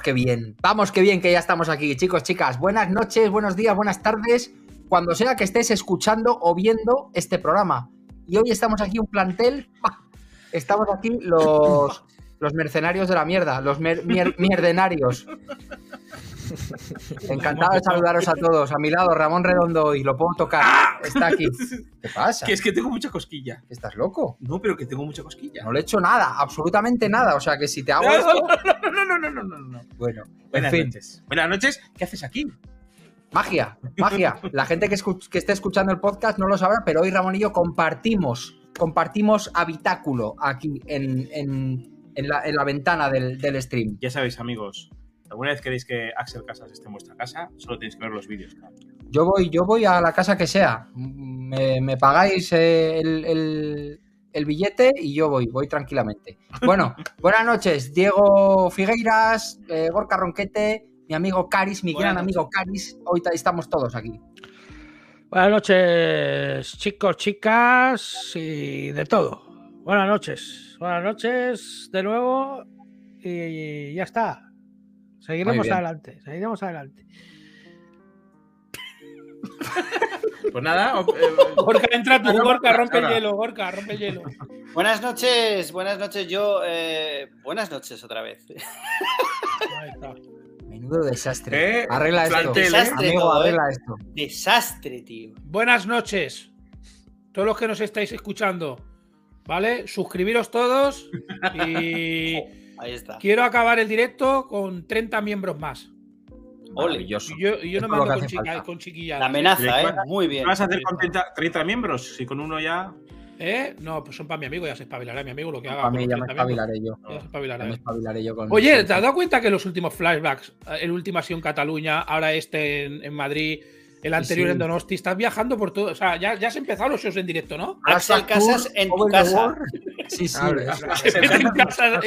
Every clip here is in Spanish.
Vamos, qué bien. Vamos, qué bien que ya estamos aquí, chicos, chicas. Buenas noches, buenos días, buenas tardes, cuando sea que estés escuchando o viendo este programa. Y hoy estamos aquí un plantel. Estamos aquí los, los mercenarios de la mierda, los mierdenarios. Encantado de saludaros a todos. A mi lado, Ramón Redondo, y lo puedo tocar. ¡Ah! Está aquí. ¿Qué pasa? Que es que tengo mucha cosquilla. ¿Estás loco? No, pero que tengo mucha cosquilla. No le he hecho nada, absolutamente nada. O sea que si te hago. No, no, no, no, no, no, Bueno, buenas noches. Buenas noches. ¿Qué haces aquí? Magia, magia. La gente que, que esté escuchando el podcast no lo sabrá, pero hoy Ramón y yo compartimos, compartimos habitáculo aquí en, en, la, en la, ventana del, del stream. Ya sabéis, amigos, alguna vez queréis que Axel Casas esté en vuestra casa, solo tenéis que ver los vídeos. Yo voy, yo voy a la casa que sea. Me, pagáis el, billete y yo voy, voy tranquilamente. Bueno, buenas noches, Diego Figueiras, eh, Gorka Ronquete, mi amigo Caris, mi gran amigo Caris. Hoy estamos todos aquí. Buenas noches, chicos, chicas y de todo. Buenas noches, buenas noches de nuevo y ya está. Seguiremos adelante, seguiremos adelante. Pues nada, Gorka, entra tú, Gorka, rompe el hielo, Gorka, rompe el hielo. Buenas noches, buenas noches, yo. Eh, buenas noches otra vez. Menudo desastre. ¿Eh? Arregla esto. Desastre Amigo, arregla ¿eh? esto. Desastre, tío. Buenas noches. Todos los que nos estáis escuchando, ¿vale? Suscribiros todos y Ahí está. Quiero acabar el directo con 30 miembros más. Ole. Y yo, yo no me ando con, chiquilladas. La amenaza, ¿eh? Muy bien. ¿Qué vas a hacer con 30, miembros? Si con uno ya. ¿Eh? No, pues son para mi amigo, ya se espabilará mi amigo lo que haga. Para mí ya me espabilaré yo. Ya se espabilará. me espabilaré yo con Oye, ¿te has dado cuenta que los últimos flashbacks, el último ha sido en Cataluña, ahora este en Madrid, el anterior en Donosti, estás viajando por todo. O sea, ya, ya has empezado los shows en directo, ¿no? Axel Casas en tu casa. Sí, sí. se, mete en casa,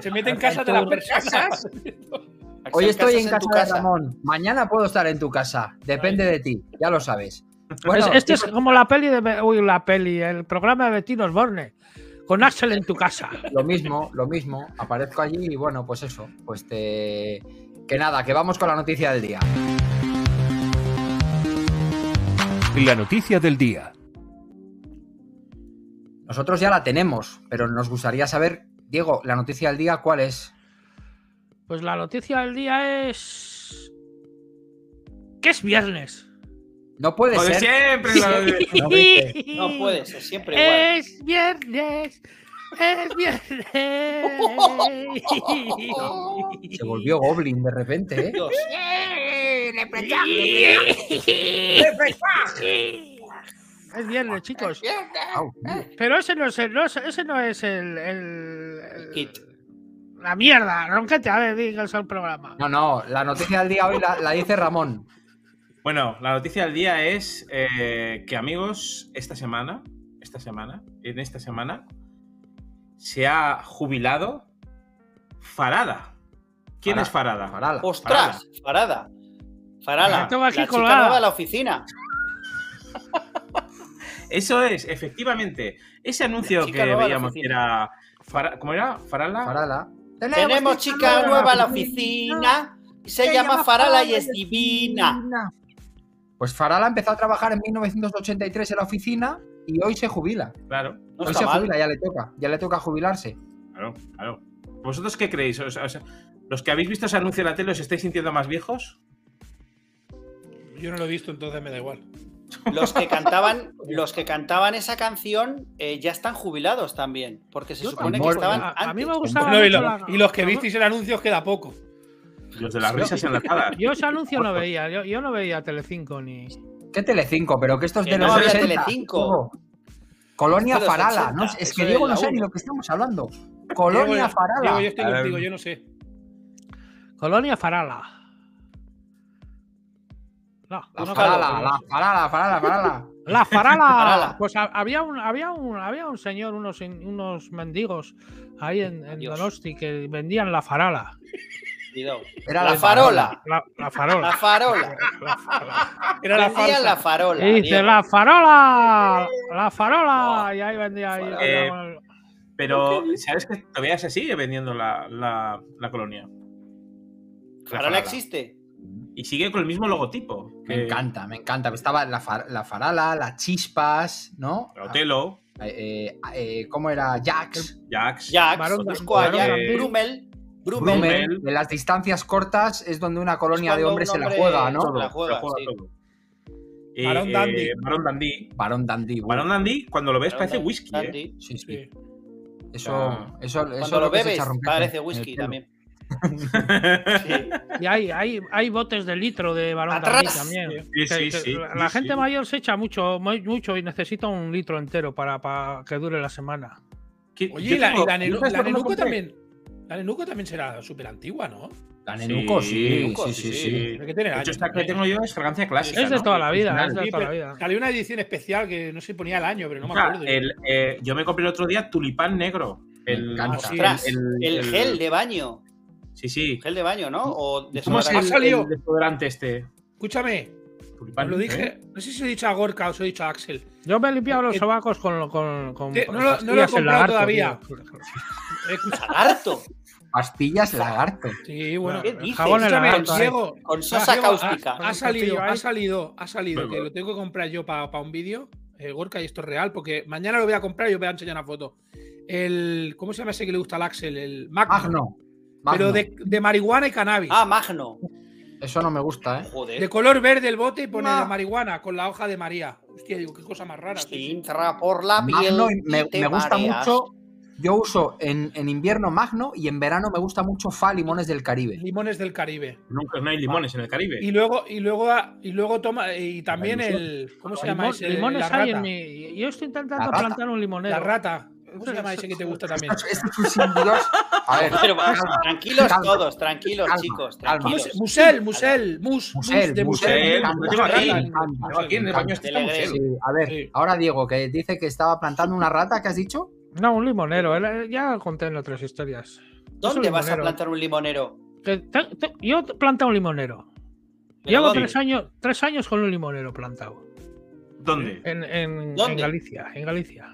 se mete en casa de las personas. Hoy estoy en casa de Ramón. Mañana puedo estar en tu casa. Depende de ti, ya lo sabes. Bueno, este es como la peli de. Uy, la peli, el programa de Bettino Osborne. Con Axel en tu casa. Lo mismo, lo mismo. Aparezco allí y bueno, pues eso. Pues te. Que nada, que vamos con la noticia del día. La noticia del día. Nosotros ya la tenemos, pero nos gustaría saber, Diego, la noticia del día, ¿cuál es? Pues la noticia del día es. que es viernes. No puede ser. siempre. no, puede ser, siempre igual. Es viernes. Es viernes. Se volvió Goblin de repente, ¿eh? Es viernes, chicos. Pero ese no es el, ese no es el, kit. La mierda, ronquete, a ver, diga el programa. No, no, la noticia del día hoy la, dice Ramón. Bueno, la noticia del día es eh, que amigos, esta semana, esta semana, en esta semana, se ha jubilado Farada. ¿Quién es Farada? Farada. ¡Ostras! Farada. Farala. Aquí la chica nueva de la oficina. Eso es, efectivamente. Ese anuncio que veíamos que era. ¿Cómo era? ¿Farala? Farala. Tenemos, chica nueva en la oficina. Se, llama Farala y es divina. Pues Farala empezó a trabajar en 1983 en la oficina y hoy se jubila. Claro. hoy se jubila, ya le toca. Ya le toca jubilarse. Claro, claro. ¿Vosotros qué creéis? ¿Los que habéis visto ese anuncio en la tele os estáis sintiendo más viejos? Yo no lo he visto, entonces me da igual. Los que cantaban, los que cantaban esa canción eh, ya están jubilados también, porque se supone que estaban a, antes. A mí me gustaba y, los que visteis el anuncio queda poco. Los de las risas en la cara. Yo ese anuncio no veía, yo, no veía Telecinco ni. ¿Qué Telecinco? Pero que estos de los no Telecinco. Colonia Farala, ¿no? Es que Diego no sé ni lo que estamos hablando. Colonia Farala. Diego, yo estoy contigo, yo no sé. Colonia Farala. No, la, farala, la farala, farala, farala. La farala. Pues había un, había un, había un señor, unos, unos mendigos ahí en, en Donosti que vendían la farala. Era la farola. La, farola. La farola. Era la, farola. la farola. dice, la farola. La farola. Y ahí vendía. Ahí, eh, pero, ¿sabes que todavía se sigue vendiendo la, la, la colonia? La ¿Ahora farala. existe? Y sigue con el mismo logotipo. Me encanta, me encanta. Estaba la, fa- la farala, las chispas, ¿no? Otelo, Eh, eh, eh, ¿Cómo era? Jax. Jax. Jax, Barón- Gambit. Brummel. Brummel. Brummel. De las distancias cortas es donde una colonia de hombres se la juega, ¿no? se la juega, sí. todo. Y, Barón eh, Dandy. Barón Dandy. Barón Dandy. bueno. Barón Dandy, cuando lo ves, Barón parece whisky, ¿eh? Dandy. Sí, sí. Sí. Eso, Ah. eso, eso Cuando lo bebes, parece whisky también. Sí. Y hay, hay, hay botes de litro de balón Atrás. Dandy también. Sí, Que- sí, que sí, la gente sí. mayor se echa mucho, mucho y necesita un litro entero para, para que dure la semana. ¿Qué- Oye, y la, tengo- la, Nenu- ¿sabes la Nenuco también. La Nenuco también será súper antigua, ¿no? La Nenuco, Sí, sí, Nenuco, sí, sí, sí, sí. sí. Pero que tiene De hecho, esta que tengo yo es fragancia clásica. Es de ¿no? toda la vida, es de toda la vida. Salió una edición especial que no sé ponía el año, pero no me acuerdo. el, eh, yo me compré el otro día tulipán negro. El, el, el el- gel de baño. Sí, sí. Gel de baño, ¿no? O ¿Cómo es el, Ha salido. el desodorante este? Escúchame, Tulipán. os lo dije. ¿eh? No sé si he dicho a Gorka o os he dicho a Axel. Yo me he limpiado los Eh, sobacos con. con, con no lo- no lo he comprado lagarto, todavía. Lagarto. Pastillas lagarto. Sí, bueno. ¿Qué dices? jabón lagarto. Diego, Con sosa Diego, cáustica. Ha, ha salido, ha salido, ha salido, que lo tengo que comprar yo para un vídeo. eh, Gorka, y esto es real, porque mañana lo voy a comprar y os voy a enseñar una foto. El. ¿Cómo se llama ese que le gusta al Axel? El Magno. Magno. Pero de, de marihuana y cannabis. Ah, Magno. Eso no me gusta, ¿eh? Joder. De color verde el bote y pone de marihuana con la hoja de María. Hostia, digo, qué cosa más rara. sí, entra por la piel. Magno me, me gusta mareas. mucho. Yo uso en, en invierno Magno y en verano me gusta mucho Fa Limones del Caribe. Limones del Caribe. Nunca no hay limones en el Caribe. Y luego, y luego, y luego toma, y también el. ¿Cómo se llama Limón- ese? limones la hay rata. en mi. Yo estoy intentando La plantar un limonero. La rata. ¿Cómo se llama ese que te gusta también? Es un sin Dios. A ver, Pero vamos, tranquilos Calma. todos, tranquilos, Calma, chicos. calma. ¿Cómo Tranquilos. se- Musel, Musel, mus, mus Musel, de Musel, a ver, Sí. ahora Diego, que dice que estaba plantando una rata, ¿qué has dicho? No, un limonero. Ya conté en otras historias. ¿Dónde vas a plantar un limonero? Que te- te- yo planté un limonero. ¿Pero Llevo dónde? tres años, tres años con un limonero plantado. ¿Dónde? En, en- en ¿Dónde? Galicia, en Galicia.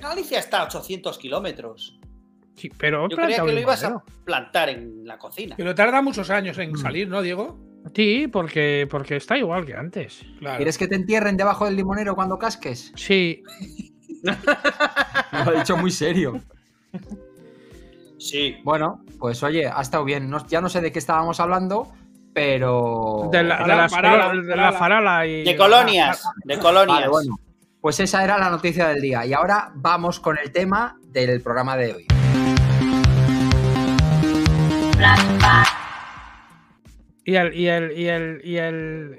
Galicia está a 800 kilómetros. Sí, pero Yo creía que lo ibas a plantar en la cocina. Pero tarda muchos años en Mm. salir, ¿no, Diego? Sí, porque, porque está igual que antes. Claro. ¿Quieres que te entierren debajo del limonero cuando casques? Sí, Lo he dicho muy serio. Sí. Bueno, pues oye, ha estado bien. No- ya no sé de qué estábamos hablando, pero. de la, de las farala, de la farala. farala y. De colonias. De colonias. Vale, bueno. Pues esa era la noticia del día. Y ahora vamos con el tema del programa de hoy. Y el. Y el. Y el. Y el.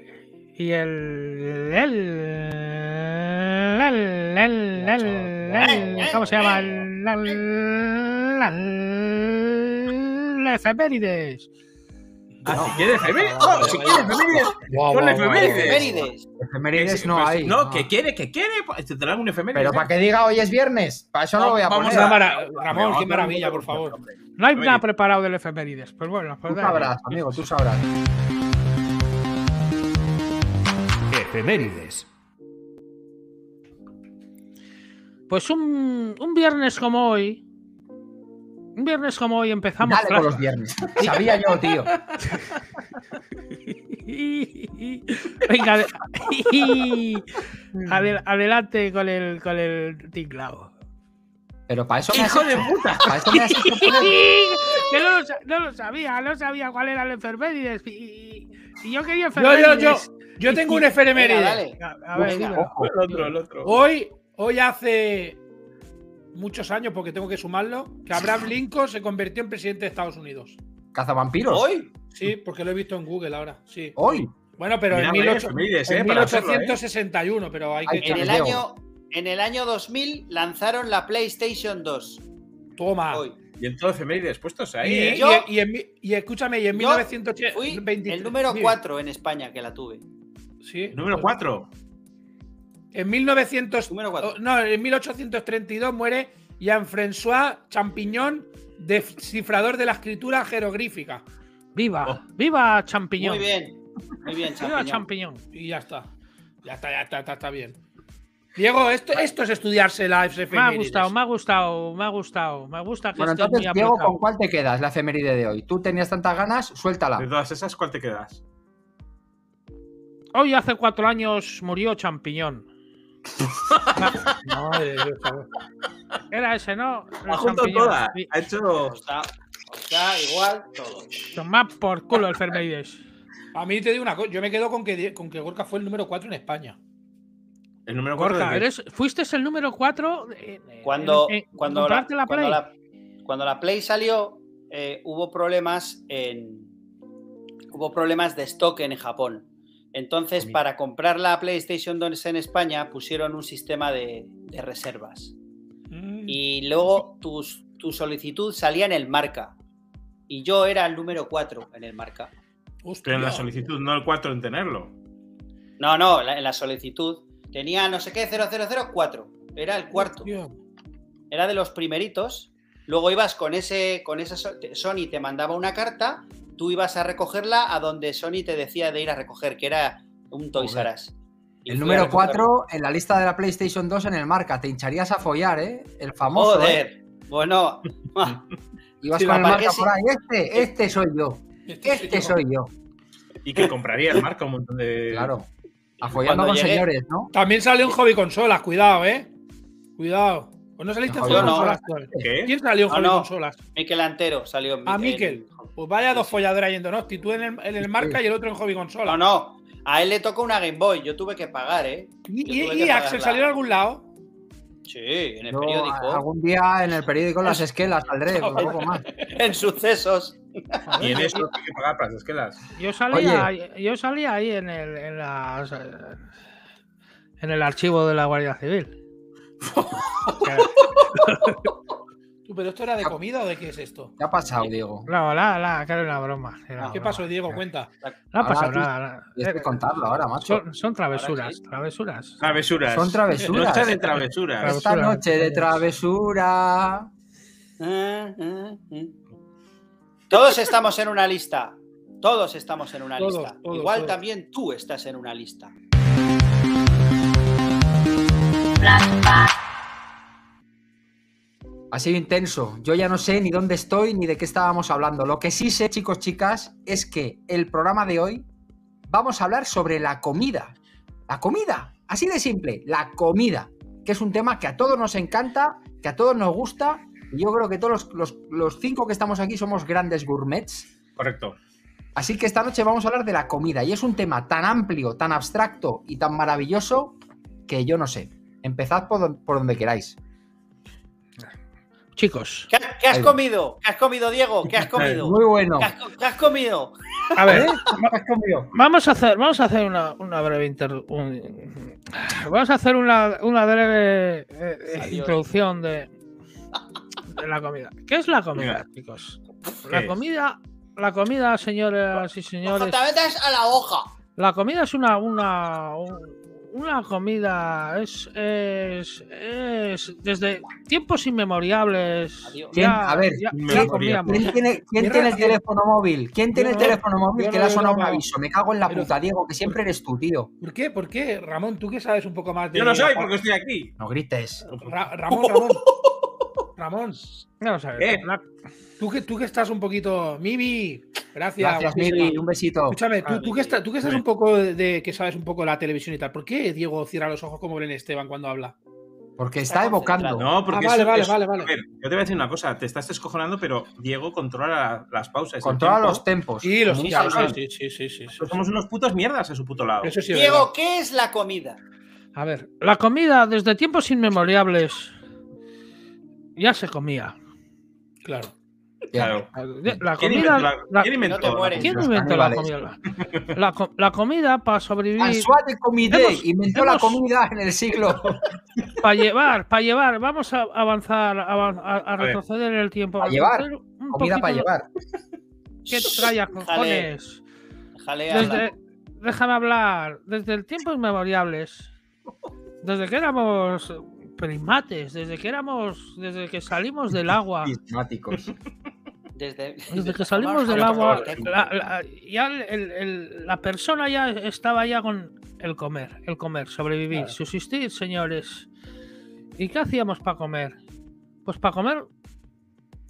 Y el. el- ¿Cómo se llama? El- efemérides. Ah, si quieres efemérides. Oh, si quieres efemérides. Ponle efemérides. Efemérides. Efemérides no hay. No, que quiere, que quiere. Pues te traen un efeméride. Pero para que diga hoy es viernes, para eso no, lo voy a Vamos poner. A- mara- Ramón, qué maravilla, por favor. No hay nada preparado del efemérides. Pues bueno, pues Tú dale. sabrás, amigo, tú sabrás. Efemérides. Pues un, un viernes como hoy. Un viernes como hoy empezamos. Dale con los viernes. Sabía yo, tío. Venga, ade- Adel- adelante con el, con el tinglao. Pero para eso me has ¡Hijo de puta! Para eso me has hecho poner- que no lo, no lo sabía, no sabía cuál era el efemérides. Y, y yo quería Yo, yo, yo, efemérides. yo tengo un efeméride. dale. A, a ver, Venga. dilo. Ojo. El otro, el otro. Hoy, hoy hace muchos años, porque tengo que sumarlo, que Abraham Lincoln se convirtió en presidente de Estados Unidos. Cazavampiros. ¿Hoy? Sí, porque lo he visto en Google ahora. Sí. Hoy. Bueno, pero Mira, en, vaya 18 efemérides, en eh, hacerlo, eh. 1861, pero hay que En el, año, en el año 2000 lanzaron la PlayStation 2. Toma. Hoy. Y en todo efemérides puestos ahí, Y, ¿eh? Yo- y- y en mi- y escúchame, y en Yo 1983. Fui 23 el número sí, 4 en España que la tuve. Sí. Número 4. En 1900. Número cuatro. oh, No, en 1832 muere Jean-François Champignon, descifrador de la escritura jeroglífica. Viva, Oh. viva champiñón. Muy bien. Muy bien, Viva champiñón. champiñón. Y ya está. Ya está, ya está, está, está bien. Diego, esto, esto es estudiarse la Me ha gustado, me ha gustado, me ha gustado. Me gusta que Bueno, entonces, muy Diego. ¿con cuál te quedas la efeméride de hoy? Tú tenías tantas ganas, suéltala. De todas esas, ¿cuál te quedas? Hoy hace cuatro años murió Champiñón. Madre de Dios. Era ese, ¿no? Ha juntado todas. Sí. Ha hecho. Os da igual todo. Toma por culo el Fermeides. A mí te digo una cosa, yo me quedo con que, con que Gorka fue el número 4 en España. El número 4 Gorka, eres, fuiste el número 4 Cuando, en, en cuando, la, la cuando, Play. la, cuando la Play salió, eh, hubo problemas en. Hubo problemas de stock en Japón. Entonces, para comprar la PlayStation 2 en España, pusieron un sistema de, de reservas. Mm. Y luego tus- tu solicitud salía en el marca. Y yo era el número 4 en el marca. Hostia. Pero en la solicitud, no el 4 en tenerlo. No, no, la- en la solicitud tenía no sé qué, 0004. Era el cuarto. Hostia. era de los primeritos. Luego ibas con ese, con esa Sony te mandaba una carta, tú ibas a recogerla a donde Sony te decía de ir a recoger, que era un Toys. R Us. El número recogerlo. 4 en la lista de la PlayStation 2 en el marca. Te hincharías a follar, ¿eh? El famoso. ¿eh? Joder. Bueno, Ibas Sí, con el marca marca por ahí. Este, este soy yo. Este soy yo. Y que compraría el marca un montón de. Claro. Afollando con llegué- señores, ¿no? También salió en hobby consolas, cuidado, eh. Cuidado. ¿O no saliste en hobby no. consolas? ¿Quién salió en No, hobby no. consolas? Miquel Antero salió A en- Miquel. Pues vaya dos folladoras yendo, ¿no? Tú en el, en el marca y el otro en hobby consola. No, no. A él le tocó una Game Boy, yo tuve que pagar, ¿eh? ¿Y, Yo y- Axel salió en algún lado? Sí, en el Yo, periódico. algún día en el periódico en las esquelas saldré, pues poco más. En sucesos. Y en eso hay que pagar para las esquelas. Yo salía, ahí- yo salía ahí en el, en, las, en el archivo de la Guardia Civil. ¿Pero esto era de comida o de qué es esto? ¿Qué ha pasado, Diego? No, la, la, que era una broma. era una ¿Qué broma. pasó, Diego? Cuenta. No ha pasado nada. nada. Tienes que contarlo ahora, macho. Son, son travesuras, Ahora sí. travesuras. Travesuras. Son travesuras. Noche de travesuras. Esta noche de travesura. Ah, ah, ah. Todos estamos en una lista. Todos estamos en una Todos, lista. todos, Igual todos. también tú estás en una lista. Ha sido intenso. Yo ya no sé ni dónde estoy ni de qué estábamos hablando. Lo que sí sé, chicos, chicas, es que el programa de hoy vamos a hablar sobre la comida. La comida. Así de simple. La comida. Que es un tema que a todos nos encanta, que a todos nos gusta. Y yo creo que todos los, los- los cinco que estamos aquí somos grandes gourmets. Correcto. Así que esta noche vamos a hablar de la comida. Y es un tema tan amplio, tan abstracto y tan maravilloso que yo no sé. Empezad por donde queráis. Chicos, ¿Qué, qué has Ahí comido? ¿Qué has comido, Diego? ¿Qué has comido? Muy bueno. ¿Qué has, co- qué has comido? a ver, ¿Qué has comido? vamos a hacer, vamos a hacer una, una breve inter- un- vamos a hacer una, una breve eh, eh, introducción de, de la comida. ¿Qué es la comida, chicos? ¿Qué La es? comida, la comida, señoras y Ojo, señores. te metes a la hoja. La comida es una una un- una comida es es, es desde tiempos inmemoriales. Adiós. ¿Quién? ya- A ver, ya- ¿quién ya me comíamos. ¿Quién tiene, quién tiene el teléfono móvil? ¿Quién tiene yo el no- teléfono móvil que no le ha lo sonado un aviso? Me cago en la Pero- puta, Diego, que siempre eres tú, tío. ¿Por qué? ¿Por qué? Ramón, tú que sabes un poco más de. Yo no soy porque estoy aquí. No grites. Ra- Ramón, Ramón. Ramón, ver, ¿Qué? Tú que, tú que estás un poquito. Mimi, gracias. Gracias. Miri. Un besito. Escúchame, tú, tú que, estás, tú que estás un poco de, que sabes un poco de la televisión y tal, ¿por qué Diego cierra los ojos como Belén Esteban cuando habla? Porque Está evocando. No, porque Ah, vale, eso- vale, eso- vale, vale. A ver, yo te voy a decir una cosa. Te estás descojonando, pero Diego controla la- las pausas. Controla tiempo. los tempos. Sí, los un sí, sí, sí, sí, sí, sí, sí. Somos unos putos mierdas a su puto lado. Eso sí es Diego, verdad. ¿qué es la comida? a ver, la comida desde tiempos inmemoriales ya se comía. Claro. Claro. La ¿Quién comida, inventó la- la- quién inventó No te la mueres. ¿quién Los inventó la caníbales. comida? La, co- la comida para sobrevivir, de Comité Hemos- inventó la comida en el siglo. para llevar, para llevar. Vamos a avanzar, a, retroceder en el tiempo. Pa' a llevar, un Comida para llevar. ¿Qué traya cojones? Desde, déjame hablar. Desde el tiempo inmemoriales. Desde que éramos primates, desde que éramos, desde que salimos del agua, Prismáticos. Desde, desde que salimos del agua, la, la- ya el- el- el- la persona ya estaba ya con el comer, el comer, sobrevivir, Claro. subsistir, señores. ¿Y qué hacíamos para comer? Pues para comer,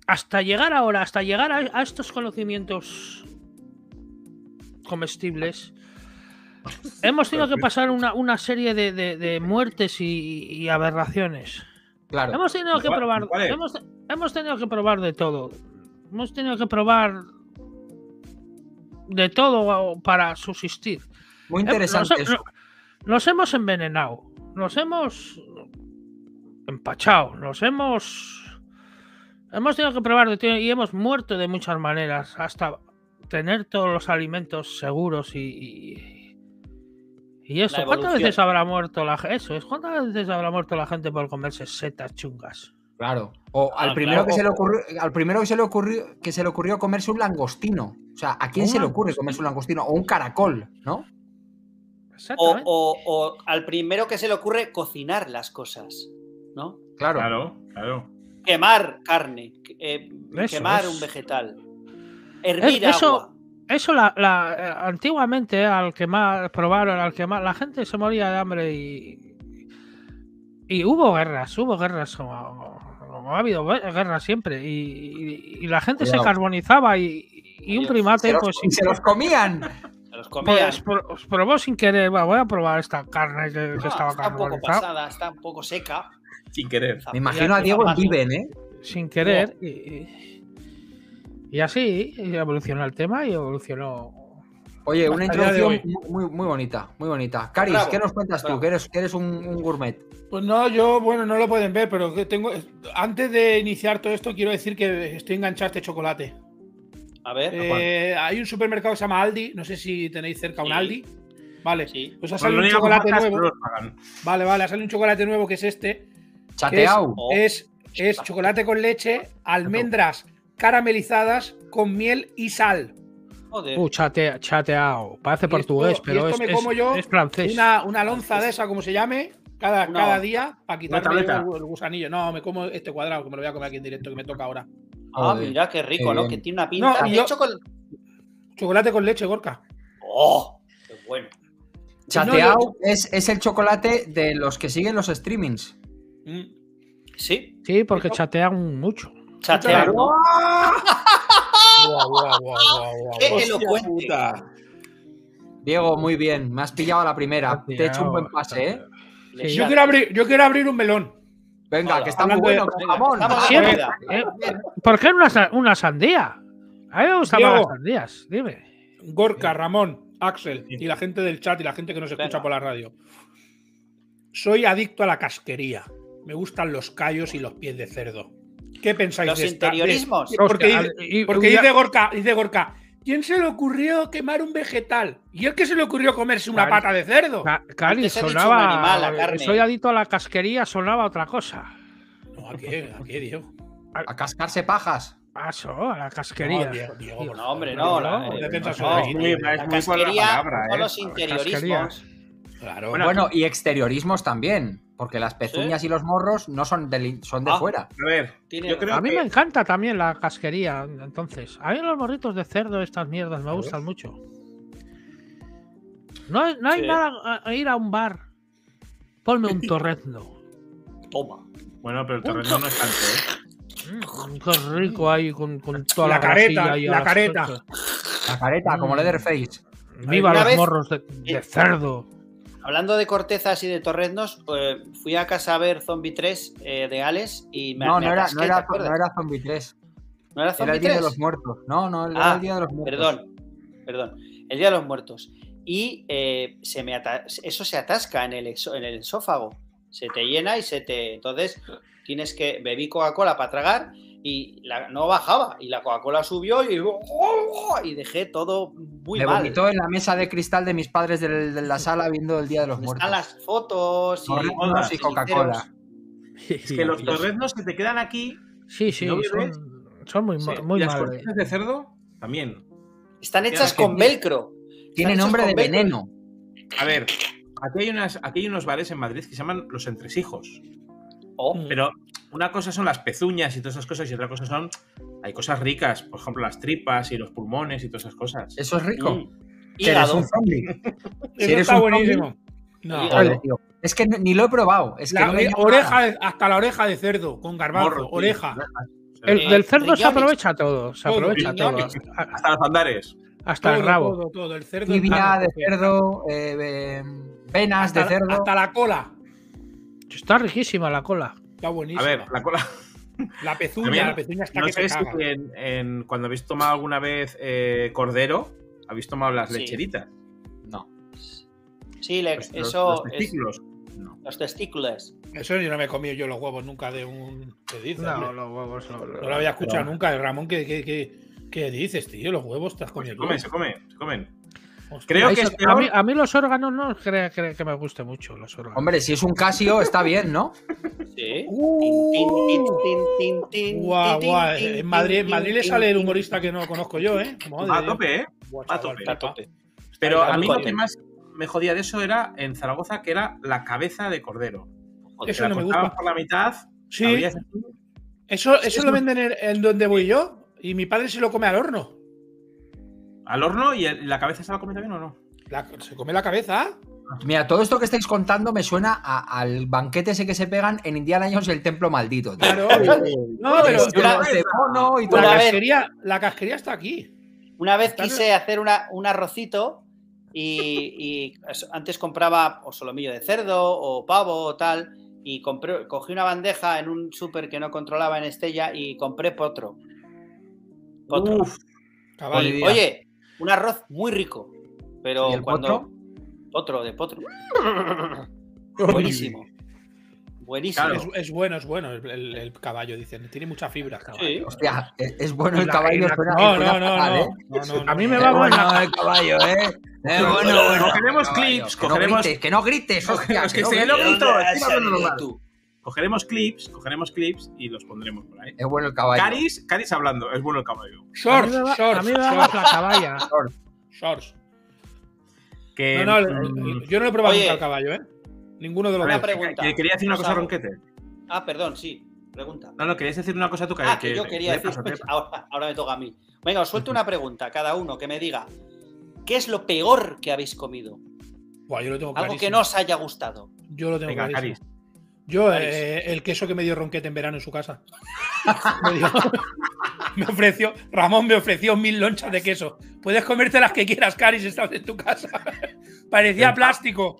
hasta llegar ahora, hasta llegar a, a estos conocimientos comestibles, hemos tenido que pasar una, una serie de, de- de muertes y, y aberraciones. Claro. Hemos tenido que ¿Cuál- probar. Hemos, hemos tenido que probar de todo. Hemos tenido que probar de todo para subsistir. Muy interesante Nos, eso. no- nos hemos envenenado. Nos hemos empachado. Nos hemos. Hemos tenido que probar de todo y hemos muerto de muchas maneras. Hasta tener todos los alimentos seguros y. y... y eso, ¿cuántas veces habrá muerto la gente? Eso es, ¿cuántas veces habrá muerto la gente por comerse setas chungas? Claro. O al primero claro, que se le ocurrió, al primero que se le ocurrió, que se le ocurrió comerse un langostino. O sea, ¿a quién se le ocurre comerse un langostino? O un caracol, ¿no? O, Exactamente. o- o al primero que se le ocurre cocinar las cosas, ¿no? Claro. Claro, claro. Quemar carne, eh, Eso quemar es. un vegetal, hervir Es- eso- agua. Eso la, la- eh, antiguamente al quemar, probaron al quemar, la gente se moría de hambre y, y hubo guerras, hubo guerras, como, como ha habido gue- guerras siempre y, y- y la gente Cuidado. se carbonizaba y, y un primate Se los, pues, se los comían. Se los comían. pues, pro- probó sin querer, "Va, voy a probar esta carne que, que Ah, estaba está un poco pasada, está un poco seca. Sin querer. Me imagino a Diego en. Viven, ¿eh? sin querer y- y así evolucionó el tema y evolucionó Oye, una introducción muy, muy bonita, muy bonita. Caris, Bravo, ¿qué nos cuentas tú? Que eres, que eres un, un gourmet. Pues no, yo, bueno, no lo pueden ver, pero que tengo. Antes de iniciar todo esto, quiero decir que estoy enganchado a este chocolate. A ver, Eh, hay un supermercado que se llama Aldi, no sé si tenéis cerca un. Aldi. Vale, sí. pues ha Cuando salido un chocolate nuevo. Vale, vale, ha salido un chocolate nuevo que es este. Chateau. Oh, Es, es chocolate con leche, almendras caramelizadas con miel y sal. joder. Uh, chate- chateado. Parece Y esto- portugués, y pero esto es, me es- como yo es francés. Una, una lonza de esa, como se llame, cada, cada día para quitarme el, el gusanillo. No, me como este cuadrado, que me lo voy a comer aquí en directo, que me toca ahora. Ah, Joder, mira qué rico, qué ¿no? Que tiene una pinta. No, yo- con- Chocolate con leche, Gorka. ¡Oh! ¡Qué bueno! Chateau es, es el chocolate de los que siguen los streamings. Mm. Sí, Sí, porque chatean mucho. Chatear, Claro. ¿no? Guau, guau, guau, guau, guau, ¡Qué elocuente! Diego, muy bien. Me has pillado a la primera. Te he hecho un buen pase, ¿eh? Sí. Yo quiero abrir, yo quiero abrir un melón. Venga, Hola. que está muy bueno, eh, ¿Por qué una, una sandía? A mí me gustan más Diego. las sandías, dime. Gorka, Ramón, Axel y la gente del chat y la gente que nos escucha Venga. por la radio. Soy adicto a la casquería. Me gustan los callos y los pies de cerdo. ¿Qué pensáis Los de esta? de- interiorismos. Porque, Hostia, dice, y- porque y- dice Gorka, dice Gorka, ¿quién se le ocurrió quemar un vegetal? ¿Y el que se le ocurrió comerse una Claro. pata de cerdo? Ca- Cali, sonaba. animal, la carne. Soy adicto a la casquería, sonaba otra cosa. No, ¿a qué? ¿A qué, Diego? A cascarse pajas. Paso, a la casquería. No, Diego, Diego, No, hombre, no, la- casquería palabra, con ¿eh? los interiorismos. Claro. Bueno, Bueno, y exteriorismos también. Porque las pezuñas y los morros no son de, son de Ah. fuera. A ver, Tiene- yo creo A mí que me encanta también la casquería, entonces. A mí los morritos de cerdo, estas mierdas, me gustan mucho. No hay, no hay Sí. nada a, ir a un bar. Ponme un torrezno. Toma. Bueno, pero el terreno no es tanto, ¿eh? Mm, qué rico ahí con, con toda la, La careta, y la careta. cosas. La careta, como Mm. Leatherface. Viva Una los vez- morros de, de cerdo. Hablando de cortezas y de torreznos, eh, fui a casa a ver Zombie 3 eh, de Alex y me No, me no era, no, ¿te era, no era Zombie 3. ¿No era Era Zombie el Día 3? de los Muertos. No, no, era Ah, el Día de los Muertos. Perdón, perdón. El Día de los Muertos. Y eh, se me eso se atasca en el, en el esófago. Se te llena y se te. Entonces tienes que. Bebí Coca-Cola para tragar y la, no bajaba. Y la Coca-Cola subió y, y dejé todo muy Me mal. vomitó en la mesa de cristal de mis padres de, la sala viendo el Día de los ¿Dónde Muertos. Están las fotos y, y Coca-Cola. Es que los torreznos se te quedan aquí Sí, sí, son, son muy, Sí. muy y las cortinas de cerdo también. Están hechas que con velcro. Tiene nombre de veneno. A ver, aquí hay, unas, aquí hay unos bares en Madrid que se llaman Los Entresijos. Oh, Mm. Pero una cosa son las pezuñas y todas esas cosas y otra cosa son... Hay cosas ricas, por ejemplo, las tripas y los pulmones y todas esas cosas. Eso es rico. mm. Que eres Hígado. un zombie. Eso Si eres está un buenísimo. No. Joder, tío. Es que ni lo he probado. Es que La no oreja de- hasta la oreja de cerdo, con garbanzo, Morro, tío. oreja. El, Eh, del cerdo se aprovecha todo. Se Todo, aprovecha todo. A- Hasta los andares. Hasta el Todo, rabo. todo, todo, el cerdo. Tibia el de cerdo, eh, eh, venas hasta, de cerdo. hasta la cola. Está riquísima la cola. Está buenísimo. A ver, la cola. la pezuña, También, la pezuña está No que sé si en, en- cuando habéis tomado alguna vez eh, cordero, habéis tomado las Sí. lecheritas. No. Sí, le- Los- eso los es testículos. No. los testículos. Eso yo no me he comido yo los huevos nunca de un. ¿Qué dices? hombre? los huevos no. No lo había escuchado nunca. Ramón, ¿qué, qué, qué, qué dices, tío? Los huevos te has Pues comido. se comen, se comen, se comen. Creo que a, mí, peor. a mí los órganos no creo, creo que me guste mucho los órganos. Hombre, si es un Casio, está bien, ¿no? Sí. Guau, guau. En Madrid, en tin, Madrid le sale el humorista que no conozco yo, ¿eh? Madre a tope, ¿eh? A tope. A tope. Pero a mí lo que más me jodía de eso era en Zaragoza, que era la cabeza de cordero. Eso no me gusta. por la mitad. Sí, eso, eso lo venden en, en donde voy yo. Y mi padre se lo come al horno. Al horno y la cabeza se la come también o no. La- se come la cabeza. Mira, todo esto que estáis contando me suena a- al banquete ese que se pegan en Indiana Jones y el Templo Maldito. tío. Claro. No, pero una- mono y todo. la una vez- casquería, la casquería está aquí. Una vez quise hacer una, un arrocito y, y antes compraba o solomillo de cerdo o pavo o tal y compré, cogí una bandeja en un súper que no controlaba en Estella y compré potro. Potro. Uf. Olivia. Oye, un arroz muy rico, pero ¿Y el cuando potro? potro de potro. Buenísimo. Buenísimo. Claro. Es, es bueno, es bueno el, el- el caballo, dicen. Tiene mucha fibra. caballo. Sí. Hostia, es, es bueno el caballo. suena- No, suena no, no, fatal, no. ¿eh? No, no, no, A mí me va bueno la- el caballo, ¿eh? Es bueno, bueno. Cogeremos caballo. clips, Que no cogeremos- grites, que no grites, hostia. Es que no si grites. no grito, Cogeremos clips, cogeremos clips y los pondremos por ahí. Es bueno el caballo. Caris, Caris hablando, es bueno el caballo. A mí Shorts, me va, a shorts, mí me va shorts, la caballa. shorts. Que, No, no, yo no lo he probado Oye. nunca al caballo, ¿eh? Ninguno de los a dos. pregunta. que quería decir una Os cosa. Ronquete. Ah, perdón, sí. Pregunta. No, no, querías decir una cosa tú, Ah, que yo quería decir. paso. Ahora, ahora me toca a mí. Venga, os suelto una pregunta, cada uno que me diga. ¿Qué es lo peor que habéis comido? Buah, yo lo tengo Algo que no os haya gustado. Yo lo tengo Venga, clarísimo. Caris. Yo, eh, el queso que me dio Ronquete en verano en su casa. me, dio- me ofreció, Ramón me ofreció mil lonchas de queso. Puedes comerte las que quieras, Caris, estás en tu casa. Parecía Pero- plástico.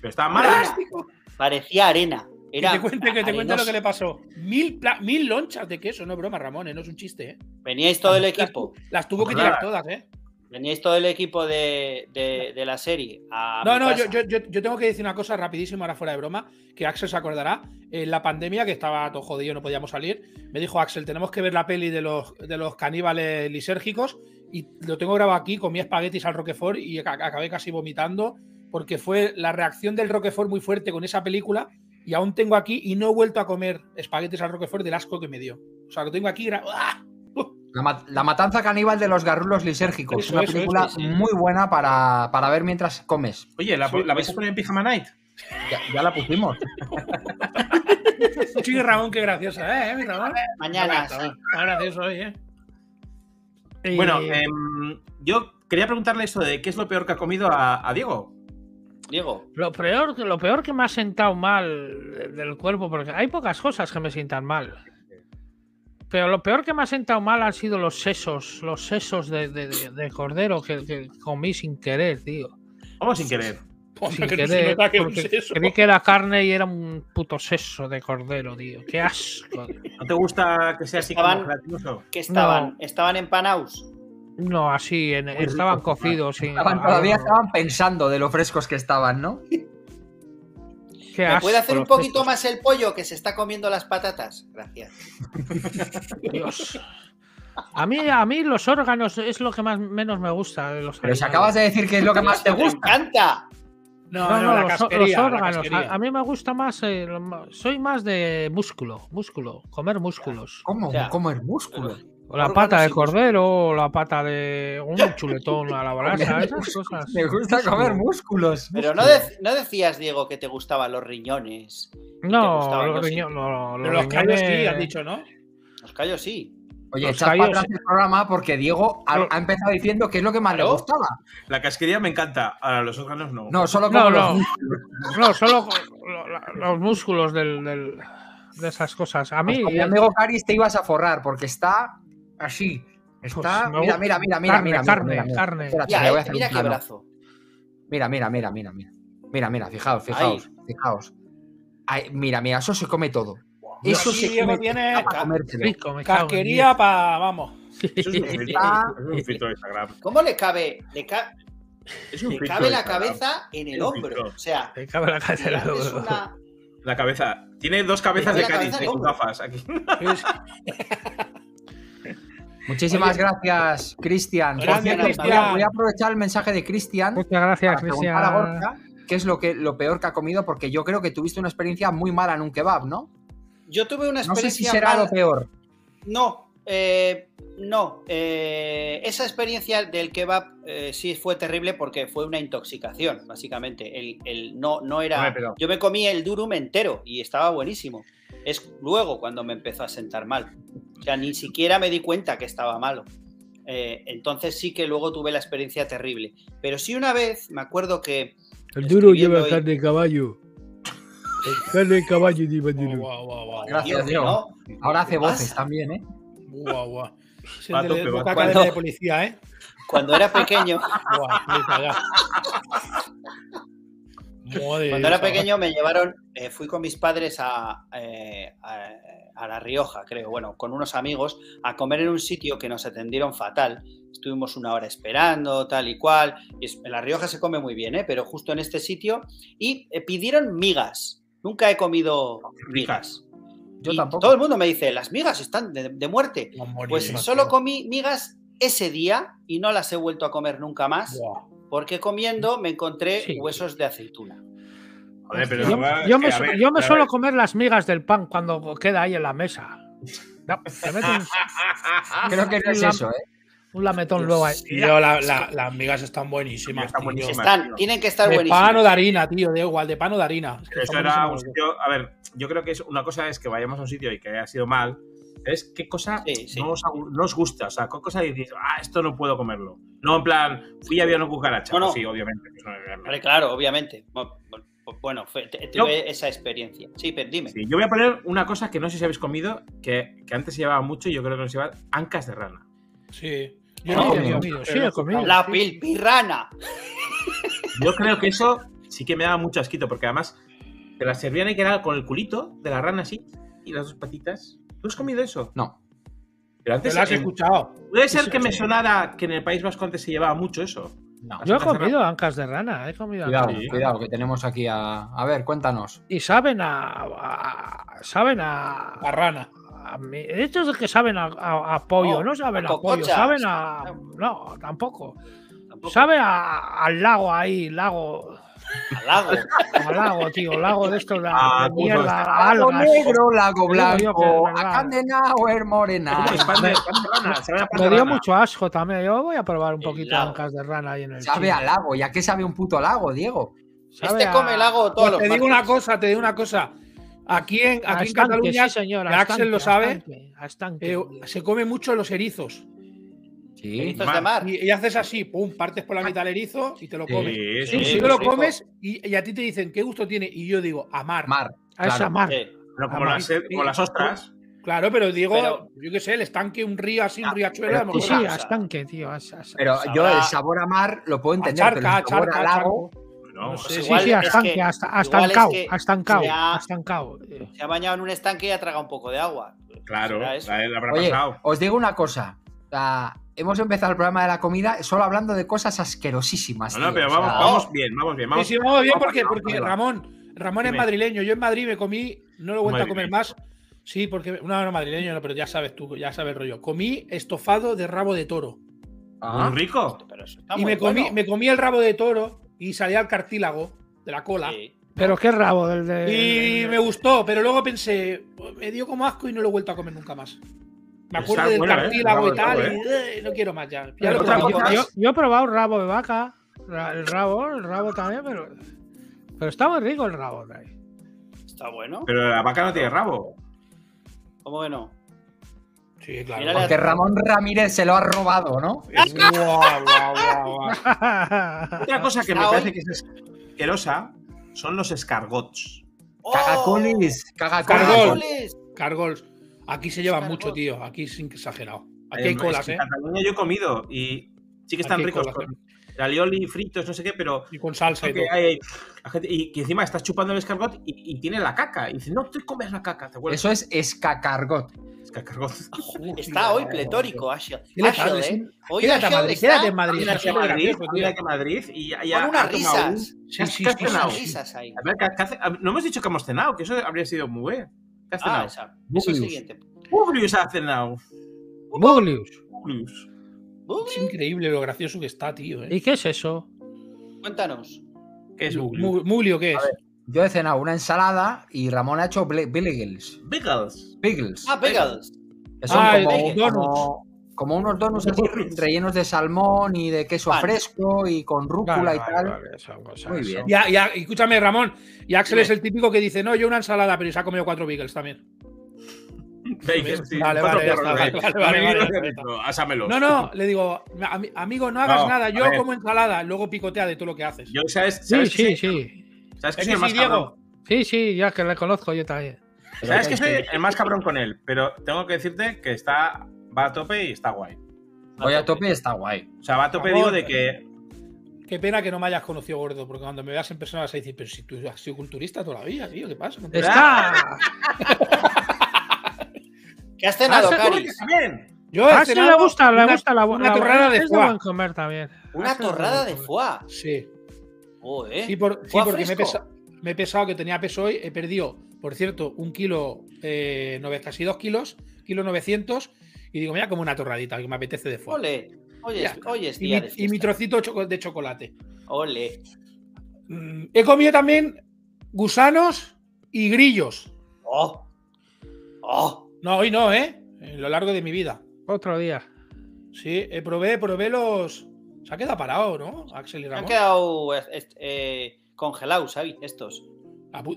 Pero está mal. Plástico. Parecía arena. Que Era te cuente, que te cuente lo que le pasó. Mil, pla- mil lonchas de queso, no es broma, Ramón, eh, no es un chiste, ¿eh? Veníais todo el Las- equipo. Las tuvo que tirar todas, ¿eh? Veníais todo el equipo de, de- de la serie. a No, no, yo, yo, yo, tengo que decir una cosa rapidísimo, ahora fuera de broma, que Axel se acordará. En la pandemia, que estaba todo jodido, no podíamos salir, me dijo Axel, tenemos que ver la peli de los, de los caníbales lisérgicos y lo tengo grabado aquí, comí espaguetis al Roquefort y ac- acabé casi vomitando porque fue la reacción del Roquefort muy fuerte con esa película y aún tengo aquí y no he vuelto a comer espaguetis al Roquefort del asco que me dio. O sea, lo tengo aquí. gra- ¡Ah! La, ma- la matanza caníbal de los garrulos lisérgicos. Eso, una eso, película eso, sí. muy buena para, para ver mientras comes. Oye, ¿la, Sí, la vais a poner en Pijama Night? Ya, ya la pusimos. Sí, Ramón, qué graciosa, ¿eh? mi Ramón? Mañana. Está gracioso hoy, ¿eh? Y- Bueno, em, yo quería preguntarle eso de qué es lo peor que ha comido a, a Diego. Diego. Lo peor, lo peor que me ha sentado mal del cuerpo, porque hay pocas cosas que me sientan mal. Pero lo peor que me ha sentado mal han sido los sesos, los sesos de, de- de- de cordero que, que comí sin querer, tío. ¿Cómo sin querer? Sin que querer, porque creí que era carne y era un puto seso de cordero, tío. Qué asco. tío. ¿No te gusta que sea así Estaban- como gelatinoso? ¿Qué estaban? No. ¿Estaban empanados? No, así, en- estaban cocidos. Estaban- todavía horno. estaban pensando de lo frescos que estaban, ¿no? ¿Me puede hacer un poquito más el pollo que se está comiendo las patatas? Gracias. Dios. A mí, a mí los órganos es lo que más menos me gusta. de los Pero si animales. acabas de decir que es lo que más te ¡Me gusta. encanta! No, No, no, no, la los, órganos. A, a mí me gusta más. eh, soy más de músculo. Músculo. Comer músculos. ¿Cómo? Ya. ¿Cómo es músculo? O la pata de músculos. cordero, o la pata de. Un chuletón a la brasa. Esas cosas. Me gusta comer músculos. Pero no, no decías, Diego, que te gustaban los riñones. No, los los- riñones. no, los callos sí, has dicho, ¿no? Los callos sí. Oye, echad para atrás el programa porque Diego ha, No. ha empezado diciendo que es lo que más le gustaba. La casquería me encanta, ahora los órganos no. No, solo No, como no. los No, solo los músculos del, del- de esas cosas. A mí. Pues con mi amigo Caris te ibas a forrar porque está así. Está. Pues mira, mira, mira, mira, Carne, mira, mira, carne, mira, mira. carne. Espérate, Ya, le voy a eh, hacer mira qué brazo. Mira, mira, mira, mira, mira. Mira, mira, fijaos, fijaos, fijaos. Ay, mira, mira, eso se come todo. Eso Aquí se come tiene para en Casquería para. Vamos. Eso es un eso es un filtro de Instagram. ¿Cómo le cabe, le, ca- Es un le cabe la cabeza en el hombro? O sea, Me cago en la cabeza del haces logro. una. La cabeza. Tiene dos cabezas Le de cabe en al sus hombro. gafas aquí. Muchísimas gracias, Cristian. Voy a- Cristian. Voy a aprovechar el mensaje de Cristian Muchas gracias, para preguntar a Cristian. Qué es lo, que, lo peor que ha comido, porque yo creo que tuviste una experiencia muy mala en un kebab, ¿no? Yo tuve una No sé experiencia. si será mala- lo peor. No, eh, no. eh, esa experiencia del kebab eh, sí fue terrible porque fue una intoxicación, básicamente. El, el- no, no era. Yo me comí el durum entero y estaba buenísimo. Es luego cuando me empezó a sentar mal. O sea, ni siquiera me di cuenta que estaba malo. Eh, entonces sí que luego tuve la experiencia terrible. Pero sí una vez, me acuerdo que. El duro lleva ahí. carne de caballo. El carne de caballo lleva duro. Gracias, Dios, no. Ahora hace ¿Qué voces pasa? también, ¿eh? Guau, guau. Es el Va a de policía, ¿eh? Cuando era pequeño. Madre Cuando era pequeño me llevaron, eh, fui con mis padres a, eh, a- a La Rioja, creo, bueno, con unos amigos, a comer en un sitio que nos atendieron fatal. Estuvimos una hora esperando, tal y cual. Y es- en La Rioja se come muy bien, ¿eh? pero justo en este sitio. Y eh, pidieron migas. Nunca he comido migas. Yo Y tampoco. Todo el mundo me dice, las migas están de, de muerte. Pues solo comí migas ese día y no las he vuelto a comer nunca más. Guau. Porque comiendo me encontré Sí. huesos de aceituna. Joder, pero Yo, me, que, a su- ver, yo me a suelo ver. comer las migas del pan cuando queda ahí en la mesa. No, un, Creo que no es eso, ¿eh? un lametón luego ahí. Tío, la- la- las migas están buenísimas. Están buenísimas. Tienen que estar De buenísimas. pan o de harina, tío, da igual, de pan o de harina. Es que Pero eso era un sitio. A ver, yo creo que es una cosa es que vayamos a un sitio y que haya sido mal. Es qué cosa Sí, sí. No, os, no os gusta. O sea, qué cosa dices, ah, esto no puedo comerlo. No, en plan, fui y había una cucaracha. Sí, obviamente. pues no, claro, obviamente. Bu- bu- Bueno, fue- te- tuve esa experiencia. Sí, pero dime. Sí, yo voy a poner una cosa que no sé si habéis comido, que, que antes se llevaba mucho y yo creo que no se lleva ancas de rana. Sí. Yo No, he sí, comido, sí, he comido. La pilpirrana. Yo creo que eso sí que me daba mucho asquito, porque además te la servían y que era con el culito de la rana así y las dos patitas. ¿Tú has comido eso? No. Pero Pero antes lo has escuchado. puede ser que me sonara que en el País Vasco antes se llevaba mucho eso. No. Yo he de comido ancas de rana, he comido Cuidado, ancas de cuidado, que tenemos aquí a. A ver, cuéntanos. Y saben a, a- saben a, La rana. a mi- estos de que saben a, a- a pollo, Oh, no saben a a, pollo, saben a no, tampoco. Tampoco. Sabe a- al lago ahí, lago, Al lago. al lago, tío, lago de estos de, Ah, de puto, mierda, Lago algas. negro, lago que blanco, es verdad. a Candenauer morena. Me dio rana. mucho asco también. Yo voy a probar un El poquito de lago. ancas de rana ahí en el Sabe chino. a lago, ¿y a qué sabe un puto lago, Diego? Sabe Este a- come lago todos Pues los te digo una cosa, te digo una cosa. Aquí en, a aquí en estanque, Cataluña sí, señor, que Axel lo sabe, estanque. eh, se come mucho los erizos. Sí. Erizos de mar. Y, y haces así, pum, partes por la mitad el erizo y te lo Sí. comes. Sí, Sí, Y sí. tú lo comes y, y a ti te dicen, ¿qué gusto tiene? Y yo digo, amar. Mar. a esa claro. mar. Sí. Pero como, Ah, las, como las ostras. Claro, pero digo, Pero- yo qué sé, el estanque, un río así, un riachuelo, pero a Sí, sí, a- a estanque, tío. a- a- a- Pero Sabrá- yo el sabor a mar lo puedo a entender, charca, pero el a sabor charca, a a lago. No, No o sé. Sí, igual sí, es a estanque, que- hasta, hasta es encao, que hasta encao, se ha- hasta encao. Se ha bañado en un estanque y ha tragado un poco de agua. Claro, la habrá Oye, pasado. os digo una cosa. O sea, hemos empezado el programa de la comida solo hablando de cosas asquerosísimas. No, no, pero o sea, vamos, vamos bien, vamos bien. Vamos, sí, vamos bien porque. Ramón, Ramón es madrileño. Yo en Madrid me comí, no lo he vuelto a comer más. Sí, porque. No, no, madrileño, no, pero ya sabes tú, ya sabes el rollo. Comí estofado de rabo de toro. ah, Muy rico. Pero eso está y muy me comí, bueno. me comí el rabo de toro y salía el cartílago de la cola. Sí. Pero qué rabo del de. Y me gustó, pero luego pensé, me dio como asco y no lo he vuelto a comer nunca más. Me acuerdo Está del bueno, ¿eh? cartílago y de tal, y eh, no quiero más ya. Yo, yo he probado rabo de vaca, el rabo, el rabo también, pero. Pero está muy rico el rabo. tío. Está bueno. Pero la vaca no tiene rabo. ¿Cómo que no? Sí, claro. Mírale Porque Ramón Ramírez se lo ha robado, ¿no? Guau, guau, guau, guau. Otra cosa que me parece que es asquerosa son los escargots. ¡Oh! Cagacolis, cagacolis. Cargol. ¡Caracoles! Cargols. Aquí se llevan mucho, tío. Aquí es exagerado. Aquí Eh, hay colas, ¿eh? En Cataluña yo he comido y sí que están ricos colas, con alioli, fritos, no sé qué, pero Y con salsa y todo. hay- y que encima estás chupando el escargot y, y tiene la caca. Y dices, no, tú comes la caca. ¿te? Eso es escacargot. Escargot. Está hoy pletórico, Ashel. ¿eh? Hoy Quédate Madrid, quédate en Madrid. Que súper Madrid, mira que Madrid y ya, Con unas risas. ¿Qué has- Sí, sí, unas risas ahí. A ver, ¿qué- qué hace- no hemos dicho que hemos cenado, que eso habría sido muy bien. ¿Qué has Ah, cenado? esa. Es Buglius. siguiente. Publius ha cenado. Buglius. Publius. Es increíble lo gracioso que está, tío. ¿eh? ¿Y qué es eso? Cuéntanos. ¿Qué es Mu- Publius? Mulio, ¿qué es? Yo he cenado una ensalada y Ramón ha hecho Billigles. Pickles. Pickles. Ah, Pickles. Que son Ah, como, el donuts. como- como unos donuts así rellenos de salmón y de queso Pan. fresco y con rúcula Vale, y vale, tal. vale, son cosas, Muy son- bien. Ya, ya, escúchame, Ramón. Y Axel es el típico que dice, no, yo una ensalada, pero se ha comido cuatro Beagles también. Bacon, sí. Vale, vale, vale, vale, vale, vale. No, no, le digo, "Ami- amigo, no hagas No, nada, a yo como ensalada, luego picotea de todo lo que haces. Yo, ¿sabes? Sí, ¿sabes que sí, soy- sí. ¿Sabes que ¿Es soy que el más sí, cabrón? Diego? Sí, sí, ya que le conozco yo también. ¿Sabes que soy el más cabrón con él? Pero tengo que decirte que está va a tope y está guay. Voy a tope y está guay. O sea, va a tope, digo, de que. Qué pena que no me hayas conocido gordo, porque cuando me veas en persona vas a decir, pero si tú has sido culturista toda la vida, tío, ¿qué pasa? Está. ¿Qué has cenado, ¡Ah, Caris? también! Yo he Ah, sí, le gusta, le una- gusta la una la- torrada de foie. buen comer también. Una torrada de foie. Sí, sí, por- sí, porque me he, me pesado que tenía peso hoy, he perdido, por cierto, un kilo, eh, casi dos kilos, kilo 900, y digo, mira, como una torradita, que me apetece de foie. Ole. Oye, oye, es Y mi, y mi trocito de chocolate. Ole. Mm, He comido también gusanos y grillos. Oh. Oh. No, hoy no, ¿eh? En lo largo de mi vida. Otro día. Sí, eh, probé, probé los. Se ha quedado parado, ¿no? Axel y Ramón. han quedado eh, eh, congelados, ¿sabes? Estos.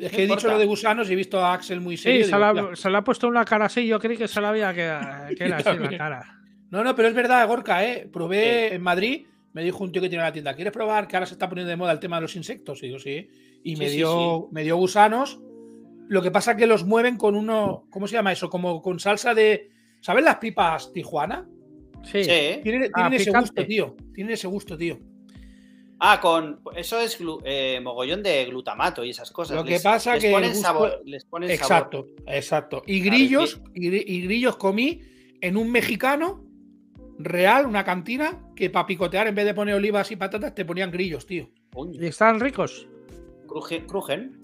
Es que he dicho lo de gusanos y he visto a Axel muy Sí, serio. y se digo, la, "Hostia". se le ha puesto una cara así. Yo creí que se la había que, que era así la cara. No, no, pero es verdad, Gorka, ¿eh? Probé en Madrid, me dijo un tío que tiene la tienda, ¿quieres probar que ahora se está poniendo de moda el tema de los insectos? Y digo, sí. Y me, Sí, sí, dio, me dio gusanos. Lo que pasa es que los mueven con uno. ¿Cómo se llama eso? Como con salsa de. ¿Sabes las pipas Tijuana? Sí. Sí. ¿eh? Tienen, Ah, tienen ese picante. gusto, tío. Tienen ese gusto, tío. Ah, con. Eso es glu- eh, mogollón de glutamato y esas cosas. Lo que Les- pasa les que Ponen gusto- sabor, les ponen Exacto, sabor. exacto. Y Claro, grillos, y, gri- y grillos comí en un mexicano real, una cantina, que para picotear, en vez de poner olivas y patatas, te ponían grillos, tío. ¿Y están ricos? Crujen. crujen.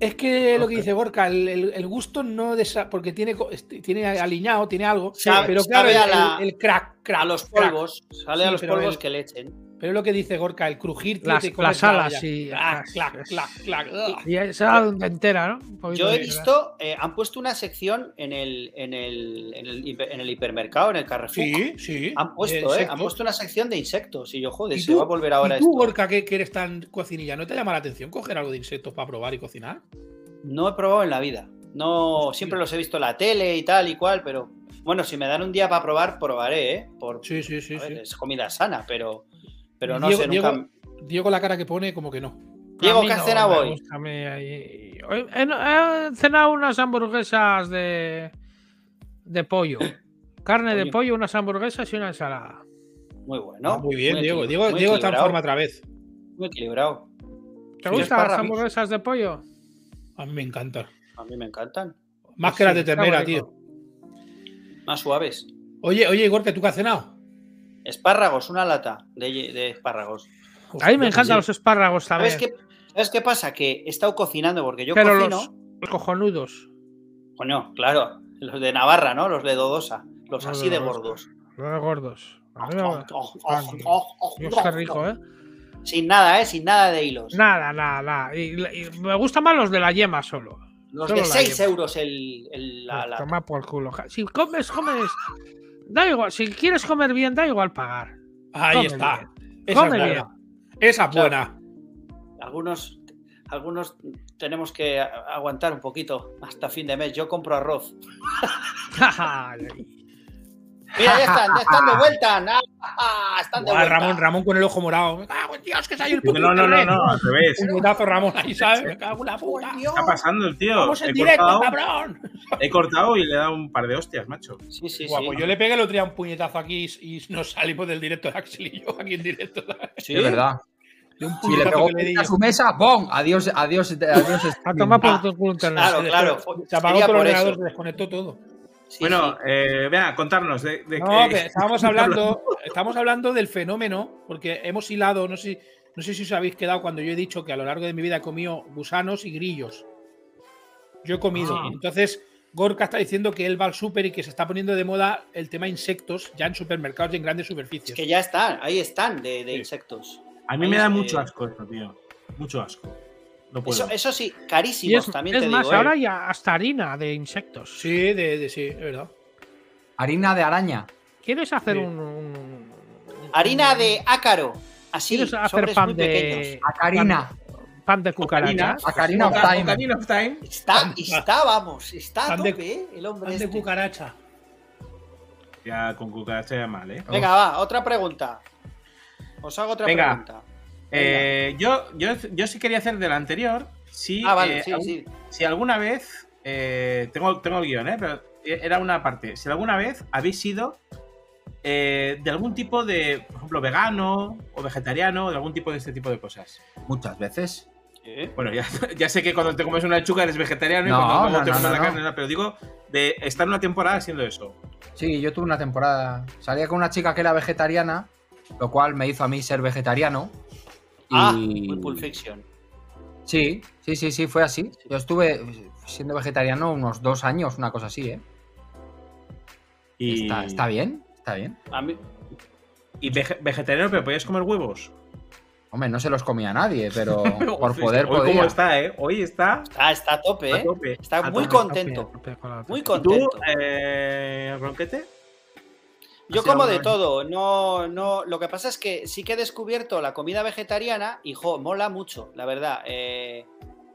Es que lo que dice Borca, el, el- el gusto no desa- porque tiene, este, tiene aliñado, tiene algo, Sabe- pero claro, sabe a el, la- el- el crack, crack, A los crack. polvos. Sale Sí, a los polvos el- que le echen. Pero es lo que dice Gorka, el crujir, tío, Las- te alas, sí. Clac, Ah, clac, clac, clac. Y esa entera, ¿no? Yo he visto, eh, han puesto una sección en el, en el, en el, hiper- en el hipermercado, en el Carrefour. Sí, sí. Han puesto, ¿eh? Han puesto una sección de insectos. Y yo, joder, ¿Y se tú? va a volver ahora ¿Y tú, esto. Gorka, que, que eres tan cocinilla, ¿no te llama la atención coger algo de insectos para probar y cocinar? No he probado en la vida. No, siempre los he visto en la tele y tal y cual, pero bueno, si me dan un día para probar, probaré, ¿eh? Por, Sí, sí, sí. a ver, sí. es comida sana, pero, pero no Diego, sé, nunca. Diego, Diego la cara que pone como que no. Diego, ¿qué no cenado me hoy? gusta a mí ahí. Hoy He, he cenado unas hamburguesas de, de pollo. Carne de pollo, unas hamburguesas y una ensalada. Muy bueno. Ah, muy bien, Diego. Diego, Diego está en forma otra vez. Muy equilibrado. ¿Te gustan las hamburguesas de pollo? A mí me encantan. A mí me encantan. Más que las de ternera, tío. Más suaves. Oye, oye, Igor, que tú qué has cenado. Espárragos, una lata de, de espárragos. A mí me encantan los espárragos también. ¿Sabes qué, ¿Sabes qué pasa? Que he estado cocinando porque yo Pero cocino. los, los cojonudos. Coño, claro. Los de Navarra, ¿no? Los de Dodosa. Los así de gordos. Los de gordos. Dios, qué rico, ¿eh? Sin nada, ¿eh? Sin nada de hilos. Nada, nada, nada. Y, y me gustan más los de la yema solo. Los solo de la 6 yema. euros el, el- la, Pues la- toma por culo. Si comes, comes. Da igual, si quieres comer bien, da igual pagar. Ahí Come está. Esa Come es bien. buena. Esa es Claro. buena. Algunos, algunos tenemos que aguantar un poquito hasta fin de mes. Yo compro arroz. Mira, ya están, ya están de vuelta. Ah, están de Buah, vuelta. Ramón, Ramón con el ojo morado. Me cago en Dios, que se ha ido el puto No, no, no, no, al revés. Un putazo Ramón ahí, ¿sabes? Me cago en la puta. ¿Qué está pasando el tío? Vamos en He directo, cortado, cabrón. he cortado y le he dado un par de hostias, macho. Sí, sí, Guapo, sí. yo le pegué el otro día un puñetazo aquí y y nos salimos del directo de Axel y yo aquí en directo. Sí. Es verdad. Si le pegó que le di a su mesa, ¡bom! Adiós, adiós, adiós. A tomar por Ah, tu culo. Claro, Se claro. Se apagó el por eso. ordenador, se desconectó todo. Sí, bueno, sí. eh, vea, contarnos de, de No, qué- que estábamos hablando, estamos hablando del fenómeno, porque hemos hilado, no sé, no sé si os habéis quedado cuando yo he dicho que a lo largo de mi vida he comido gusanos y grillos. Yo he comido. Ah. Entonces, Gorka está diciendo que él va al súper y que se está poniendo de moda el tema insectos ya en supermercados y en grandes superficies. Es que ya están, ahí están de, de Sí. insectos. A mí ahí me da mucho asco esto, tío. Mucho asco. No puedo. Eso, eso sí, carísimos es, también es te más, digo. ¿eh? ahora ya hasta harina de insectos. Sí, de, de- sí, es verdad. Harina de araña. ¿Quieres hacer Sí. un, un- Harina de ácaro. Así, ¿Quieres hacer pan de Acarina. pan de cucaracha? Acarina of Time. Ocarina of Time. Está, está, vamos, está a Pan de- tope, ¿eh? el hombre Pan de este. cucaracha. Ya con cucaracha ya mal, ¿eh? Venga, va, otra pregunta. Os hago otra Venga. pregunta. Eh, yo, yo, yo sí quería hacer del anterior. Si, Ah, vale, eh, sí, algún- sí. si alguna vez. eh, tengo, tengo el guion, ¿eh? Pero era una parte. Si alguna vez habéis sido eh, de algún tipo de, por ejemplo, vegano o vegetariano, de algún tipo de este tipo de cosas. Muchas veces. ¿Eh? Bueno, ya, ya sé que cuando te comes una lechuga eres vegetariano y No, cuando luego no, te no, comes no, la no. carne, no, pero digo de estar una temporada haciendo eso. Sí, yo tuve una temporada. Salía con una chica que era vegetariana, lo cual me hizo a mí ser vegetariano. Ah, y- muy Pulp Fiction. Sí, sí, sí, sí, fue así. Yo estuve siendo vegetariano unos dos años, una cosa así, ¿eh? Y, Está, está bien, está bien. A mí, Y vege- vegetariano, pero podías comer huevos. Hombre, no se los comía nadie, pero por poder Hoy cómo podía. está, ¿eh? Hoy está está, está a tope, a ¿eh? tope. Está a muy tope. contento. Muy contento. ¿Tú, eh, Ronquete? Yo ¿Has ido como de todo, no, no. Lo que pasa es que sí que he descubierto la comida vegetariana y jo, mola mucho, la verdad. eh,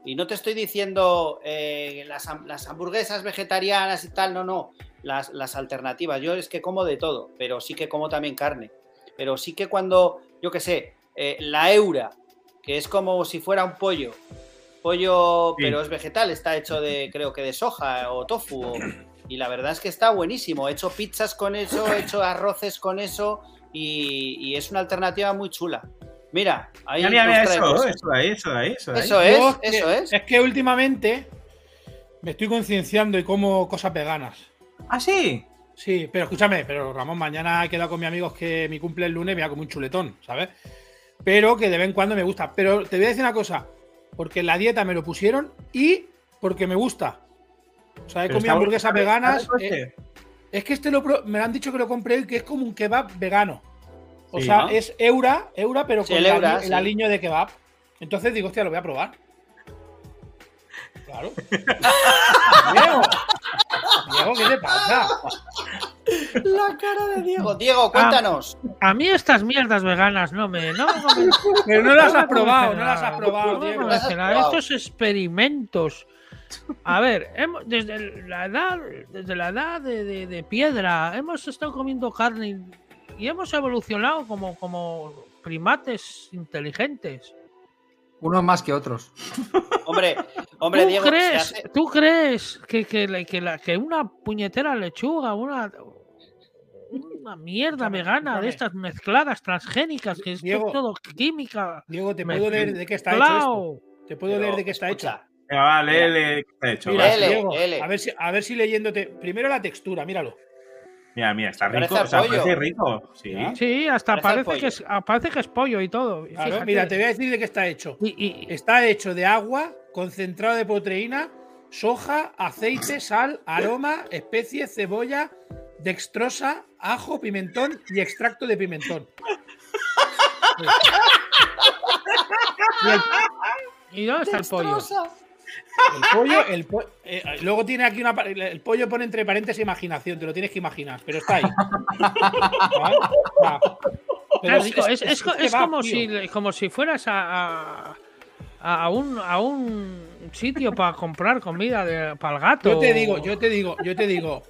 y no te estoy diciendo eh, las, las hamburguesas vegetarianas y tal, no, no. Las, las alternativas. Yo es que como de todo, pero sí que como también carne. Pero sí que cuando, yo qué sé, eh, la eura, que es como si fuera un pollo. Pollo, Sí. pero es vegetal, está hecho de, creo que de soja o tofu. o- y la verdad es que está buenísimo. He hecho pizzas con eso, he hecho arroces con eso y, y es una alternativa muy chula. Mira, ahí Mira, mira, eso, eso de ahí, eso de ahí, eso ahí. Eso es, Yo que- eso es. Es que últimamente me estoy concienciando y como cosas veganas. ¿Ah, sí? Sí, pero escúchame, pero Ramón, mañana he quedado con mis amigos que mi cumple el lunes y me voy a comer un chuletón, ¿sabes? Pero que de vez en cuando me gusta. Pero te voy a decir una cosa, porque en la dieta me lo pusieron y porque me gusta. O sea, he Pero comido hamburguesas veganas. eh, este. es que este lo me lo han dicho que lo compré y que es como un kebab vegano. O Sí, sea, ¿no? es eura, eura, pero Sí, con el el, eura, el sí. aliño de kebab. Entonces digo, hostia, lo voy a probar. Claro. Diego, Diego, ¿qué te pasa? La cara de Diego. Diego, cuéntanos. A mí estas mierdas veganas no me. No, no me- Pero no las has probado, no las has probado, Diego. Estos experimentos. A ver, hemos- desde la edad, desde la edad de, de- de piedra, hemos estado comiendo carne y, hemos evolucionado como, como primates inteligentes. Unos más que otros. Hombre, hombre, ¿Tú Diego, crees, hace- ¿tú crees que, que, que la- que una puñetera lechuga, una, una mierda vegana de estas mezcladas transgénicas, que es Diego. todo química? Diego, ¿te puedo leer de qué está hecho esto? ¿Te puedo Pero, leer de qué está escucha, hecho? Lee, lee, ¿qué está hecho? Mira. Léele, Diego, léele. a ver si, a ver si leyéndote. Primero la textura, míralo. Mira, mira, está Parece rico. O sea, pollo. parece rico. Sí. Sí, hasta Parece que es, ah, parece que es pollo y todo. Claro, mira, te voy a decir de qué está hecho. Y- y- Está hecho de agua, concentrado de proteína, soja, aceite, sal, aroma, especies, cebolla, dextrosa, ajo, pimentón y extracto de pimentón. ¿Y dónde está el pollo? El pollo, el po- eh, luego tiene aquí una. El pollo pone entre paréntesis imaginación, te lo tienes que imaginar, pero está ahí. ¿Vale? Va. Pero Claro, digo, es, como, tío. si, como si fueras a, a, a un, a un sitio para comprar comida de, para el gato. Yo te digo, yo te digo, yo te digo.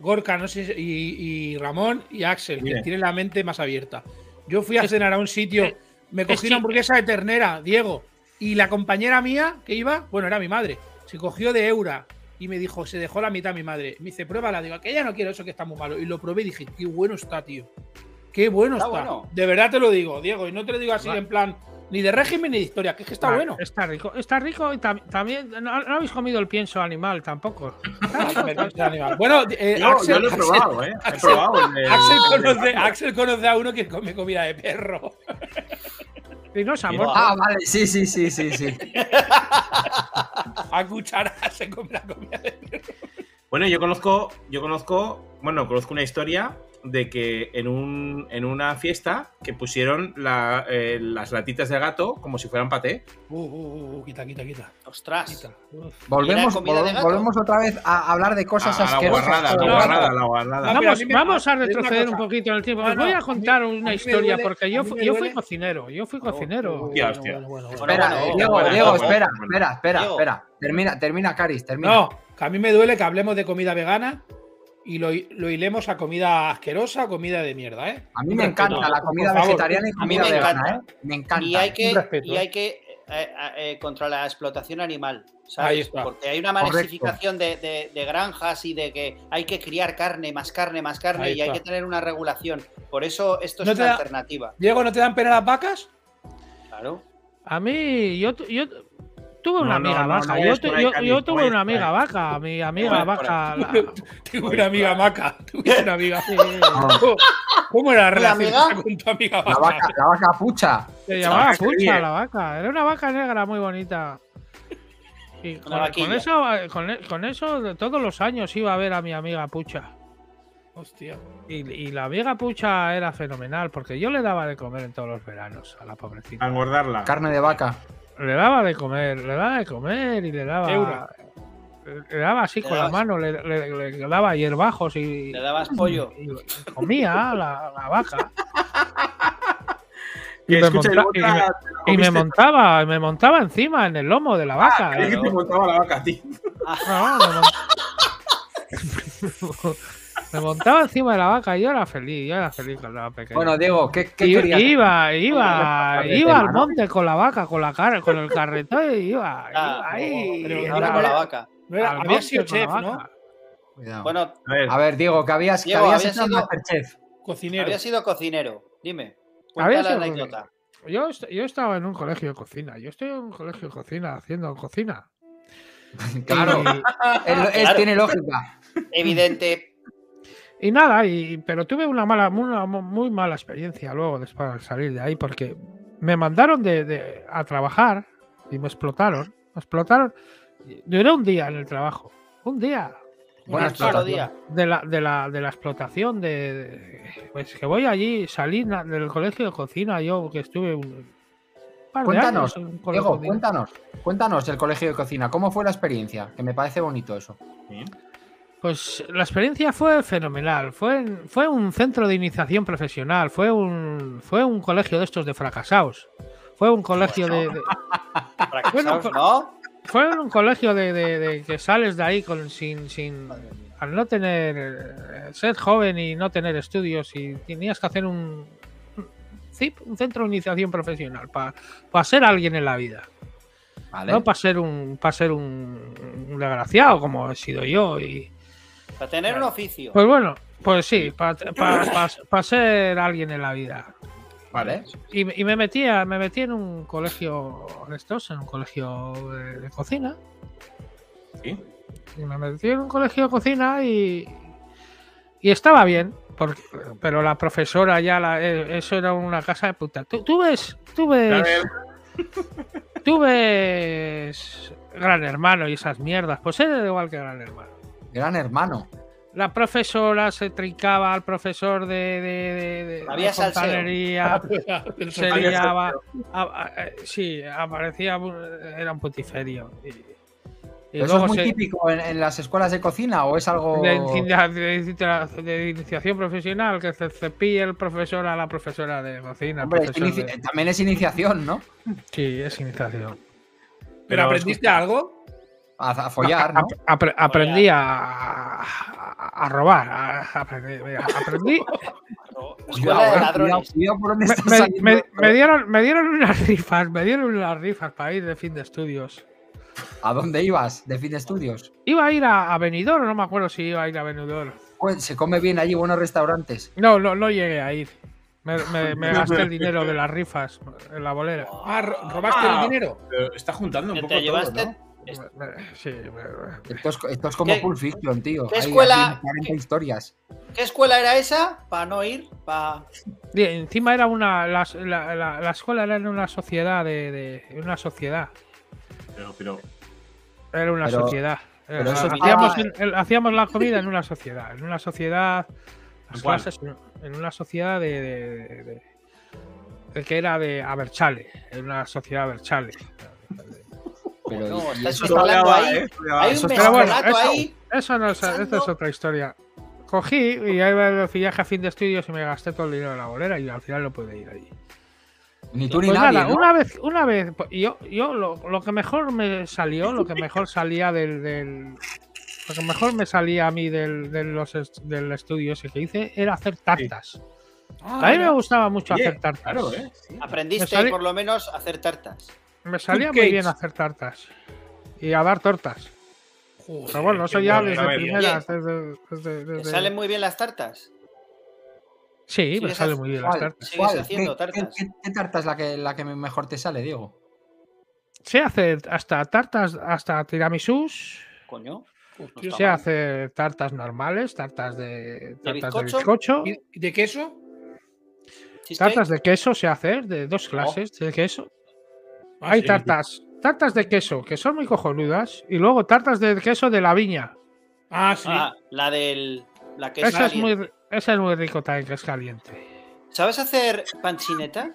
Gorka no sé, y, y Ramón y Axel, que tienen la mente más abierta. Yo fui a cenar a un sitio, me cogí una hamburguesa de ternera, Diego, y la compañera mía que iba, bueno, era mi madre, se cogió de Eura y me dijo, se dejó la mitad mi madre. Me dice, pruébala, digo, que ya no quiero eso que está muy malo. Y lo probé y dije, qué bueno está, tío. Qué bueno Está está. bueno. De verdad te lo digo, Diego, y no te lo digo así en plan ni de régimen ni de historia, que es que está Vale, bueno. Está rico. Está rico y tam- también. No, no habéis comido el pienso animal tampoco. Bueno, eh, Yo, Axel, yo lo he Axel- probado, ¿eh? He Axel- probado el conoce, Axel conoce a uno que come comida de perro. Muerto. Ah, vale, sí, sí, sí, sí, sí. A cucharadas se come la comida de perro. Bueno, yo conozco, yo conozco, bueno, conozco una historia de que en, un, en una fiesta que pusieron la- eh, las latitas de gato como si fueran paté. Uh, uh, uh, quita, quita, quita. Ostras. quita. Uf. Volvemos, vol- volvemos otra vez a hablar de cosas a, a la asquerosas. guarrada, la guarrada, la guarrada. Vamos, vamos a retroceder un poquito en el tiempo. Os voy a contar una historia duele- porque yo, yo fui cocinero. Yo fui cocinero. Hostia, hostia. Espera, Diego, Diego, espera, espera, espera, espera. Termina, termina, Caris, termina. No, que a mí me duele que hablemos de comida vegana y lo, lo hilemos a comida asquerosa, comida de mierda, ¿eh? A mí me encanta la comida favor. vegetariana y A mí comida me vegana, encanta. ¿eh? Me encanta. Y hay que, y ¿eh? hay que eh, eh, contra la explotación animal, ¿sabes? Ahí está. Porque hay una masificación de, de- de granjas y de que hay que criar carne, más carne, más carne Ahí y hay que tener una regulación. Por eso esto es ¿No te una da- alternativa. Diego, ¿no te dan pena las vacas? Claro. A mí, yo, yo tuve una amiga vaca. yo, tuve una amiga vaca. Mi amiga vaca. la- Tengo una amiga maca. Tuve una amiga. ¿Cómo- ¿Cómo era la relación con tu amiga La vaca? vaca, la vaca pucha. Se La llamaba vaca Pucha la vaca. Era una vaca negra muy bonita. Y con, eso, eh, con, e- con eso, todos los años iba a ver a mi amiga Pucha. Hostia. Y, y la amiga Pucha era fenomenal porque yo le daba de comer en todos los veranos a la A pobrecita. engordarla. Carne de vaca. Le daba de comer, le daba de comer y le daba. Eura. Le daba así Le con la mano, le, le- le daba hierbajos y, Le dabas pollo. y comía la, la vaca. Y me monta- y Y montaba, me montaba encima en el lomo de la vaca. Creí que te montaba la vaca a ti. No, me, mon- me montaba encima de la vaca y yo era feliz, yo era feliz cuando era pequeño. Bueno, Diego, ¿qué, qué Y- querías? iba, iba, iba al monte con la vaca, con la cara, con el carretón y iba, Ah, iba ahí. pero no Ahora era- con la vaca. No era- al había sido chef, ¿no? Cuidado. Bueno, A ver, A ver, Diego, que habías, que Diego, habías había hecho sido- Masterchef. Cocinero. había sido cocinero. Dime. Cuenta la anécdota. Yo, yo estaba en un colegio de cocina, yo estoy en un colegio de cocina haciendo cocina. Claro. Y- Él, él Claro. tiene lógica. Evidente. Y nada, y, pero tuve una mala, una mu- muy mala experiencia luego después de salir de ahí, porque me mandaron de, de- a trabajar y me explotaron. Me explotaron. Duré un día en el trabajo. Un día. Buena Un solo día. De la, de la, de la explotación de, de- Pues que voy allí, salí del colegio de cocina, yo que estuve un par de Cuéntanos, años Diego, cuéntanos. Cuéntanos el colegio de cocina. ¿Cómo fue la experiencia? Que me parece bonito eso. sí. Pues la experiencia fue fenomenal. Fue, fue un centro de iniciación profesional. Fue un, fue un colegio de estos de fracasados. Fue un colegio de, de- Fracasados, Bueno, ¿no? fue un colegio de, de- de que sales de ahí con sin, sin al no tener eh, ser joven y no tener estudios y tenías que hacer un CIP, un centro de iniciación profesional para ser alguien en la vida. ¿Vale? No para ser un para ser un, un desgraciado como he sido yo y Para tener un oficio. Pues bueno, pues sí, para ser alguien en la vida. Vale. Y, me- y me metí a- me metí en un colegio de estos, en un colegio de, de cocina. Sí. Y me metí en un colegio de cocina y, y estaba bien. porque- pero la profesora ya, la- eh, eso era una casa de puta. Tú, tú ves, tú ves, tú ves Gran Hermano y esas mierdas. Pues era igual que Gran Hermano. Gran hermano. La profesora se trincaba al profesor de, de, de- de- Había de se Había liaba. a- a- eh, sí, aparecía. Era un putiferio. Y, y ¿Eso es muy se- típico en, en las escuelas de cocina o es algo...? de, de- de- de iniciación profesional que se cepille el profesor a la profesora de cocina. el Hombre, es profesor inici- de- también es iniciación, ¿no? Sí, es iniciación. ¿Pero Pero aprendiste algo? A, a follar, ¿no? Aprendí a, a- a robar. a- mira, aprendí. Eh, Me, dieron, me dieron unas rifas, me dieron unas rifas para ir de fin de estudios. ¿A dónde ibas? ¿De fin de estudios? Iba a ir a, a Benidorm, no me acuerdo si iba a ir a Benidorm. Pues se come bien allí, buenos restaurantes. No, no, no llegué a ir. Me, me- me gasté el dinero de las rifas en la bolera. Ah, ro- ¿robaste Ah. el dinero? Pero está juntando un ¿Que poco te llevaste? todo, ¿no? Sí, Esto es, esto es como ¿Qué- Pulp Fiction, tío. qué Hay escuela- 40 historias. ¿Qué escuela era esa? Para no ir. Pa... Y encima era una. La, la- la- la escuela era en una sociedad de. una sociedad. Pero, pero Era una Pero- sociedad. pero Eh, eso hacíamos, el- hacíamos la comida en una sociedad. En una sociedad. Las ¿Cuál? clases en- una sociedad de. de- de- de- de que era de Aberchale. En una sociedad Aberchale. Pero, No, estás ahí. ¿eh? Hay un Pero bueno, eso- ahí. Eso no es, otra historia. Cogí y ahí va el viaje a fin de estudios y me gasté todo el dinero en la bolera y al final no pude ir allí. Ni tú ni Pues nadie, nada, ¿no? una vez, una vez, pues, yo, yo lo, lo que mejor me salió, lo que mejor salía del, del- lo que mejor me salía a mí del, del los est- del estudio ese que hice era hacer tartas. Ah, A mí me gustaba mucho hacer tartas. Claro, ¿eh? Sí. Aprendiste por lo menos a hacer tartas. Me salía muy bien hacer tartas y a dar tortas. Joder, Pero bueno, eso qué ya bueno. desde primeras. desde- desde- ¿Te desde- salen muy bien las tartas? Sí, me salen muy bien las tartas. Sigues ¿Cuál? haciendo ¿Qué- qué- tartas. ¿Qué, qué tarta es la que, la que mejor te sale, Diego? Sé hacer hasta tartas, hasta tiramisús. Coño. Sé mal. hacer tartas normales, tartas de, tartas de bizcocho? bizcocho. ¿Y de queso? Tartas de queso sé hacer, de dos clases de queso. Hay tartas, tartas de queso que son muy cojonudas y luego tartas de queso de la viña. Ah, sí. Ah, la del. La que es Esa es, caliente. muy, esa es muy rico también, que es caliente. ¿Sabes hacer panchineta?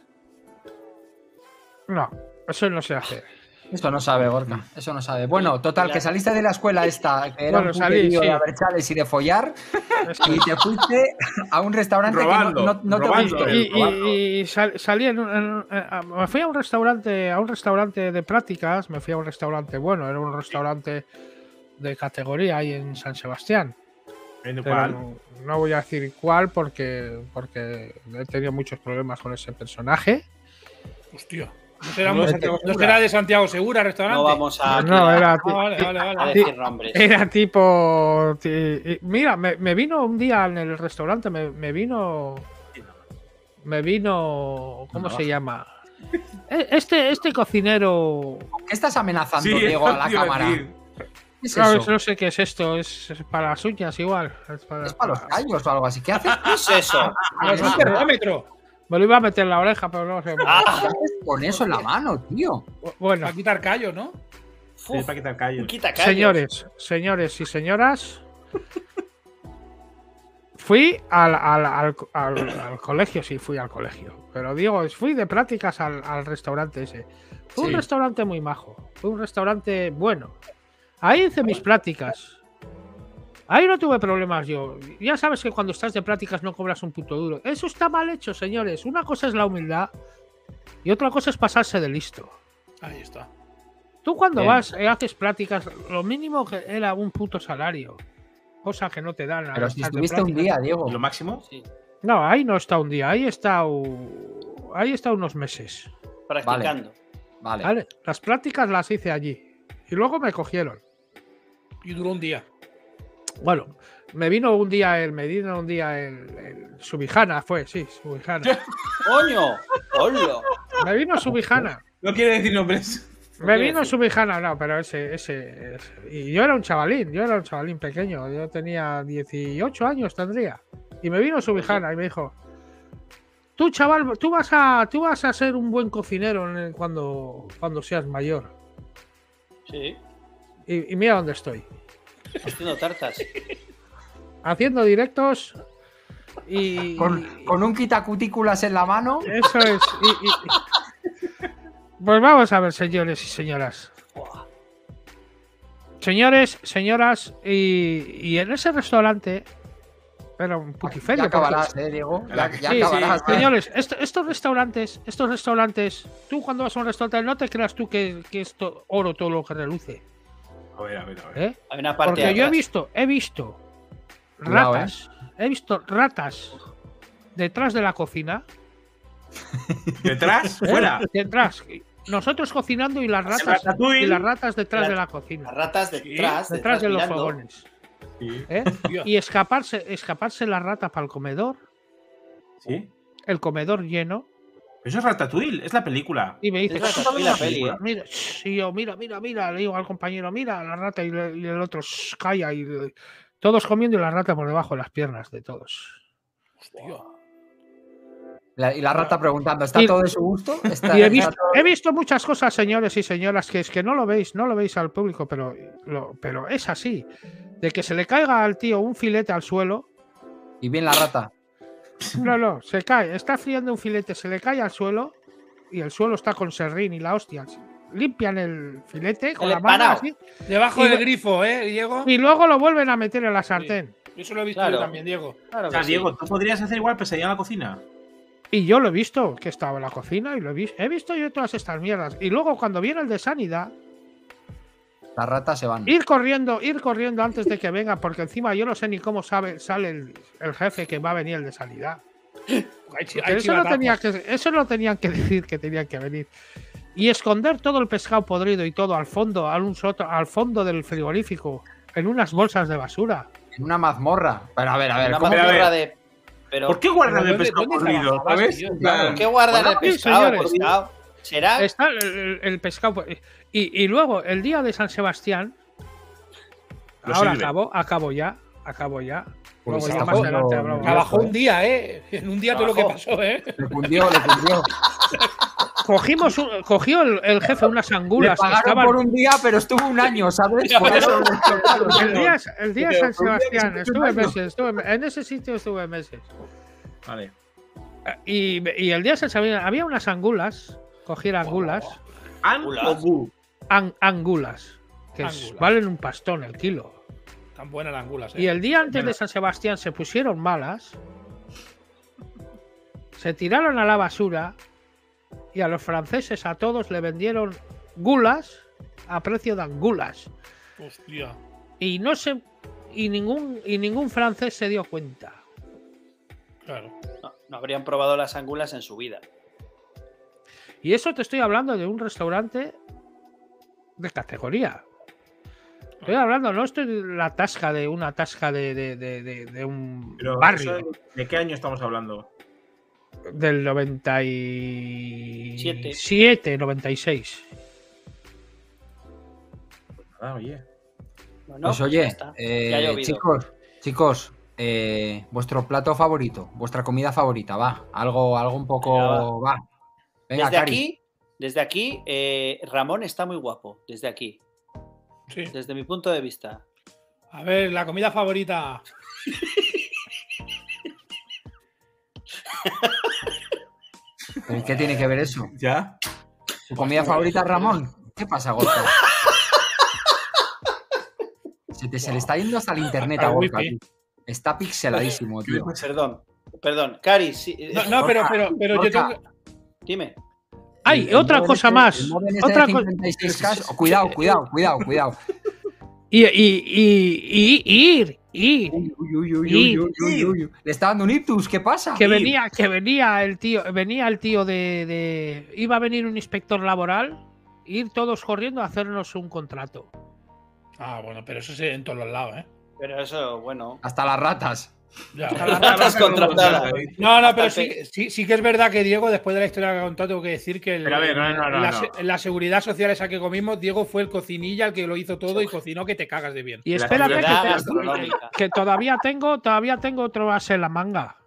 No, eso no sé hacer. Eso no sabe, Gorka. Eso no sabe. Bueno, total, que saliste de la escuela esta, que era Bueno, un salí, sí. de aberchales y de follar, y te fuiste a un restaurante Robando, que no, no- no te gustó. Y, y- probando. y sal- salí en, un- en eh, a- me fui a un restaurante, a un restaurante de prácticas, me fui a un restaurante bueno, era un restaurante de categoría ahí en San Sebastián. ¿En cuál? no, no voy a decir cuál porque, porque he tenido muchos problemas con ese personaje. Hostia. ¿No será, No, un- Santiago ¿no Segura. será de Santiago Segura restaurante? No vamos a. No, era, Ah, ti- vale, vale, a vale. decir nombres. era tipo... Mira, me, me vino un día en el restaurante, me, me vino... Me vino... ¿Cómo se baja. llama? E- Este, este cocinero... ¿Qué estás amenazando, Sí, Diego, a la cámara? decir. ¿Qué es No, eso? no sé qué es esto, es, es para las uñas igual. Es para, ¿Es para los callos o algo así? ¿Qué haces? ¿Qué es eso? Ah, es un termómetro. Me lo iba a meter en la oreja, pero no sé. Ah, ¿Qué haces con eso en la mano, tío? Bueno, Para quitar callos, ¿no? Sí, para quitar quitacallos. señores, señores y señoras, fui al, al- al- al- al colegio, sí, fui al colegio. Pero digo, fui de prácticas al, al restaurante ese. Fue un restaurante muy majo, fue un restaurante bueno. Ahí hice mis prácticas. Ahí no tuve problemas yo. Ya sabes que cuando estás de prácticas no cobras un puto duro. Eso está mal hecho, señores. Una cosa es la humildad y otra cosa es pasarse de listo. Ahí está. Tú cuando Bien. vas y haces prácticas, lo mínimo que era un puto salario. Cosa que no te dan. Pero si estuviste un día, Diego. ¿Y lo máximo? Sí, No, ahí no está un día, ahí está u- ahí está unos meses. practicando. Vale. ¿vale? Las prácticas las hice allí. Y luego me cogieron. Y duró un día. Bueno, me vino un día el, me vino un día el, el Subijana, fue, sí, Subijana. ¡Coño! ¡Hola! Me vino Subijana. No quiere decir nombres. Me vino decir. Subijana, no, pero ese, ese, ese- Y yo era un chavalín, yo era un chavalín pequeño. Yo tenía 18 años, tendría. Y me vino Subijana y me dijo: Tú, chaval, tú vas a, tú vas a ser un buen cocinero en el- cuando, cuando seas mayor. Sí, Y, y mira dónde estoy. Haciendo tartas. Haciendo directos y. Con, con un quitacutículas en la mano. Eso es. y- y- Pues vamos a ver, señores y señoras. Señores, señoras, y, y en ese restaurante era un putiferio. Ya porque- acabarás, eh, Diego. Ya, ya Sí, sí, acabarás. eh. señores, esto- estos restaurantes, estos restaurantes, tú cuando vas a un restaurante no te creas tú que, que es oro todo lo que reluce, A ver, a ver, a ver. ¿eh? Hay una parte Porque yo he visto, he visto ratas. He visto ratas detrás de la cocina. Detrás, ¿eh? fuera. Detrás. Nosotros cocinando y las ratas, y las ratas detrás La- de la cocina. Las ratas detrás, Detrás de los mirando. fogones. Sí. ¿eh? Y escaparse, escaparse la rata para el comedor, Sí. el comedor lleno, Eso es Ratatouille, es la película. y me dice, la peli, ¿eh? mira, y yo, mira, mira, mira, le digo al compañero, mira la rata y, le- y el otro shh, calla y le- todos comiendo y la rata por debajo de las piernas de todos. La- y la rata preguntando, ¿está Y- todo de su gusto? ¿Está- Y he visto, todo- he visto muchas cosas, señores y señoras, que es que no lo veis, no lo veis al público, pero, lo- pero es así. De que se le caiga al tío un filete al suelo, Y bien la rata. No, no, se cae, está friando un filete, se le cae al suelo y el suelo está con serrín y la hostia. Limpian el filete con El la mano así, Debajo Y del grifo, ¿eh, Diego? y luego lo vuelven a meter en la sartén. Eso lo he visto Claro. yo también, Diego. Claro O sea, sí. Diego, ¿tú podrías hacer igual pesadilla en la cocina? Y yo lo he visto, que estaba en la cocina y lo he visto. He visto yo todas estas mierdas. Y luego cuando viene el de sanidad, Las ratas se van. ir corriendo, ir corriendo antes de que venga, porque encima yo no sé ni cómo sabe, sale el, el jefe que va a venir el de hay eso, no tenía que, eso no tenían que decir que tenían que venir. Y esconder todo el pescado podrido y todo al fondo, al, un soto- al fondo del frigorífico, en unas bolsas de basura. En una mazmorra. Pero a ver, a ver. Una ¿cómo- Pero a mazmorra ver. de. Pero, ¿Por qué guardan ¿Dónde- el pescado podrido? ¿Por qué guardan el pescado? Pescado? ¿Será? Está el, pescado. Y, y luego, el día de San Sebastián, Lo ahora sirve. acabo, acabo ya, acabo ya. Pues Luego más adelante. Trabajó un día, ¿eh? En un día todo lo que pasó, ¿eh? Le cundió, le cundió. Cogimos un- cogió el, el jefe unas Le angulas que pagaron estaban. por un día, pero estuvo un año, ¿sabes? Le. El día, el día San Sebastián, se estuve meses, estuve- en ese sitio estuve meses. Vale. Y, y el día de San Sebastián había unas angulas, cogiera angulas, ¿An Angulas. an- angulas, que es- valen un pastón el kilo. Tan buenas las angulas, ¿eh? Y el día antes de San Sebastián se pusieron malas, se tiraron a la basura y a los franceses a todos le vendieron gulas a precio de angulas. Hostia. Y no se y ningún y ningún francés se dio cuenta. Claro. No, no habrían probado las angulas en su vida. Y eso te estoy hablando de un restaurante de categoría. Estoy hablando, no estoy de la tasca de una tasca de, de- de- de- de un Pero barrio eso, ¿De qué año estamos hablando? del 97, 96. Ah, oye. Bueno, Pues oye, está. eh, chicos, chicos, eh, vuestro plato favorito, vuestra comida favorita, va. Algo, algo un poco. Va. Venga, desde Cari. aquí, desde aquí, eh, Ramón está muy guapo. Desde aquí, Sí. desde mi punto de vista. A ver, la comida favorita. ¿Pero ¿Qué tiene que ver eso? ¿Ya? ¿Tu comida favorita, Ramón? ¿Qué pasa, Gorka? Se, te, se le está yendo hasta el internet a Gorka. tío. Está pixeladísimo, tío. Perdón, perdón. Cari, sí, No, no, pero, pero, pero yo tengo. Dime. El- el otra cosa este- más. este Otra cosa. 56K, oh, Cuidado, cuidado, cuidado, cuidado. Y, y, y, y ir, ir. Uy, uy, uy, uy, uy, uy, uy, uy. Le está dando un ictus, ¿qué pasa? Que venía, que venía el tío, venía el tío de, de- Iba a venir un inspector laboral, ir todos corriendo a hacernos un contrato. Ah, bueno, pero eso sí en todos los lados, ¿eh? Pero eso, bueno. Hasta las ratas. Ya. Las ratas contratadas. No, no, pero sí, sí, sí que es verdad que Diego, después de la historia que ha contado, tengo que decir que el- Pero a ver, no, no, no, en, la, seguridad social esa que comimos, Diego fue el cocinilla, el que lo hizo todo y cocinó que te cagas de bien. Y espérate que, todavía tengo, todavía tengo otro base en la manga.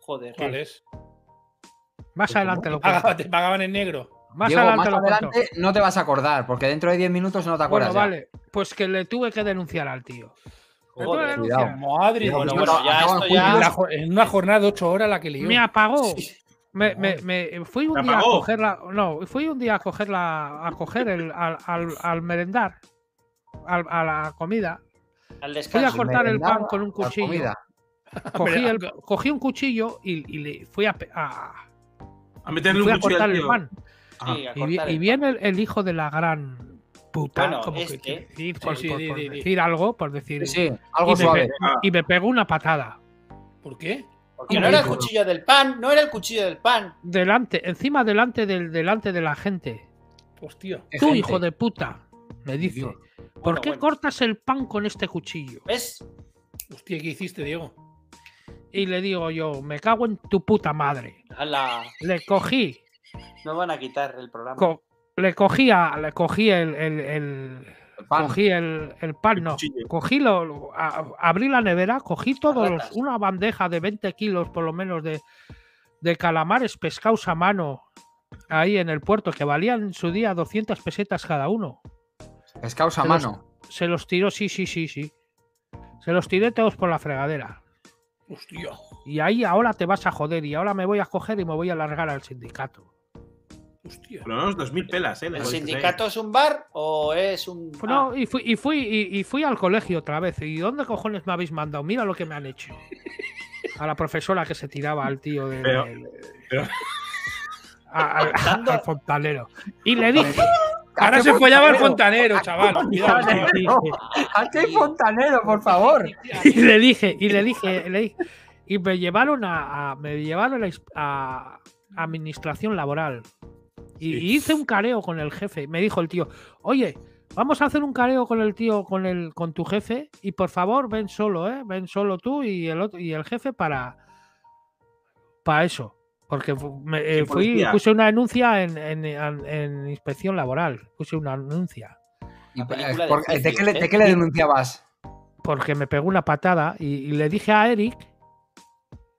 Joder. ¿Cuál es? Más adelante lo Pagaban- cuento. te pagaban en negro. Más Diego, adelante más adelante no te vas a acordar, porque dentro de 10 minutos no te acuerdas. Bueno, ya. vale. Pues que le tuve que denunciar al tío. Joder. Madre Dios. bueno, ya esto ya- En una jo- En una jornada de ocho horas la que lió. Me apagó. Me, me- me- fui un ¿Te día a apagó? coger la. No, fui un día a coger la. a coger el. al, al, al merendar. al- a la comida. Al Fui a cortar el pan con un cuchillo. Cogí, el- cogí un cuchillo y, y le fui a, a- A meterle fui un a cortar el pan. Sí, a Y, viene el, el hijo de la gran puta, Bueno, como que este- decir, Sí, por, sí, decir algo, por decir. Sí, sí, algo y, me pe- y me pegó una patada. ¿Por qué? Porque no era el cuchillo del pan, no era el cuchillo del pan. Delante, encima delante del, delante de la gente. Hostia. Qué Tú, gente. hijo de puta, me dice. Dios. ¿Por Bueno, qué bueno. cortas el pan con este cuchillo? ¿Ves? Hostia, ¿qué hiciste, Diego? Y le digo yo, me cago en tu puta madre. Ala, Le cogí, no van a quitar el programa. co- le cogí, a- le cogí el, el- pan. cogí el, el pan, no, cogí lo, a- abrí la nevera, cogí todos los, una bandeja de 20 kilos por lo menos de, de calamares pescados a mano ahí en el puerto que valían en su día 200 pesetas cada uno. Pescados a Se los- mano. Se los tiró, sí, sí, sí, sí. Se los tiré todos por la fregadera. Hostia. Y ahí ahora te vas a joder y ahora me voy a coger y me voy a largar al sindicato. Hostia. Por lo menos 2.000 pelas, ¿eh? ¿El sindicato es un bar o es un.? No, y fui, y fui, y, y fui al colegio otra vez. ¿Y dónde cojones me habéis mandado? Mira lo que me han hecho. A la profesora que se tiraba al tío de, Pero- pero- a- al- al fontanero. Y le dije, Ahora se follaba el fontanero, chaval. Cuidado, dije- ¿A qué fontanero, por favor? y le dije, y le dije, le dije- y me llevaron a, a- me llevaron a administración laboral. Y, hice un careo con el jefe. Me dijo el tío, oye, vamos a hacer un careo con el tío, con el, con tu jefe, y por favor ven solo, eh, ven solo tú y el otro, y el jefe para, para eso. Porque me- eh, fui, puse una denuncia en, en- en- en inspección laboral. Puse una denuncia. Y, de por- ¿De juicios, qué le- de qué le denunciabas? Porque me pegó una patada y, y le dije a Eric,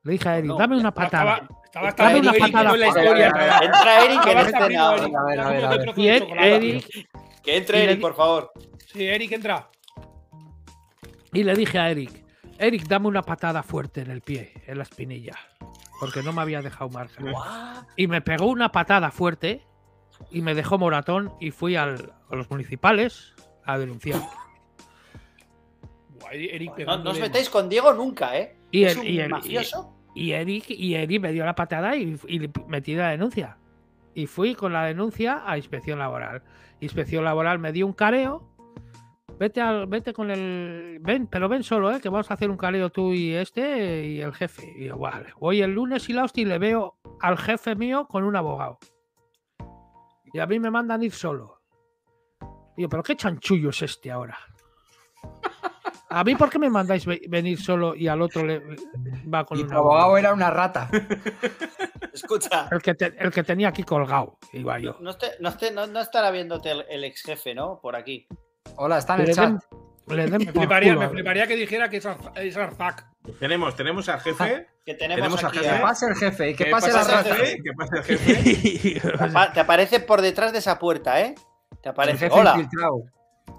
le dije a Eric, No, dame una Estaba, patada. Estaba hasta Eric patada. en la historia. ver. Entra Eric. Eric. Ver. otro trozo Y Eric, Que entre Eric, por favor. Sí, Eric, entra. y le dije a Eric, Eric, dame una patada fuerte en el pie, en la espinilla, porque no me había dejado. Guau. Y me pegó una patada fuerte y me dejó moratón y fui al- a los municipales a denunciar. Eric No, os metáis con Diego nunca, ¿eh? Y es el- un y el- mafioso. Y Eric, y me dio la patada y, y metí la denuncia. Y fui con la denuncia a inspección laboral. Inspección laboral me dio un careo. Vete al, vete con el. Ven, pero ven solo, ¿eh? Que vamos a hacer un careo tú y este y el jefe. Y yo, vale. Voy el lunes y la hostia y le veo al jefe mío con un abogado. Y a mí me mandan ir solo. Yo, pero qué chanchullo es este ahora. A mí, ¿por qué me mandáis ve- venir solo y al otro le va con Y un tu abogado era una rata. Escucha. El que, te- el que tenía aquí colgado, igual yo. No, esté- no, esté- no- no estará viéndote el, el ex jefe, ¿no? Por aquí. Hola, está en Que el chat. den- le den Me fliparía, culo. me fliparía que dijera que es, es Arzac. Tenemos, tenemos al jefe. Que tenemos, Tenemos a aquí. jefe. Que a- pase el jefe y que ¿Qué pase la rata. jefe? ¿Qué pasa el jefe? Te apa- Te aparece por detrás de esa puerta, ¿eh? Te El aparece. jefe Hola. infiltrado.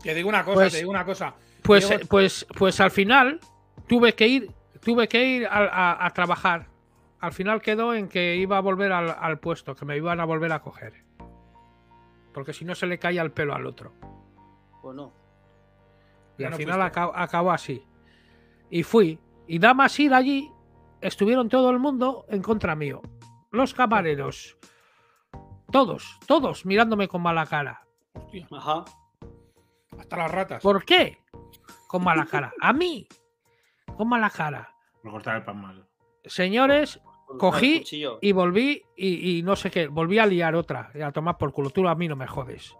Que digo una cosa, Pues- te digo una cosa. Pues, Diego- pues, pues al final tuve que ir, tuve que ir a, a- a trabajar. Al final quedó en que iba a volver al, al puesto, que me iban a volver a coger. Porque si no se le caía el pelo al otro. Bueno, Y Ya al no final acabó, acabó así. Y fui. Y da más ir allí, estuvieron todo el mundo en contra mío. Los camareros. Todos, todos mirándome con mala cara. Hostia, ajá. hasta las ratas. ¿Por qué? Con mala cara. A mí. Con mala cara. Por cortar el pan mal. Señores, Cogí y volví y, y no sé qué. Volví a liar otra. Y a tomar por culo. Tú a mí no me jodes.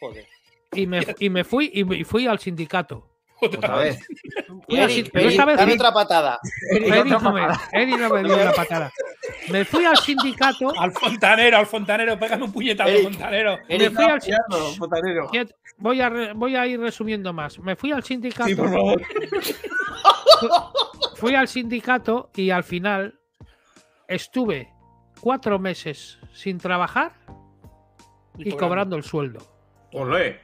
Joder. Y me, y me fui y fui al sindicato. Otra vez. Dame otra patada. Otra no, me, dio una patada. Me fui al sindicato. Al fontanero, al fontanero, pégame un puñetazo, Eric. fontanero. Me fui al sin- Tirando, botanero. Quiet- Voy a, re- voy a ir resumiendo más. Me fui al sindicato. Sí, por favor. Fui al sindicato y al final estuve cuatro meses sin trabajar y cobrando el sueldo. Olé.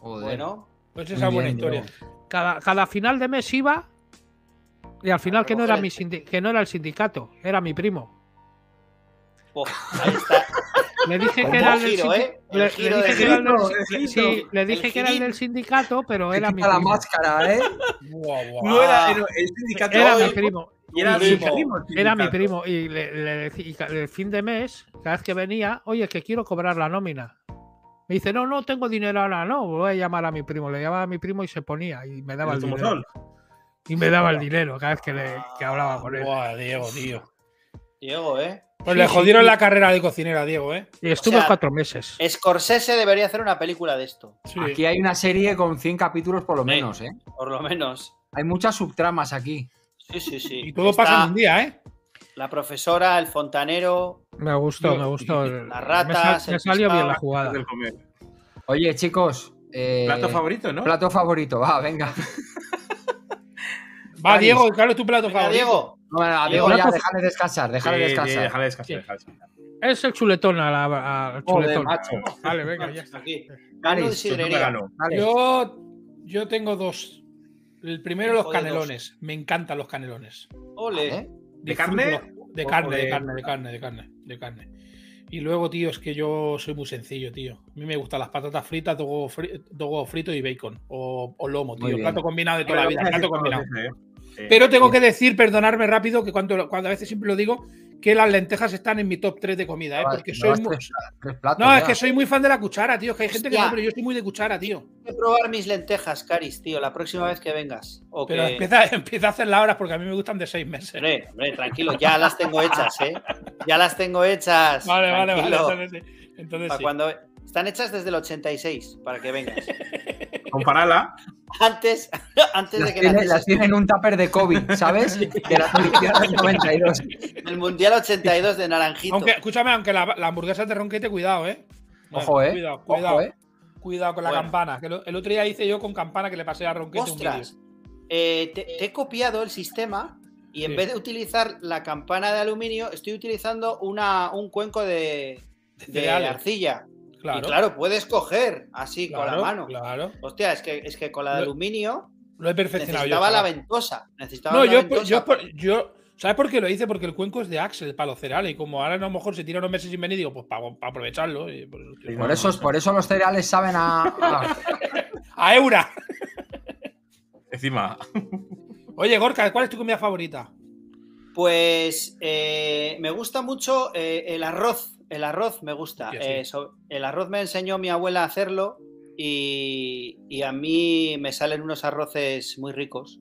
Joder. Bueno, Pues esa Muy buena historia. Cada, cada final de mes iba y al final que no, era mi que no era el sindicato, era mi primo. ahí está. Le dije que era el del sindicato, pero Se era mi la primo. máscara, ¿eh? No era Ah. era el sindicato. Era hoy, mi primo. y era mi primo el Era mi sindicato. primo. Y, le, le y el fin de mes, cada vez que venía, oye, que quiero cobrar la nómina. Me dice, no, no tengo dinero ahora, no, voy a llamar a mi primo. Le llamaba a mi primo y se ponía y me daba el, El dinero. Y me daba el dinero cada vez que, le, que hablaba con él. Buah, Diego, tío. Diego, ¿eh? Pues Sí, le jodieron sí. la carrera de cocinera a Diego, ¿eh? Y estuve sea, cuatro meses. Scorsese debería hacer una película de esto, Sí. Aquí hay una serie con 100 capítulos por lo menos, ¿eh? por lo menos. Hay muchas subtramas aquí. Sí, sí, sí. Y todo Está pasa en un día, ¿eh? La profesora, el fontanero. Me gustó, me gustó. las me ratas, sal- me salió bien la jugada. Oye, chicos. eh, Plato favorito, ¿no? Plato favorito, va, venga. Va. Diego, ¿cuál es tu plato Venga, favorito? Diego. No, a Diego ya, déjale descansar, déjale Sí, sí, descansar. déjale descansar, Sí. déjale descansar. Es el chuletón a la, chuletón. macho. Vale, venga, ya está. Aquí. Caris. Yo, yo tengo dos. El primero, los canelones. Me encantan los canelones. Ole. ¿Eh? ¿De carne? De carne, de carne, de carne, de carne, de carne. Y luego, tío, es que yo soy muy sencillo, tío. A mí me gustan las patatas fritas, dos huevos fri- dos huevos fritos y bacon. O, o lomo, tío. Plato combinado de toda la vida. Plato combinado. ¿eh? Pero tengo que decir, perdonarme rápido, que cuando, cuando a veces siempre lo digo, que las lentejas están en mi top 3 de comida, ¿eh? No, Porque no, soy es muy... tres, tres platos. No, es que soy muy fan de la cuchara, tío. Que hay gente que no, pero yo soy muy de cuchara, tío. Tengo que probar mis lentejas, Caris, tío, la próxima vez que vengas. O Pero que- empieza, empieza a hacer las horas porque a mí me gustan de seis meses. Hombre, hombre, tranquilo, ya las tengo hechas, ¿eh? Ya las tengo hechas. Vale, vale, vale. tranquilo. Entonces, sí. Entonces Para sí. cuando... Están hechas desde el 86, para que vengas. Comparala. Antes, antes Las de que tiene, las tiene en un tupper de COVID, ¿sabes? De la del 92. tú. El Mundial 82 de Naranjito. Aunque, escúchame, aunque la, la hamburguesa de ronquete, cuidado, ¿eh? Ojo, ¿eh? Cuidado, cuidado. Ojo, ¿eh? Cuidado con la Bueno. campana. Que lo- el otro día hice yo con campana que le pasé a ronquete un. Ostras, eh, te, te he copiado el sistema y en Sí. vez de utilizar la campana de aluminio, estoy utilizando una, un cuenco de, de cereales. arcilla. Claro. Y claro, puedes coger así con la mano. Claro. Hostia, es que, es que con la de Lo- aluminio Lo he perfeccionado yo. necesitaba la ventosa. Necesitaba No, una yo, ventosa. yo, por- yo- ¿Sabes por qué lo hice? Porque el cuenco es de Axel para los cereales. Y como ahora a lo mejor se tira unos meses sin venir, digo, pues para, aprovecharlo. y por eso Por eso, por eso los cereales saben a. a- ¡A Eura! Encima. Oye, Gorka, ¿cuál es tu comida favorita? Pues eh, me gusta mucho eh, el arroz. El arroz me gusta. Sí. Eh, so- el arroz me enseñó mi abuela a hacerlo y, y a mí me salen unos arroces muy ricos.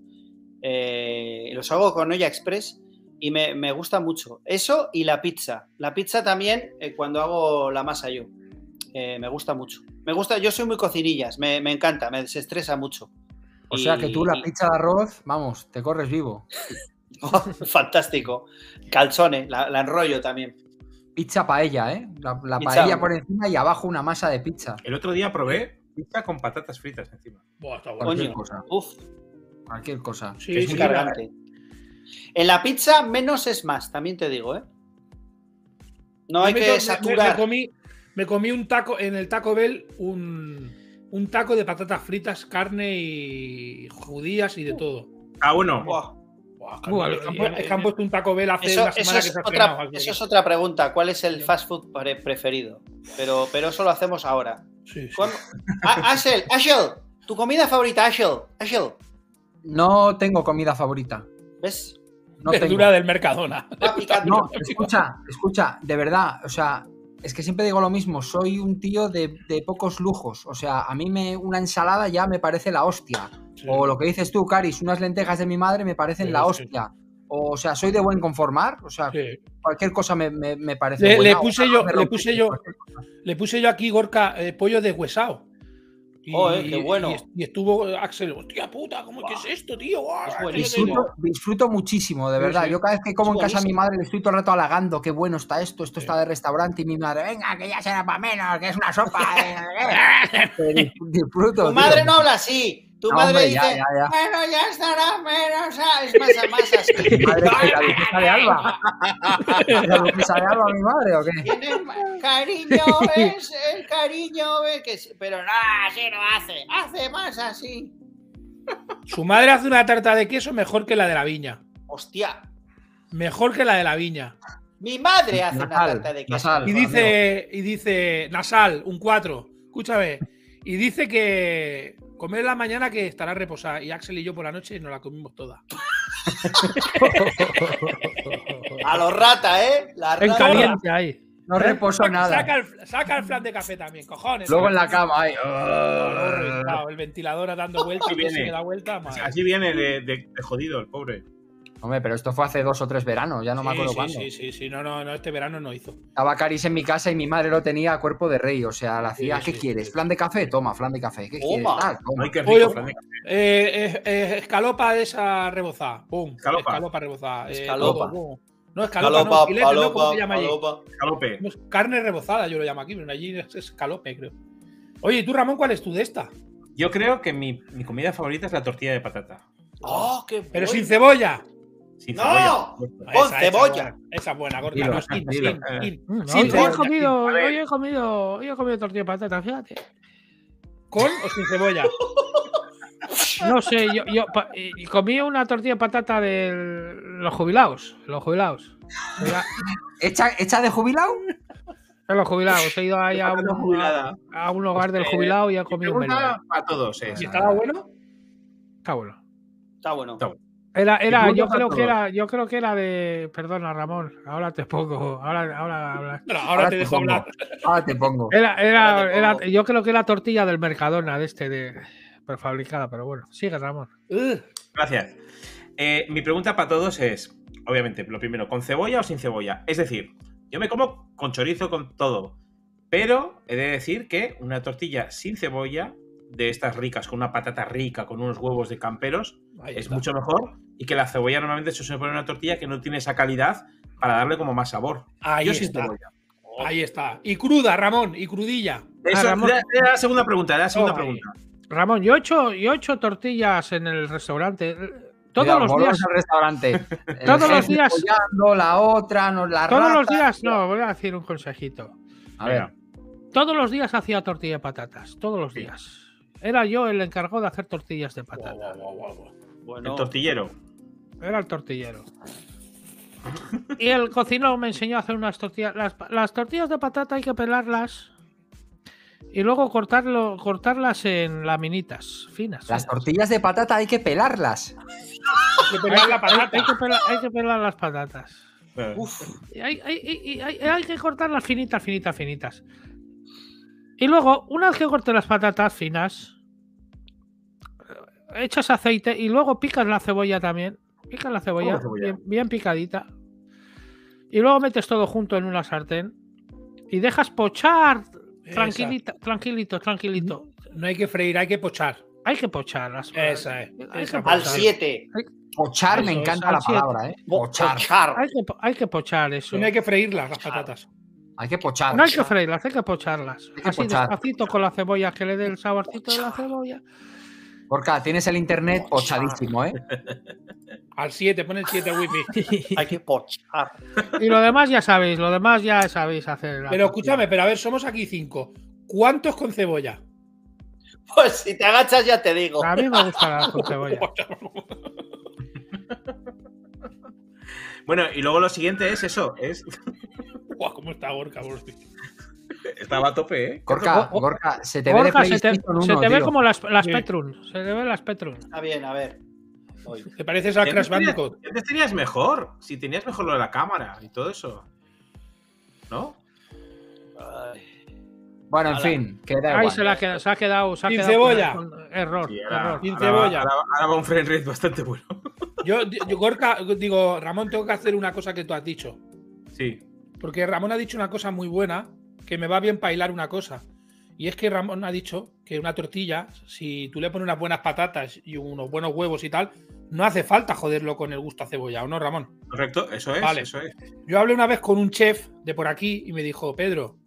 Eh, los hago con olla express y me, me gusta mucho. Eso y la pizza. La pizza también eh, cuando hago la masa yo. Me gusta mucho. Me gusta, yo soy muy cocinillas, me, me encanta, me desestresa mucho. O sea que tú la pizza de arroz, vamos, te corres vivo. Fantástico. Calzone, la, la enrollo también. Pizza paella, ¿eh? La, la Pizza. paella por encima y abajo una masa de pizza. El otro día probé pizza con patatas fritas encima. Buah, está bueno. Cualquier cosa. Uf, Cualquier cosa. Sí, que es muy cargante. En la pizza, menos es más, también te digo, ¿eh? No hay me que me- Me, saturar. comí, me comí un taco en el Taco Bell, un, un taco de patatas fritas, carne y judías y de todo. Ah, bueno. Buah. Buah, que han, es un Taco Bell hace Eso, una eso es que se ha otra, eso es otra pregunta. ¿Cuál es el fast food pre- preferido? Pero, pero eso lo hacemos ahora. Sí, sí. ¿Cuándo- Ah, Ashel, Ashel, tu comida favorita, Ashel, Ashel. No tengo comida favorita. ¿Ves? No Verdura tengo. del Mercadona. No, escucha, escucha, de verdad, o sea, es que siempre digo lo mismo, soy un tío de, de pocos lujos, o sea, a mí me una ensalada ya me parece la hostia, o lo que dices tú, Caris, unas lentejas de mi madre me parecen Sí, la sí. hostia, o, o sea, soy de buen conformar, o sea, cualquier cosa me, me- me parece Le- buena, le puse yo- de le puse yo-. Le puse yo aquí, Gorka, eh, pollo deshuesado. Y, Joder, qué bueno. y est- y estuvo Axel, hostia puta, ¿cómo que es esto, tío? Guau, Es tío, buenísimo. tío". Disfruto, disfruto muchísimo, de verdad. sí. Yo cada vez que como Es en casa a mi madre le estoy todo el rato halagando, qué bueno está esto, esto Sí. está de restaurante, y mi madre, venga, que ya será para menos, que es una sopa. eh, eh". Disfruto. Tu tío. madre no habla así. Tu No, madre hombre, dice, ya, ya, ya. bueno, ya estará menos. ah", Es más, más así. Madre que la duquesa de Alba. ¿La duquesa de Alba mi madre o qué? Tiene cariño, es el cariño, ve que sí, pero no, así no hace, hace más así. Su madre hace una tarta de queso mejor que la de la viña. Hostia, Mejor que la de la viña. mi madre hace una tarta de queso. nasal. Y Amigo. dice, y dice, Nasal, un 4. Escúchame. Y dice que comer en la mañana que estará reposada. Y Axel y yo por la noche nos la comimos toda. A los rata, ¿eh? La En rata. caliente ahí. No reposo nada. Saca el, saca el flan de café también, cojones. Luego en la cama, reventado, el ventilador dando vueltas, Así que se viene. da vuelta. madre. Así viene de, de- de jodido el pobre. Hombre, pero esto fue hace dos o tres veranos, ya no me acuerdo sí, cuándo. Sí, sí, sí, no, no, no, este verano no hizo. Estaba Caris en mi casa y mi madre lo tenía a cuerpo de rey. O sea, le hacía, Sí, ¿qué sí, quieres? sí. ¿Flan de café? Toma, flan de café. ¿Qué Toma. quieres? Tal, toma. Ay, qué Oye, rico. Fran de café. Eh, eh, eh, escalopa de esa rebozada. Pum. Escalopa. Escalopa rebozada. eh, Escalopa. todo, pum. No, escalopa, no, filete, ¿no? ¿Cómo se llama allí? Galope. No, es carne rebozada, yo lo llamo aquí, pero allí es escalope, creo. Oye, ¿y tú, Ramón, cuál es tu de esta? Yo creo que mi, mi comida favorita es la tortilla de patata. ¡Oh, qué Pero sin cebolla. Sin ¡No! cebolla. Con Esa, cebolla. Esa, es buena. Dilo, No, sin, sin, sin. Sin hoy, he comido, A hoy he comido, hoy he comido tortilla de patata, fíjate. ¿Con o sin cebolla? No sé, yo, yo comí una tortilla de patata de los jubilados. Los jubilados. ¿Hecha, hecha de jubilado? de los jubilados. He ido ahí a un, a un hogar del Eh, jubilado y he Mi comido un menú. para todos ¿Y estaba bueno? Está bueno. Está bueno. Está bueno. Era, era, yo creo que era, yo creo que era de. Perdona, Ramón. Ahora te pongo. Ahora, ahora, ahora. No, ahora, Ahora te te dejo pongo. hablar. Ahora te pongo. Era, Ahora era, te era, pongo. yo creo que era tortilla del Mercadona, de este, de prefabricada, pero bueno. Sigue, Ramón. Gracias. Eh, mi pregunta para todos es, obviamente, lo primero, ¿con cebolla o sin cebolla? Es decir, yo me como con chorizo, con todo. Pero he de decir que una tortilla sin cebolla, de estas ricas, con una patata rica, con unos huevos de camperos, es mucho mejor. Y que la cebolla normalmente se suele poner en una tortilla que no tiene esa calidad para darle como más sabor. Ahí yo sin está. Ahí está. Y cruda, Ramón, y crudilla. Eso, Ramón. era, era la segunda pregunta, era la segunda pregunta. Ramón, yo he hecho, yo he hecho tortillas en el restaurante. Todos los días. al restaurante. Todos los días. la otra, no, la Todos los días, no, voy a decir un consejito. A ver. Todos los días hacía tortilla de patatas. Todos los Sí. días. Era yo el encargado de hacer tortillas de Guau, patata. guau, guau, guau. Bueno, El tortillero. Era el tortillero. Y el cocinero me enseñó a hacer unas tortillas. Las, las tortillas de patata hay que pelarlas y luego cortarlo, cortarlas en laminitas finas. las finas. tortillas de patata hay que pelarlas. Hay que pelar la patata. hay que pelar, hay que pelar las patatas. Eh, Y hay, hay- y- y hay- hay que cortarlas finitas, finitas, finitas. Y luego, una vez que cortes las patatas finas, eh, echas aceite y luego picas la cebolla también. Picas la cebolla, la cebolla? Bien, bien picadita. Y luego metes todo junto en una sartén y dejas pochar tranquilita, tranquilito, tranquilito. No hay que freír, hay que pochar. Hay que pochar las Esa es, Hay esa que al pochar. 7. Pochar, me Eso encanta la siete. palabra, ¿eh? Pochar. Pochar. Hay que, po- hay que pochar eso. No hay que freírlas las patatas. Hay que pochar. No hay que freírlas, hay que pocharlas. Hay que Así pochar. despacito con la cebolla, que le dé el saborcito de la cebolla. Gorka, tienes el internet pochadísimo, ¿eh? Al 7, pon el 7 wifi. Hay que pochar. Y lo demás ya sabéis, lo demás ya sabéis hacer. la Pero escúchame, pero a ver, somos aquí 5. ¿Cuántos con cebolla? Pues si te agachas ya te digo. A mí me gusta la con cebolla. Bueno, y luego lo siguiente es eso, es Guau, ¿Cómo está Gorka? por? Estaba a tope, ¿eh? Gorka, Go- Gorka, se te ve de se te, PlayStation se 1, te ve como las, las Sí. Petrun. Se te ve las Petrun. Está bien, a ver. ¿Te pareces a Crash Bandicoot? Antes tenías mejor, si tenías mejor lo de la cámara y todo eso. ¿No? Ay. Bueno, en fin, que da Ahí se, la queda- se ha quedado. Se ha Sin quedado cebolla. con- con- error. Sí, ahora, error. Sin ahora- cebolla. ahora- ahora va un frame rate bastante bueno. Yo, yo, Gorka, digo, Ramón, tengo que hacer una cosa que tú has dicho. Sí. Porque Ramón ha dicho una cosa muy buena que me va bien para hilar una cosa. Y es que Ramón ha dicho que una tortilla, si tú le pones unas buenas patatas y unos buenos huevos y tal, no hace falta joderlo con el gusto a cebolla, ¿o no, Ramón? Correcto, eso es, Vale. eso es. Yo hablé una vez con un chef de por aquí y me dijo, Pedro,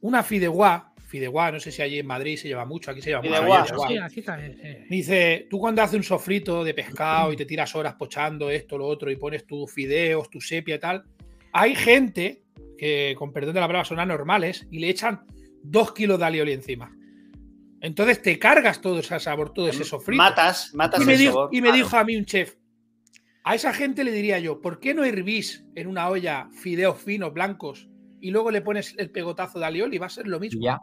una fideuá, fideuá, no sé si allí en Madrid se lleva mucho, aquí se lleva Fideuá. mucho. fideuá. Sí, aquí también. dice, tú cuando haces un sofrito de pescado y te tiras horas pochando esto, lo otro, y pones tus fideos, tu sepia y tal, hay gente que, con perdón de la palabra, son anormales y le echan dos kilos de alioli encima. Entonces te cargas todo ese sabor, todo ese sofrito. Matas, matas y me, el dijo, sabor. y me Claro. dijo a mí un chef, a esa gente le diría yo, ¿por qué no hervís en una olla fideos finos, blancos, y luego le pones el pegotazo de alioli? Va a ser lo mismo. ya,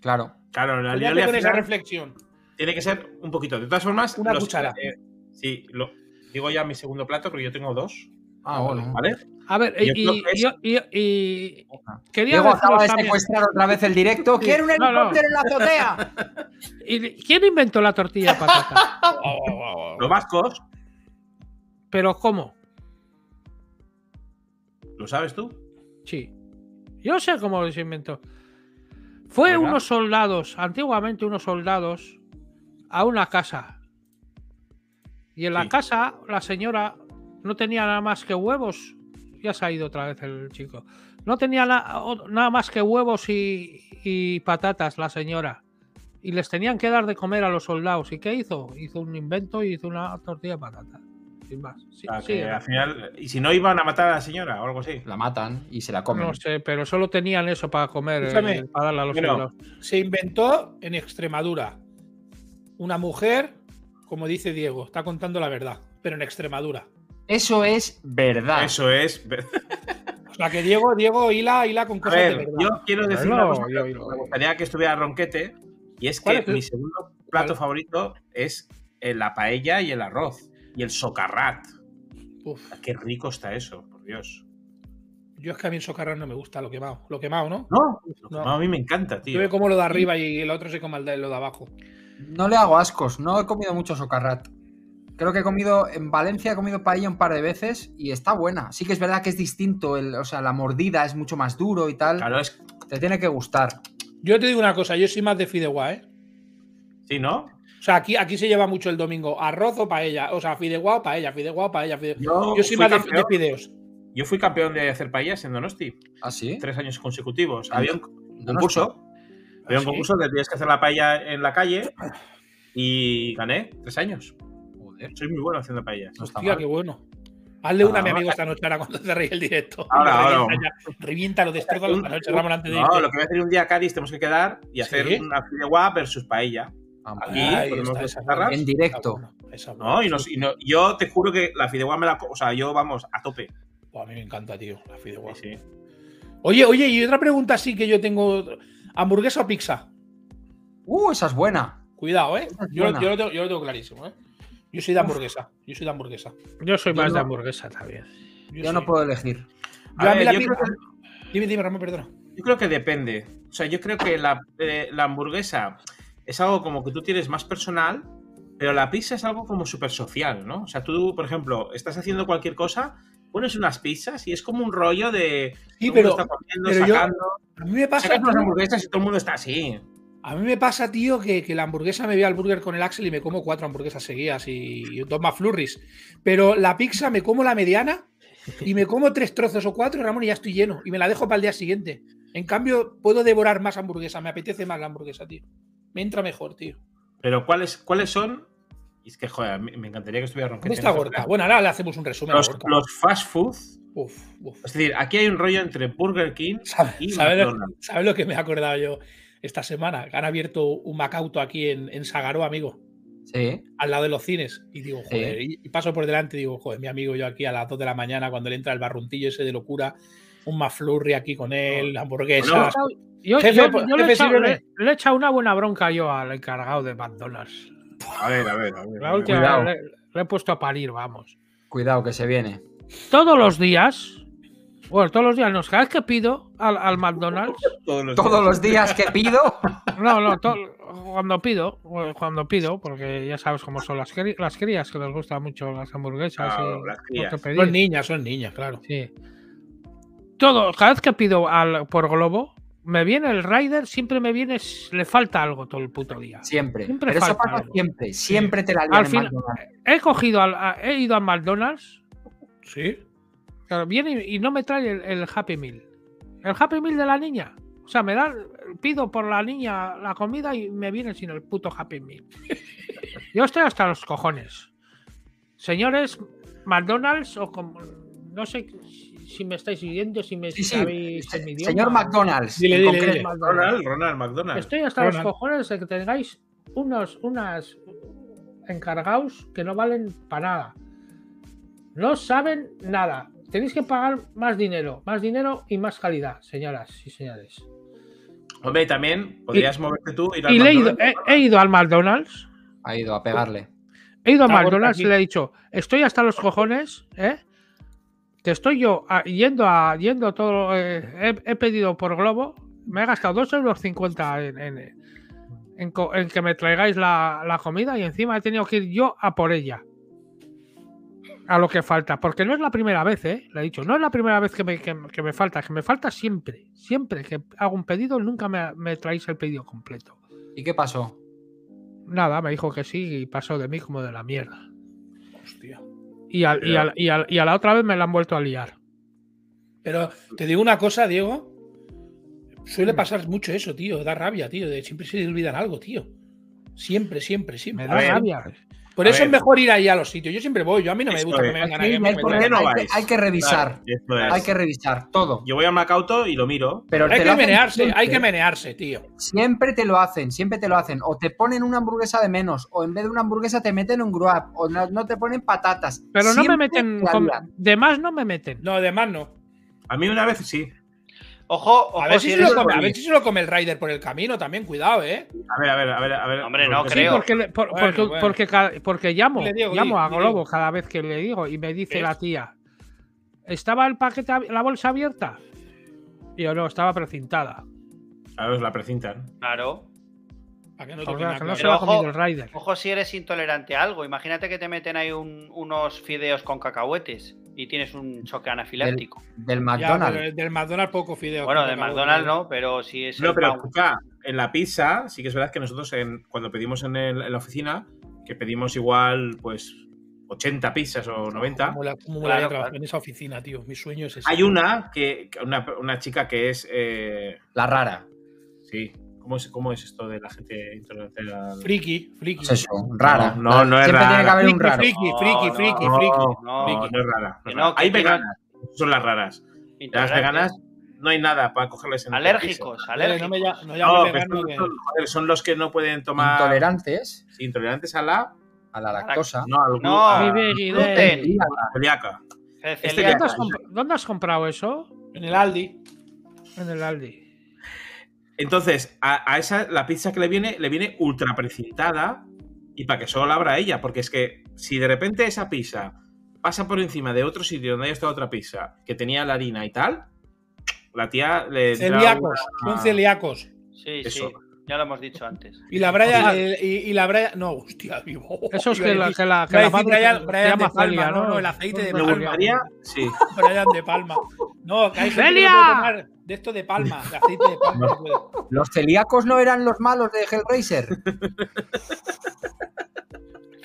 claro. Claro, la alioli con esa reflexión. tiene que ser un poquito. De todas formas, Una cuchara. eh, sí, lo, digo ya mi segundo plato, porque yo tengo dos. Ah, bueno. ¿Vale? A ver, y, y- y- y- quería secuestrar otra vez el directo. ¡Quiero un No, no. helicóptero en la azotea! y- ¿Quién inventó la tortilla de patata? Los vascos, ¿Pero cómo? ¿lo sabes tú? Sí. Yo sé cómo se inventó. Fue ¿Verdad? unos soldados, antiguamente unos soldados, a una casa. Y en la Sí. casa la señora no tenía nada más que huevos. Ya se ha ido otra vez el chico. No tenía na- nada más que huevos y, y patatas la señora. Y les tenían que dar de comer a los soldados. ¿Y qué hizo? Hizo un invento y hizo una tortilla de patata. Sin más. Sí, O sea, sí, que era- al final, y si no iban a matar a la señora o algo así. La matan y se la comen. No sé, pero solo tenían eso para comer, eh, para darle a los Bueno, soldados. Se inventó en Extremadura. Una mujer, como dice Diego, está contando la verdad, pero en Extremadura. Eso es verdad. Eso es. O sea que Diego, Diego hila, hila con A cosas de ver, verdad. yo quiero decir una cosa. yo- yo- Me gustaría que estuviera Ronquete. Y es ¿Cuál que es? mi segundo plato ¿Cuál? favorito es la paella y el arroz. Y el socarrat. Uf, Qué rico está eso, por Dios. yo es que a mí el socarrón no me gusta, lo quemado. Lo quemado, ¿no? No, No. no, a mí me encanta, Yo tío. veo como lo de arriba y el otro se come el de lo de abajo. No le hago ascos. No he comido mucho socarrat. Creo que he comido en Valencia, he comido paella un par de veces y está buena. Sí que es verdad que es distinto, el, o sea, la mordida es mucho más duro y tal. Claro, es. Te tiene que gustar. Yo te digo una cosa, yo soy más de fideuá, ¿eh? Sí, ¿no? O sea, aquí, aquí se lleva mucho el domingo arroz o paella. O sea, fideuá o paella, fideuá o paella. fideuá. Yo, Yo soy más de, campeón, de fideos. yo fui campeón de hacer paellas en Donosti. ¿Ah, sí? Tres años consecutivos. Había un concurso. Había un ¿Ah, concurso que tenías que hacer la paella en la calle. Y gané tres años. Joder, Soy muy bueno haciendo paellas. no está Hostia, mal. qué bueno. Hazle una a mi amigo esta noche ahora cuando cerréis el directo. Ahora, ahora. Revienta. Reviéntalo, destrozalo esta noche, Ramón, antes de No, irte. lo que voy a hacer un día, Cádiz, tenemos que quedar y hacer ¿Sí? una fideuá versus paella. Ah, Aquí esa guitarras. En directo. Esa buena, esa No, y, nos- y no- yo te juro que la fideuá me la... O sea, yo, vamos, a tope. A mí me encanta, tío, la fideuá. Sí, sí. Oye, oye, y otra pregunta sí que yo tengo. ¿Hamburguesa o pizza? Uh, esa es buena. Cuidado, ¿eh? Yo, yo lo tengo, yo lo tengo clarísimo, ¿eh? Yo soy de hamburguesa. Yo soy de hamburguesa. Yo soy Yo más de no- hamburguesa también. Yo no soy- puedo elegir. A Yo a ver, la yo creo que- Dime, dime, Ramón, perdona. Yo creo que depende. O sea, yo creo que la, eh, la hamburguesa es algo como que tú tienes más personal, pero la pizza es algo como súper social, ¿no? O sea, tú, por ejemplo, estás haciendo cualquier cosa, pones unas pizzas y es como un rollo de. Sí, pero- está comiendo, pero yo- sacando. A mí me pasa. Sacas unas hamburguesas y todo el mundo está así. A mí me pasa, tío, que, que la hamburguesa me ve al burger con el Axel y me como cuatro hamburguesas seguidas y, y dos más flurries. Pero la pizza me como la mediana y me como tres trozos o cuatro, Ramón, y ya estoy lleno. Y me la dejo para el día siguiente. En cambio, puedo devorar más hamburguesa. Me apetece más la hamburguesa, tío. Me entra mejor, tío. Pero ¿cuáles, ¿cuáles son? Es que, joder, me encantaría que estuviera ¿Dónde Ronquete. está frase. Bueno, ahora le hacemos un resumen Los, los fast food. Uf, uf. Es decir, aquí hay un rollo entre Burger King ¿Sabe- y ¿Sabes lo, McDonald's. sabe lo que me he acordado yo esta semana? Que han abierto un Macauto aquí en, en Sagaró, amigo. Sí. al lado de los cines y digo, joder, y, y paso por delante y digo, joder, mi amigo yo aquí a las 2 de la mañana cuando le entra el barruntillo ese de locura, un McFlurry aquí con él, hamburguesas. Yo, Jefe, yo- yo le, he jefe, echado, sírveme. le- le he echado una buena bronca yo al encargado de McDonald's. A ver, a ver, a ver. La última le, le he puesto a parir, vamos. Cuidado que se viene. Todos los días, bueno, todos los días, no, cada vez que pido al, al McDonald's, Todos los Todos días. los días que pido. no, no, to- cuando pido, cuando pido, porque ya sabes cómo son las, las crías, que les gustan mucho las hamburguesas Claro, y las crías. Son niñas, son niñas, claro. Sí. Todo, cada vez que pido al, por Globo, me viene el rider, siempre me viene, le falta algo todo el puto día. Siempre. Siempre Pero eso falta pasa algo. siempre. Siempre te la Al final- McDonald's. He cogido, al, he ido a McDonald's, Sí. Claro, viene y no me trae el, el Happy Meal. El Happy Meal de la niña. O sea, me da, pido por la niña la comida y me viene sin el puto Happy Meal. Yo estoy hasta los cojones. Señores, McDonald's o como, no sé si- me estáis siguiendo, si me Sí, sabéis. Señor McDonald's. Dile, en dile, concreto. dile. McDonald's. Ronald, Ronald McDonald. Estoy hasta los cojones de que tengáis unos unas encargados que no valen para nada. No saben nada. Tenéis que pagar más dinero, más dinero y más calidad, señoras y señores. Hombre, y también podrías moverte tú ir al Y le he ido, McDonald's. he, he ido al McDonald's, Ha ido a pegarle. he ido gorda McDonald's y le he dicho, estoy hasta los cojones, ¿eh? que estoy yo a- yendo a yendo todo, eh, he, he pedido por Globo, me he gastado 2,50 euros en, en, en co- en que me traigáis la, la comida y encima he tenido que ir yo a por ella. A lo que falta, porque no es la primera vez, ¿eh? Le he dicho, no es la primera vez que me, que, que me falta, que me falta siempre. Siempre que hago un pedido, nunca me, me traéis el pedido completo. ¿Y qué pasó? Nada, me dijo que sí y pasó de mí como de la mierda. Hostia. Y, al- y, al- y al- y a la otra vez me la han vuelto a liar. Pero te digo una cosa, Diego. Suele pasar mucho eso, tío. Da rabia, tío. De siempre se olvidan algo, tío. Siempre, siempre, siempre. Me da rabia. Por a eso ver. es mejor ir ahí a los sitios. Yo siempre voy. Yo a mí no me gusta que me vengan ahí a no hay meter- qué no hay, que, vais? hay que revisar. Claro, esto es. Hay que revisar todo. Yo voy a Macauto y lo miro. Pero Hay que menearse, hay que menearse, tío. Siempre te lo hacen, siempre te lo hacen. O te ponen una hamburguesa de menos, o en vez de una hamburguesa te meten un gruap, o no, no te ponen patatas. Pero no me meten. con- de más no me meten. No, además no. A mí una vez sí. Ojo, ojo, A ver, si si se lo come, a ver si se lo come el Rider por el camino también, cuidado, eh. A ver, a ver, a ver, a ver. Hombre, no creo. Porque, le- por- Bueno, porque, bueno. porque, porque llamo, llamo a Globo cada vez que le digo y me dice ¿Ves? la tía, ¿estaba el paquete, la bolsa abierta? Y yo no, estaba precintada. A ver, la precintan. Claro. Que no que no se claro. ojo- comido el Rider. Ojo si eres intolerante a algo. Imagínate que te meten ahí un- unos fideos con cacahuetes y tienes un choque anafiláctico. Del McDonald's. del McDonald's poco fideo. Bueno, de McDonald's no, pero si es No, el pero escucha, en la pizza sí que es verdad que nosotros en- cuando pedimos en, el- en la oficina, que pedimos igual pues 80 pizzas o 90, Como la, como Claro, la trabajar claro. en esa oficina, tío. Mi sueño es ese. hay una que que- una, una chica que es eh, La rara. sí, ¿cómo es, ¿cómo es esto de la gente intolerante Friki, friki. Pues eso, rara. No, no, no es Siempre tiene que haber un Friki, raro. friki, friki, no, friki, No, friki. no, friki. no es rara. no Que es no, rara. que Hay veganas, son las raras. Las veganas no hay nada para cogerles en el Alérgicos, no alérgicos. me no No, llames que vegano son, que- los que no pueden tomar Intolerantes sí, intolerantes a la a la lactosa. no, al No, a la gluten. celíaca. Este. ¿Dónde has, comp- dónde has comprado eso? En el Aldi. En el Aldi. Entonces, a, a esa, la pizza que le viene, le viene ultra precintada y para que solo la abra ella, porque es que si de repente esa pizza pasa por encima de otro sitio donde haya estado otra pizza que tenía la harina y tal, la tía le Celíacos. una- Son celíacos. Sí, Eso. sí. Ya lo hemos dicho antes. Y la Brian. Y, y la Brian. No, hostia, vivo. Eso es que la, que la, que la madre Brian- se Brian llama de Palma, no, ¿no? el aceite de Palma. gustaría, sí. Brian de Palma. No, que hay gente que ¡Celia! no puede tomar de esto de Palma, de aceite de Palma. no. Los celíacos no eran los malos de Hellraiser.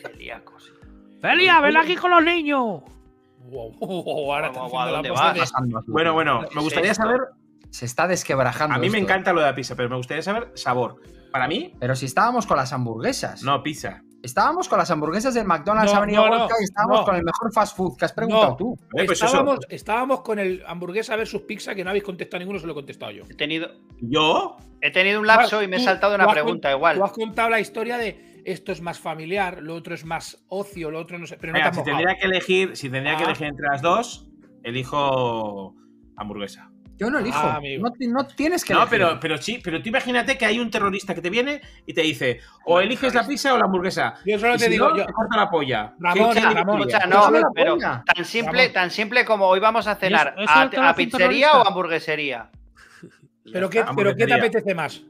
Celíacos. Celia, ven aquí con los niños. Wow, wow, de- Pasando aquí. Bueno, bueno, ¿Qué me gustaría saber. Se está desquebrajando. A mí me esto. encanta lo de la pizza, pero me gustaría saber sabor. Para mí, Pero si estábamos con las hamburguesas. no, pizza. Estábamos con las hamburguesas del McDonald's, No, ha venido no, y estábamos no. con el mejor fast food que has preguntado No. tú. Eh, pues eso. estábamos, estábamos con el hamburguesa versus pizza que no habéis contestado ninguno, se lo he contestado yo. He tenido, Yo, he tenido un lapso y me he saltado una pregunta con- igual. Tú has contado la historia de esto es más familiar, lo otro es más ocio, lo otro no sé. Pero no venga, te si tendría que elegir, si tendría que Ah. elegir entre las dos, elijo hamburguesa. Yo no elijo. Ah, no, ti- no tienes que No, elegir. pero, pero sí, pero tú imagínate que hay un terrorista que te viene y te dice, o eliges la pizza o la hamburguesa. Yo solo Y te si digo, no, yo, te corta la polla. Ramón, ¿Qué- qué Ramón, no, pero tan simple, tan simple como hoy vamos a cenar ¿Es- es a, pizzería terrorista? o hamburguesería. pero, qué, pero ¿qué te apetece más?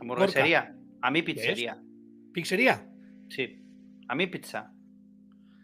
Hamburguesería. A mí pizzería. ¿Pizzería? Sí. A mí pizza.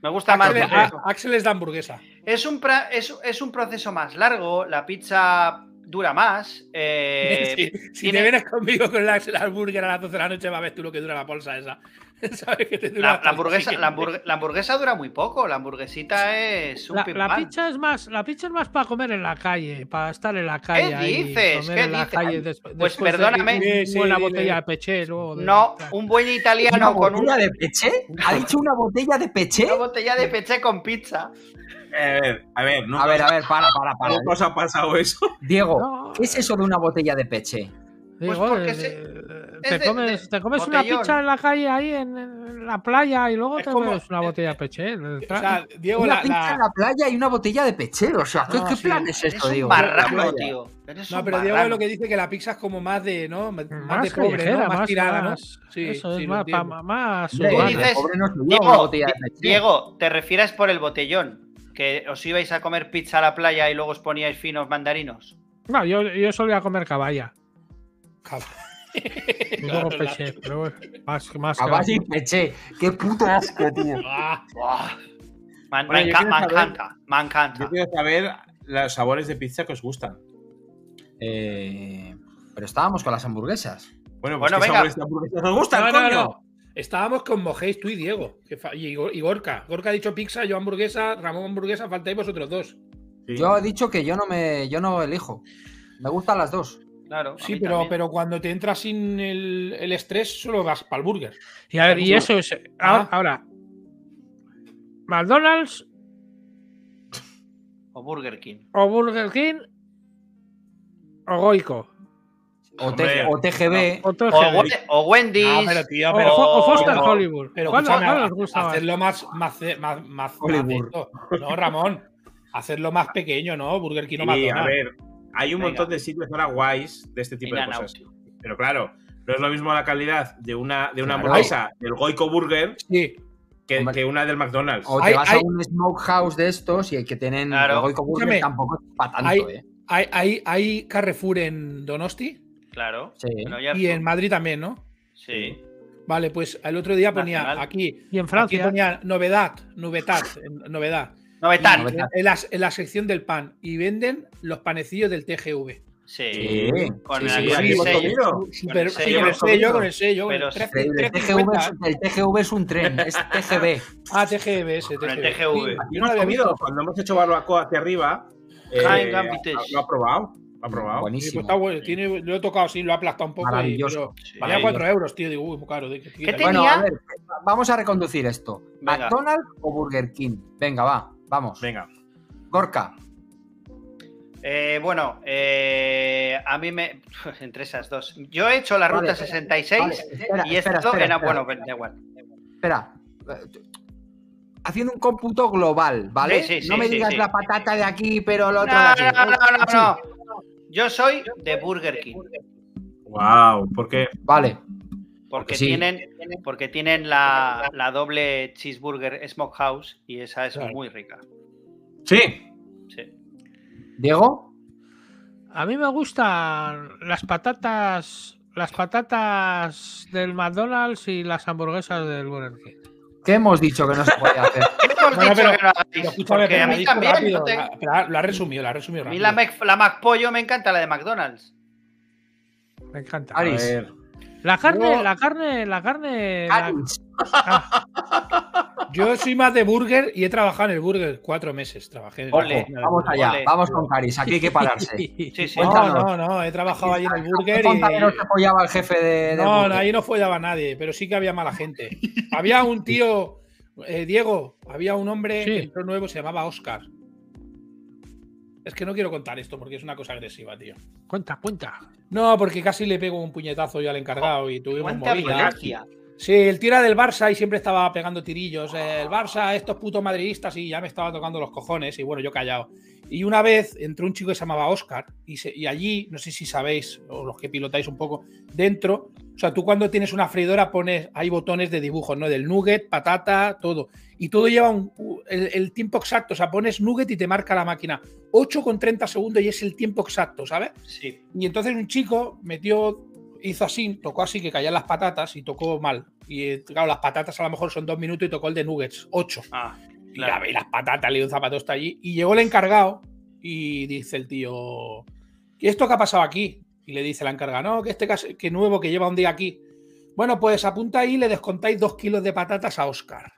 Me gusta más. Axel, a- Axel es de hamburguesa. Es, un pra- es, es un proceso más largo. La pizza dura más. eh, si te vienes conmigo con el hamburguesa a las 12 de la noche, va a ver tú lo que dura la bolsa esa. ¿Sabes que te dura la, la hamburguesa, la, la dura muy poco. La hamburguesita es un La, la pizza es más, la pizza es más para comer en la calle, para estar en la calle. ahí, dices? comer ¿Qué en la dices? calle Pues des- de perdóname. una Sí, buena sí, botella de peché. luego de- No, un buen ¿Una italiano con un- botella de peché? ¿Ha dicho una botella de peché? una botella de peche con pizza. Eh, A ver, a ver, nunca, A ver, a ver, para, para, para. nunca os ha pasado eso. Diego, No. ¿qué es eso de una botella de peché? Pues Digo, porque eh, se- eh, es te de- comes, de te comes una pizza en la calle ahí en, en la playa y luego Es te como- bebes una botella de peché. O sea, Diego, Una la, pizza la- en la playa y una botella de peché. O sea, ¿qué, No, qué sí. plan es esto, Diego? marrano, Playa. tío. Eres No, pero Diego es lo que dice que la pizza es como más de, ¿no? Más, más de pobre, ¿no? Más, tirada, ¿no? más- Sí, eso sí, es más, pa- más no Diego. Diego, te refieres por el botellón. Que os ibais a comer pizza a la playa y luego os poníais finos mandarinos. No, yo, yo solía comer caballa. Cabrón. Y luego peché, pero bueno, más, más que- Caballa y peché. Qué puto asco, tío. Buah. Man- Bueno, me, yo enca- quiero me saber- encanta, me encanta. Yo quiero saber los sabores de pizza que os gustan. Eh, pero estábamos con las hamburguesas. Bueno, pues Bueno, ¿qué venga. sabores de hamburguesas os gustan, no, no, coño? no. Estábamos con Mojéis, tú y Diego. y, Gor- y Gorka. Gorka ha dicho pizza, yo hamburguesa, Ramón hamburguesa, faltáis vosotros dos. Sí. Yo he dicho que yo no me, yo no elijo. Me gustan las dos. Claro, Sí, pero, también. pero cuando te entras sin el, el estrés, solo vas para el burger. Y a ver, y eso es. Ahora, Ah. ahora, McDonald's O Burger King. o Burger King o Goico. O, Hombre, T- o TGB. O, O, o Wendy's. Pero tío, o, pero, Fo- o Foster pero- Hollywood. pero ¿Cuál, cuál os gusta hacerlo más, más, más, más, Hollywood. más esto. No, Ramón. Hacerlo más pequeño, ¿no? Burger King o Sí, a ver, hay un Venga. montón de sitios ahora guays de este tipo de cosas. out. Pero claro, no es lo mismo la calidad de una, de una Claro. hamburguesa del Goico Burger Sí, que, que una del McDonald's. O te Hay- vas hay- a un smokehouse de estos y el que tienen Claro. el Goico Burger Escúchame, tampoco es para tanto, hay- ¿eh? hay, hay, hay Carrefour en Donosti Claro. Sí. Y en Madrid también, ¿no? Sí. Vale, pues el otro día ponía Nacional. aquí, Y en aquí Francia. ponía novedad, novedad, novedad. Novedad. En la, en la sección del pan y venden los panecillos del TGV. Sí. Sí, Con sí, el sí, con el sello. Super, con el sello, con el sello. Pero el 13, El, TGV 350. es, el TGV es un tren, es TGV. Ah, TGV, ese. Con el TGV. Yo no hemos había comido, visto. cuando hemos hecho barbacoa hacia arriba, eh, lo ha probado. Lo ha probado. Sí, Buenísimo. pues está bueno. Tiene, lo he tocado así, lo he aplastado un poco. Y, Maravilloso. pero Sí. valía Ahí. 4 euros, tío. Digo, uy, muy caro. ¿de qué- ¿Qué qué- te- Bueno, tenía- a ver, vamos a reconducir esto. Venga. ¿McDonald's o Burger King? Venga, va, vamos. Venga. Gorka. Eh, bueno, eh, a mí me. Entre esas dos. Yo he hecho la Vale, ruta espera, 66 Vale, espera, y espera, espera, espera. Bueno, da igual. Espera. Eh, Haciendo un cómputo global, ¿vale? Sí, sí, no sí, me sí, digas sí. la patata de aquí, pero lo otro No, de aquí. no, no, no, no. Yo soy de Burger King. Wow, porque Vale. Porque Sí. tienen, porque tienen la, la doble cheeseburger smokehouse y esa es Claro. muy rica. sí. Sí. Diego. A mí me gustan las patatas. Las patatas del McDonald's y las hamburguesas del Burger King. ¿Qué hemos dicho que no se podía hacer? Hemos Bueno, dicho pero- que no hagáis, Pero escúchame, porque pero a lo ha mí dicho también. rápido. no te- la- pero lo ha resumido, lo ha resumido A mí rápido. la, Mac, la McPollo me encanta, la de McDonald's. Me encanta. A ver. La carne, Yo- la carne, la carne. la-. Yo soy más de burger y he trabajado en el burger cuatro meses. Trabajé en el Ole, del Vamos allá, Ole. vamos con Caris. Aquí hay que pararse. Sí, sí. No, no, no, he trabajado allí en el ¿Qué burger y. se apoyaba el jefe de, No, no, ahí no follaba nadie, pero sí que había mala gente. había un tío, eh, Diego, había un hombre Sí. que entró nuevo, se llamaba Oscar. Es que no quiero contar esto porque es una cosa agresiva, tío. Cuenta, cuenta. No, porque casi le pego un puñetazo yo al encargado y tuvimos movida. violencia. Sí, el tira del Barça y siempre estaba pegando tirillos. eh, el Barça, estos putos madridistas, y ya me estaba tocando los cojones. Y bueno, yo callado. Y una vez entró un chico que se llamaba Oscar, y, se- y allí, no sé si sabéis, o los que pilotáis un poco, dentro, o sea, tú cuando tienes una freidora pones, hay botones de dibujos, ¿no? Del nugget, patata, todo. Y todo lleva un- el, el tiempo exacto. O sea, pones nugget y te marca la máquina 8 con 30 segundos y es el tiempo exacto, ¿sabes? Sí. Y entonces un chico metió, hizo así, tocó así que caían las patatas y tocó mal. Y eh, claro, las patatas a lo mejor son dos minutos y tocó el de nuggets, ocho. Ah, Y claro. veis las patatas, le dio un zapato está allí. Y llegó el encargado y dice el tío, ¿y esto qué ha pasado aquí? Y le dice la encargada, no, que este que nuevo que lleva un día aquí. Bueno, pues apunta ahí y le descontáis dos kilos de patatas a Oscar.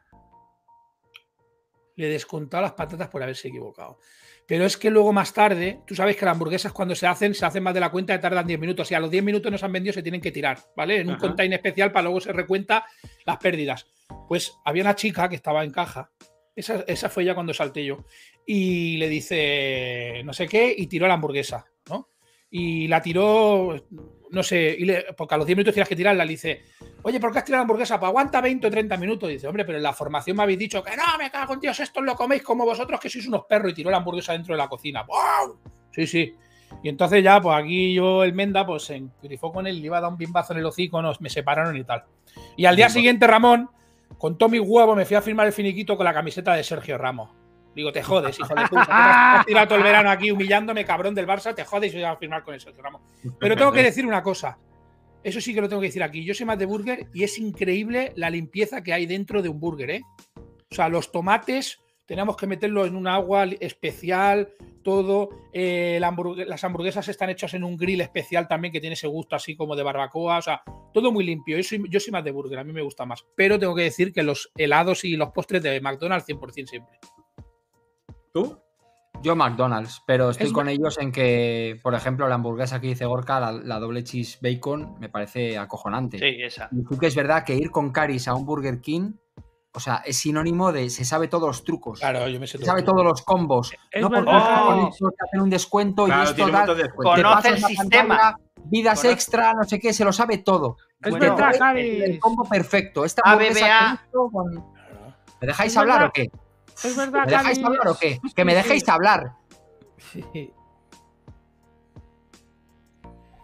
Le descontado las patatas por haberse equivocado. Pero es que luego más tarde, tú sabes que las hamburguesas cuando se hacen, se hacen más de la cuenta y tardan 10 minutos. Y a los 10 minutos no se han vendido, se tienen que tirar, ¿vale? En un container especial para luego se recuenta las pérdidas. Pues había una chica que estaba en caja. Esa, esa fue ya cuando salté yo. Y le dice no sé qué y tiró la hamburguesa, ¿no? Y la tiró, no sé, y le- porque a los 10 minutos tienes que tirarla. Le dice, oye, ¿por qué has tirado la hamburguesa? Pues aguanta 20 o 30 minutos. dice, hombre, pero en la formación me habéis dicho que no, me cago en Dios, esto lo coméis como vosotros que sois unos perros. Y tiró la hamburguesa dentro de la cocina. ¡Wow! Sí, sí. Y entonces ya, pues aquí yo, el Menda, pues se engrifó con él, le iba a dar un bimbazo en el hocico, nos, me separaron y tal. Y al día siguiente, Ramón, con todo mi huevo, me fui a firmar el finiquito con la camiseta de Sergio Ramos. Digo, te jodes, hijo de puta. has tirado todo el verano aquí humillándome, cabrón del Barça, te jodes y voy a firmar con eso. Pero tengo que decir una cosa. Eso sí que lo tengo que decir aquí. Yo soy más de burger y es increíble la limpieza que hay dentro de un burger, ¿eh? O sea, los tomates tenemos que meterlos en un agua especial, todo. Eh, las hamburguesas están hechas en un grill especial también que tiene ese gusto así como de barbacoa. O sea, todo muy limpio. Yo soy, yo soy más de burger, a mí me gusta más. Pero tengo que decir que los helados y los postres de McDonald's 100% siempre. ¿Tú? Yo McDonald's, pero estoy Es con ellos en que, por ejemplo, la hamburguesa que dice Gorka, la, la doble cheese bacon, me parece acojonante. Sí, esa. Y sí que es verdad que ir con Caris a un Burger King, o sea, es sinónimo de se sabe todos los trucos. Claro, yo me sé Se todo. sabe todos los combos. Es no porque te hacen un descuento Claro, y esto tal, de Conoce el sistema. pantalla, vidas Conoce- extra, no sé qué, se lo sabe todo. Es Bueno. verdad, Caris. el combo perfecto. Esta ABBA. hamburguesa con- ¿Me dejáis hablar o qué? Es verdad, ¿Me dejáis hablar o qué? Que me dejéis hablar. Sí.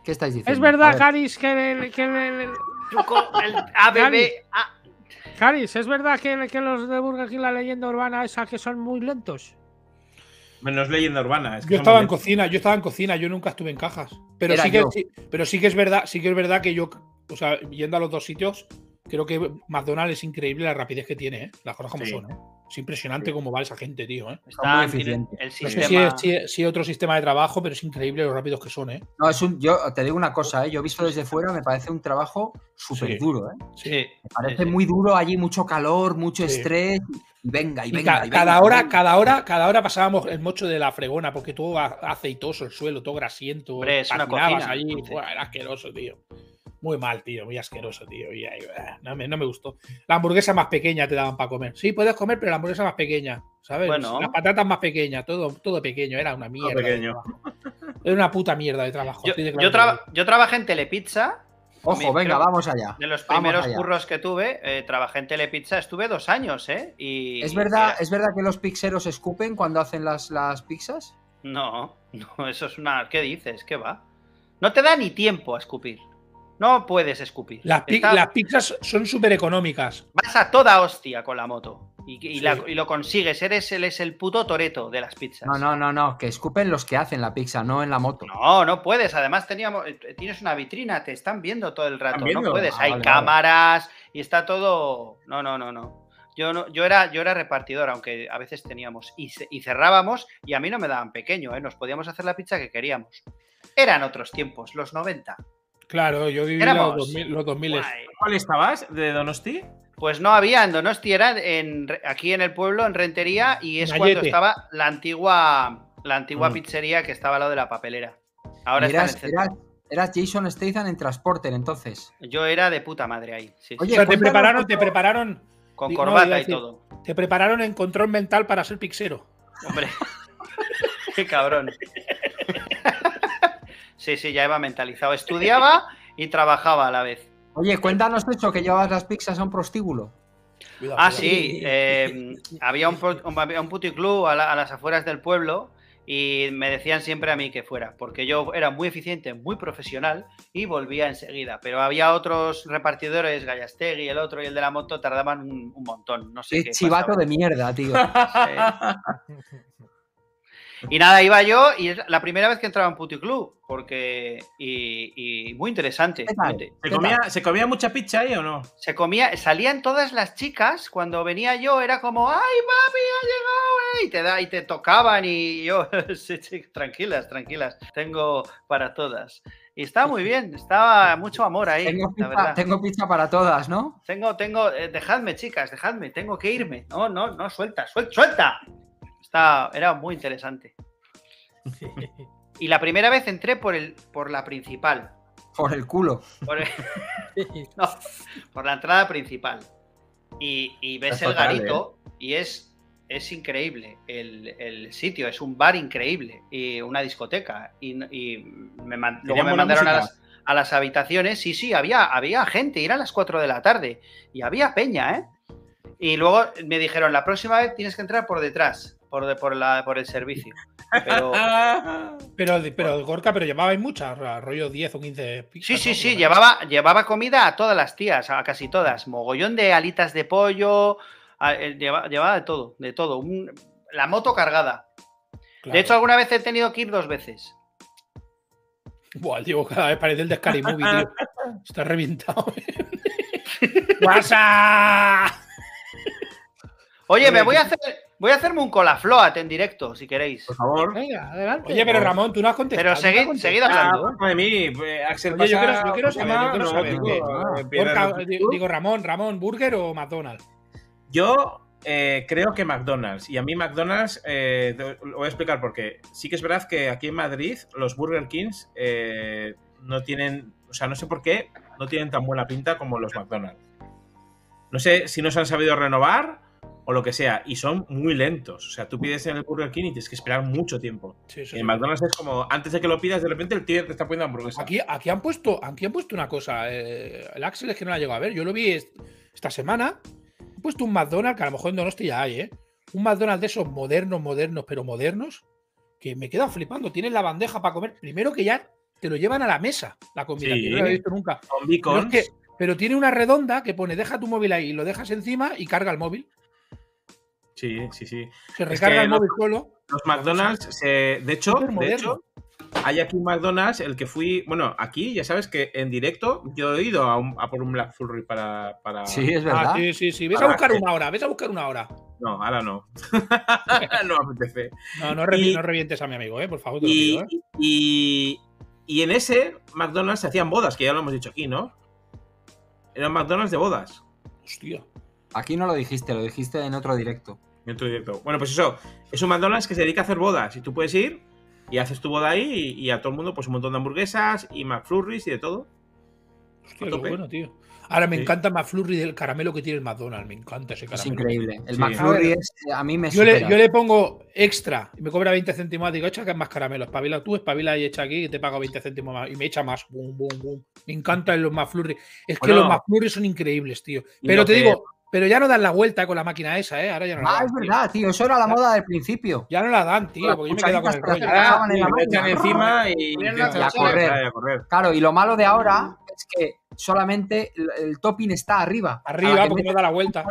¿Qué estáis diciendo? Es verdad, ver. Caris, que, el- que el- el- el ABB. Caris, es verdad que, que los de Burger King, la leyenda urbana esa, que son muy lentos. Menos leyenda urbana. Es que Yo estaba en cocina, yo estaba en cocina, yo nunca estuve en cajas. Pero Era sí que sí, pero sí que es verdad, sí que es verdad que yo, o sea, yendo a los dos sitios, creo que McDonald's es increíble la rapidez que tiene, ¿eh? Las cosas como Sí. son, ¿eh? Es impresionante cómo va esa gente, tío, ¿eh? está- muy tiene eficientes. el No sé sistema. si es, si- si es otro sistema de trabajo, pero es increíble lo rápidos que son, ¿eh? No, es un, yo te digo una cosa, ¿eh? yo visto desde fuera me parece un trabajo súper Sí. duro. ¿eh? Sí, Me parece muy duro allí, mucho calor, mucho Sí. estrés. Y venga, y Y venga. ca- y cada venga, hora, venga. cada hora, cada hora pasábamos el mocho de la fregona, porque todo aceitoso el suelo, todo grasiento. Hombre, es una cocina, allí, buah, era asqueroso, tío. Muy mal, tío, muy asqueroso, tío. y ahí, bah, no, me, no me gustó. La hamburguesa más pequeña te daban para comer. Sí, puedes comer, pero la hamburguesa más pequeña, ¿sabes? Bueno. Las patatas más pequeñas, todo, todo pequeño, era una mierda. pequeño. Era una puta mierda de trabajo. Yo, de yo, traba- trabajé en Telepizza. Ojo, venga, creo- vamos allá. De los primeros allá. curros que tuve, eh, trabajé en Telepizza, estuve dos años, ¿eh? Y, ¿Es verdad, ¿Es verdad que los pixeros escupen cuando hacen las, las pizzas? No, no, eso es una. ¿Qué dices? ¿Qué va? No te da ni tiempo a escupir. No puedes escupir. Las, pi- Está- las pizzas son súper económicas. Vas a toda hostia con la moto. Y, y Sí. la- y lo consigues. Eres el, es el puto toreto de las pizzas. No, no, no, no, que escupen los que hacen la pizza, no en la moto. No, no puedes. Además, teníamos, eh, tienes una vitrina, te están viendo todo el rato. No puedes. Ah, Hay vale, cámaras y está todo. No, no, no, no. Yo, no, yo, era, yo era repartidor, aunque a veces teníamos. Y, y cerrábamos y a mí no me daban pequeño, ¿eh? Nos podíamos hacer la pizza que queríamos. Eran otros tiempos, los 90. Claro, yo viví Éramos- los 2000. Los 2000 Guay. ¿Cuál estabas? ¿De Donosti? Pues no había en Donosti, era en, aquí en el pueblo, en Rentería, y es cuando estaba la antigua, la antigua Mm. pizzería que estaba al lado de la papelera. Ahora está en eras, el centro. eras- eras Jason Statham en Transporter, entonces. Yo era de puta madre ahí. sí. Oye, O sea, te prepararon, te prepararon, con no, corbata y todo. te prepararon en control mental para ser pixero. Hombre, qué cabrón. Sí, sí, ya iba mentalizado. Estudiaba y trabajaba a la vez. Oye, cuéntanos eso, que llevabas las pizzas a un prostíbulo. Cuidado, Ah, sí. eh, había, un, un- puticlub a, la- a las afueras del pueblo y me decían siempre a mí que fuera, porque yo era muy eficiente, muy profesional y volvía enseguida. Pero había otros repartidores, Gallastegui, el otro y el de la moto, tardaban un, un montón. No sé Qué qué. chivato pasaba. de mierda, tío. Y nada, iba yo y es la primera vez que entraba en puticlub, porque. Y, y muy interesante. ¿Se ¿Qué comía, ¿Se comía mucha pizza ahí o no? Se comía, salían todas las chicas, cuando venía yo era como, ¡ay, papi, ha llegado! eh", Y te, da, y te tocaban y yo, sí, sí, tranquilas, tranquilas, tengo para todas. Y estaba muy bien, estaba mucho amor ahí, Tengo la pizza, verdad. tengo pizza para todas, ¿no? Tengo, tengo, eh, dejadme, chicas, dejadme, tengo que irme. No, no, no, suelta, suelta, suelta. Está, era muy interesante. Y la primera vez entré por, el, por la principal. Por el culo. Por, el- no, por la entrada principal. Y, y ves Es el total, garito y es, es increíble. El, el sitio es un bar increíble y una discoteca. Y, y me, luego ¿Tenían me mandaron a las, a las habitaciones. Sí, sí, había, había gente. y Eran las 4 de la tarde. Y había peña, ¿eh? Y luego me dijeron, la próxima vez tienes que entrar por detrás, por, de- por, la, por el servicio. Pero, Pero, pero Gorka, pero llevabais muchas, rollo 10 o 15 pizzas. Sí, sí, ¿no? sí, llevaba, llevaba comida a todas las tías, a casi todas. Mogollón de alitas de pollo, a- eh, lleva- llevaba, de todo, de todo. Un- la moto cargada. Claro. De hecho, alguna vez he tenido que ir dos veces. Buah, el Diego cada vez parece el de Scary Movie, tío. Está reventado. ¡WhatsApp! Oye, me voy a hacer, voy a hacerme un cola float en directo, si queréis. Por favor. Venga, adelante. Oye, pero Ramón, tú no has contestado. Pero tú no seguid- seguid Ah, hablando. culpa de mí. pues, Axel Oye, yo quiero- yo quiero saber, tema, yo quiero no, saber, digo, ¿qué? eh, pierde Gorka, el- di- digo, Ramón, Ramón, ¿Burger o McDonald's? Yo eh, creo que McDonald's. Y a mí McDonald's, eh, lo voy a explicar por qué. Sí que es verdad que aquí en Madrid los Burger Kings eh, no tienen, o sea, no sé por qué, no tienen tan buena pinta como los McDonald's. No sé si no se han sabido renovar o lo que sea. Y son muy lentos. O sea, tú pides en el Burger King y tienes que esperar mucho tiempo. Sí, sí, En sí. McDonald's es como, antes de que lo pidas, de repente el tío te está poniendo hamburguesa. Aquí, aquí, han puesto, aquí han puesto una cosa. eh, el Axel es que no la llegó a ver. Yo lo vi est- esta semana. Han puesto un McDonald's, que a lo mejor en Donosti ya hay, ¿eh? Un McDonald's de esos modernos, modernos, pero modernos, que me queda flipando. Tienen la bandeja para comer. Primero que ya te lo llevan a la mesa, la comida, que no lo he visto nunca. Con Pero, beacons. es que- pero tiene una redonda que pone deja tu móvil ahí, lo dejas encima y carga el móvil. Sí, sí, sí. Se recarga que el móvil solo. Los McDonald's, se- de hecho, de hecho, hay aquí un McDonald's, el que fui, bueno, aquí ya sabes que en directo yo he ido a, un- a por un Black Furry para, para... Sí, es Ah, verdad. sí, sí, sí. Ves a buscar que- una hora, ves a buscar una hora. No, ahora no. no apetece. No, no, revi- Y- no revientes a mi amigo, ¿eh? Por favor, te lo Y, pido, ¿eh? y, y en ese McDonald's se hacían bodas, que ya lo hemos dicho aquí, ¿no? Eran McDonald's de bodas. Hostia. Aquí no lo dijiste, lo dijiste en otro directo. Otro directo. Bueno, pues eso, es un McDonald's que se dedica a hacer bodas y tú puedes ir y haces tu boda ahí y, y a todo el mundo pues un montón de hamburguesas y McFlurries y de todo. Hostia, qué bueno, tío. Ahora me Sí. encanta McFlurry del caramelo que tiene el McDonald's. Me encanta ese Es caramelo. increíble. El Sí. McFlurry A ver, es, a mí me Yo le, yo le pongo extra y me cobra 20 céntimos. Digo, echa que es más caramelo. Espabila tú, espabila y echa aquí y te pago 20 céntimos más. Y me echa más. Boom, boom, boom. Me encantan los McFlurry. Es que los McFlurry son increíbles, tío. Pero te que- digo, pero ya no dan la vuelta con la máquina esa, ¿eh? Ahora ya no la Ah, dan. es tío. verdad, tío. Eso era la moda del principio. Ya no la dan, tío, porque yo me he quedado con el rollo. en la echan máquina. encima y, a correr. Claro, y lo malo de ahora es que solamente el, el topping está arriba. Arriba, que porque no da la vuelta.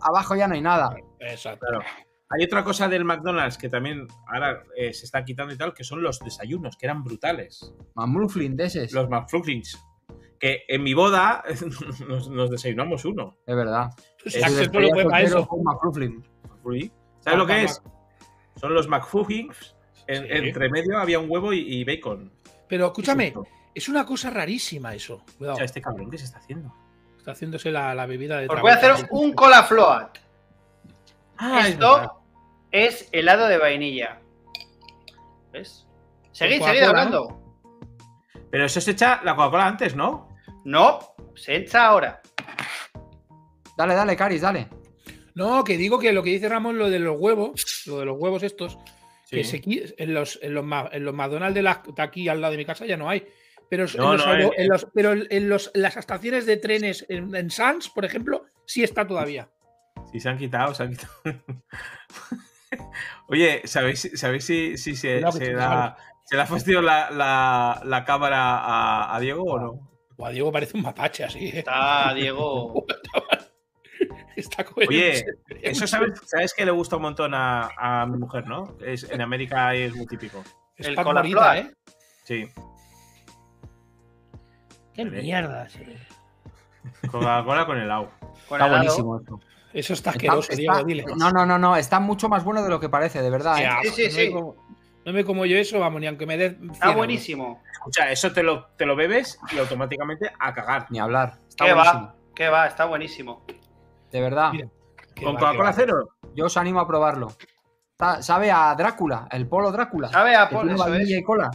abajo ya no hay nada. Exacto. Claro. Hay otra cosa del McDonald's que también ahora eh, se está quitando y tal, que son los desayunos, que eran brutales. Mamruflin de ese. Los McFlurries. Que en mi boda nos, nos desayunamos uno. Es verdad. Pues Es solo fue para eso. ¿Sabes lo que Mac- es? Son los. En- Sí. Entre medio había un huevo y, y bacon. Pero escúchame, es una cosa rarísima eso. O Cuidado, sea, este cabrón, ¿qué se está haciendo? está haciéndose la, la bebida de Os voy a hacer un cola float. Ah, es Esto verdad. es helado de vainilla. ¿Ves? Seguid, Coca-Cola, seguid ¿no? hablando. Pero eso se echa la Coca-Cola antes, ¿no? No, se echa ahora. Dale, dale, Caris, dale. No, que digo que lo que dice Ramón, lo de los huevos, lo de los huevos estos, que se en los, en los, en los McDonald's de, la, de aquí al lado de mi casa ya no hay. Pero, No, en, los, no, aero- en- en los- pero en los, las estaciones de trenes en, en Sans, por ejemplo, sí está todavía. Sí, se han quitado, se han quitado. Oye, ¿sabéis, ¿sabéis si, si se, se da, se le ha fastidiado la, la- la cámara a, a Diego o no? Buah, Diego parece un mapache así. ¿eh? Está Diego. Está con- Oye, Eso sabes, sabes que le gusta un montón a, a mi mujer, ¿no? Es, en América es muy típico. Es el Morita, float. ¿eh? Sí. Qué mierda. sí. Coca-Cola con helado. Con Está helado. buenísimo eso. Eso está asqueroso, está- Diego, dile. No, no, no, no. Está mucho más bueno de lo que parece, de verdad. ¿eh? Sí, sí, no, me sí. como, no me como yo eso, vamos, ni aunque me dé. 100 Está buenísimo. Escucha, eso te lo, te lo bebes y automáticamente a cagar. Ni hablar. Está ¿Qué buenísimo. va? ¿Qué va? Está buenísimo. De verdad. Mira. ¿Con Coca-Cola cero? Yo os animo a probarlo. Está- sabe a Drácula, el polo Drácula. Sabe a polo, tiene eso es. y cola.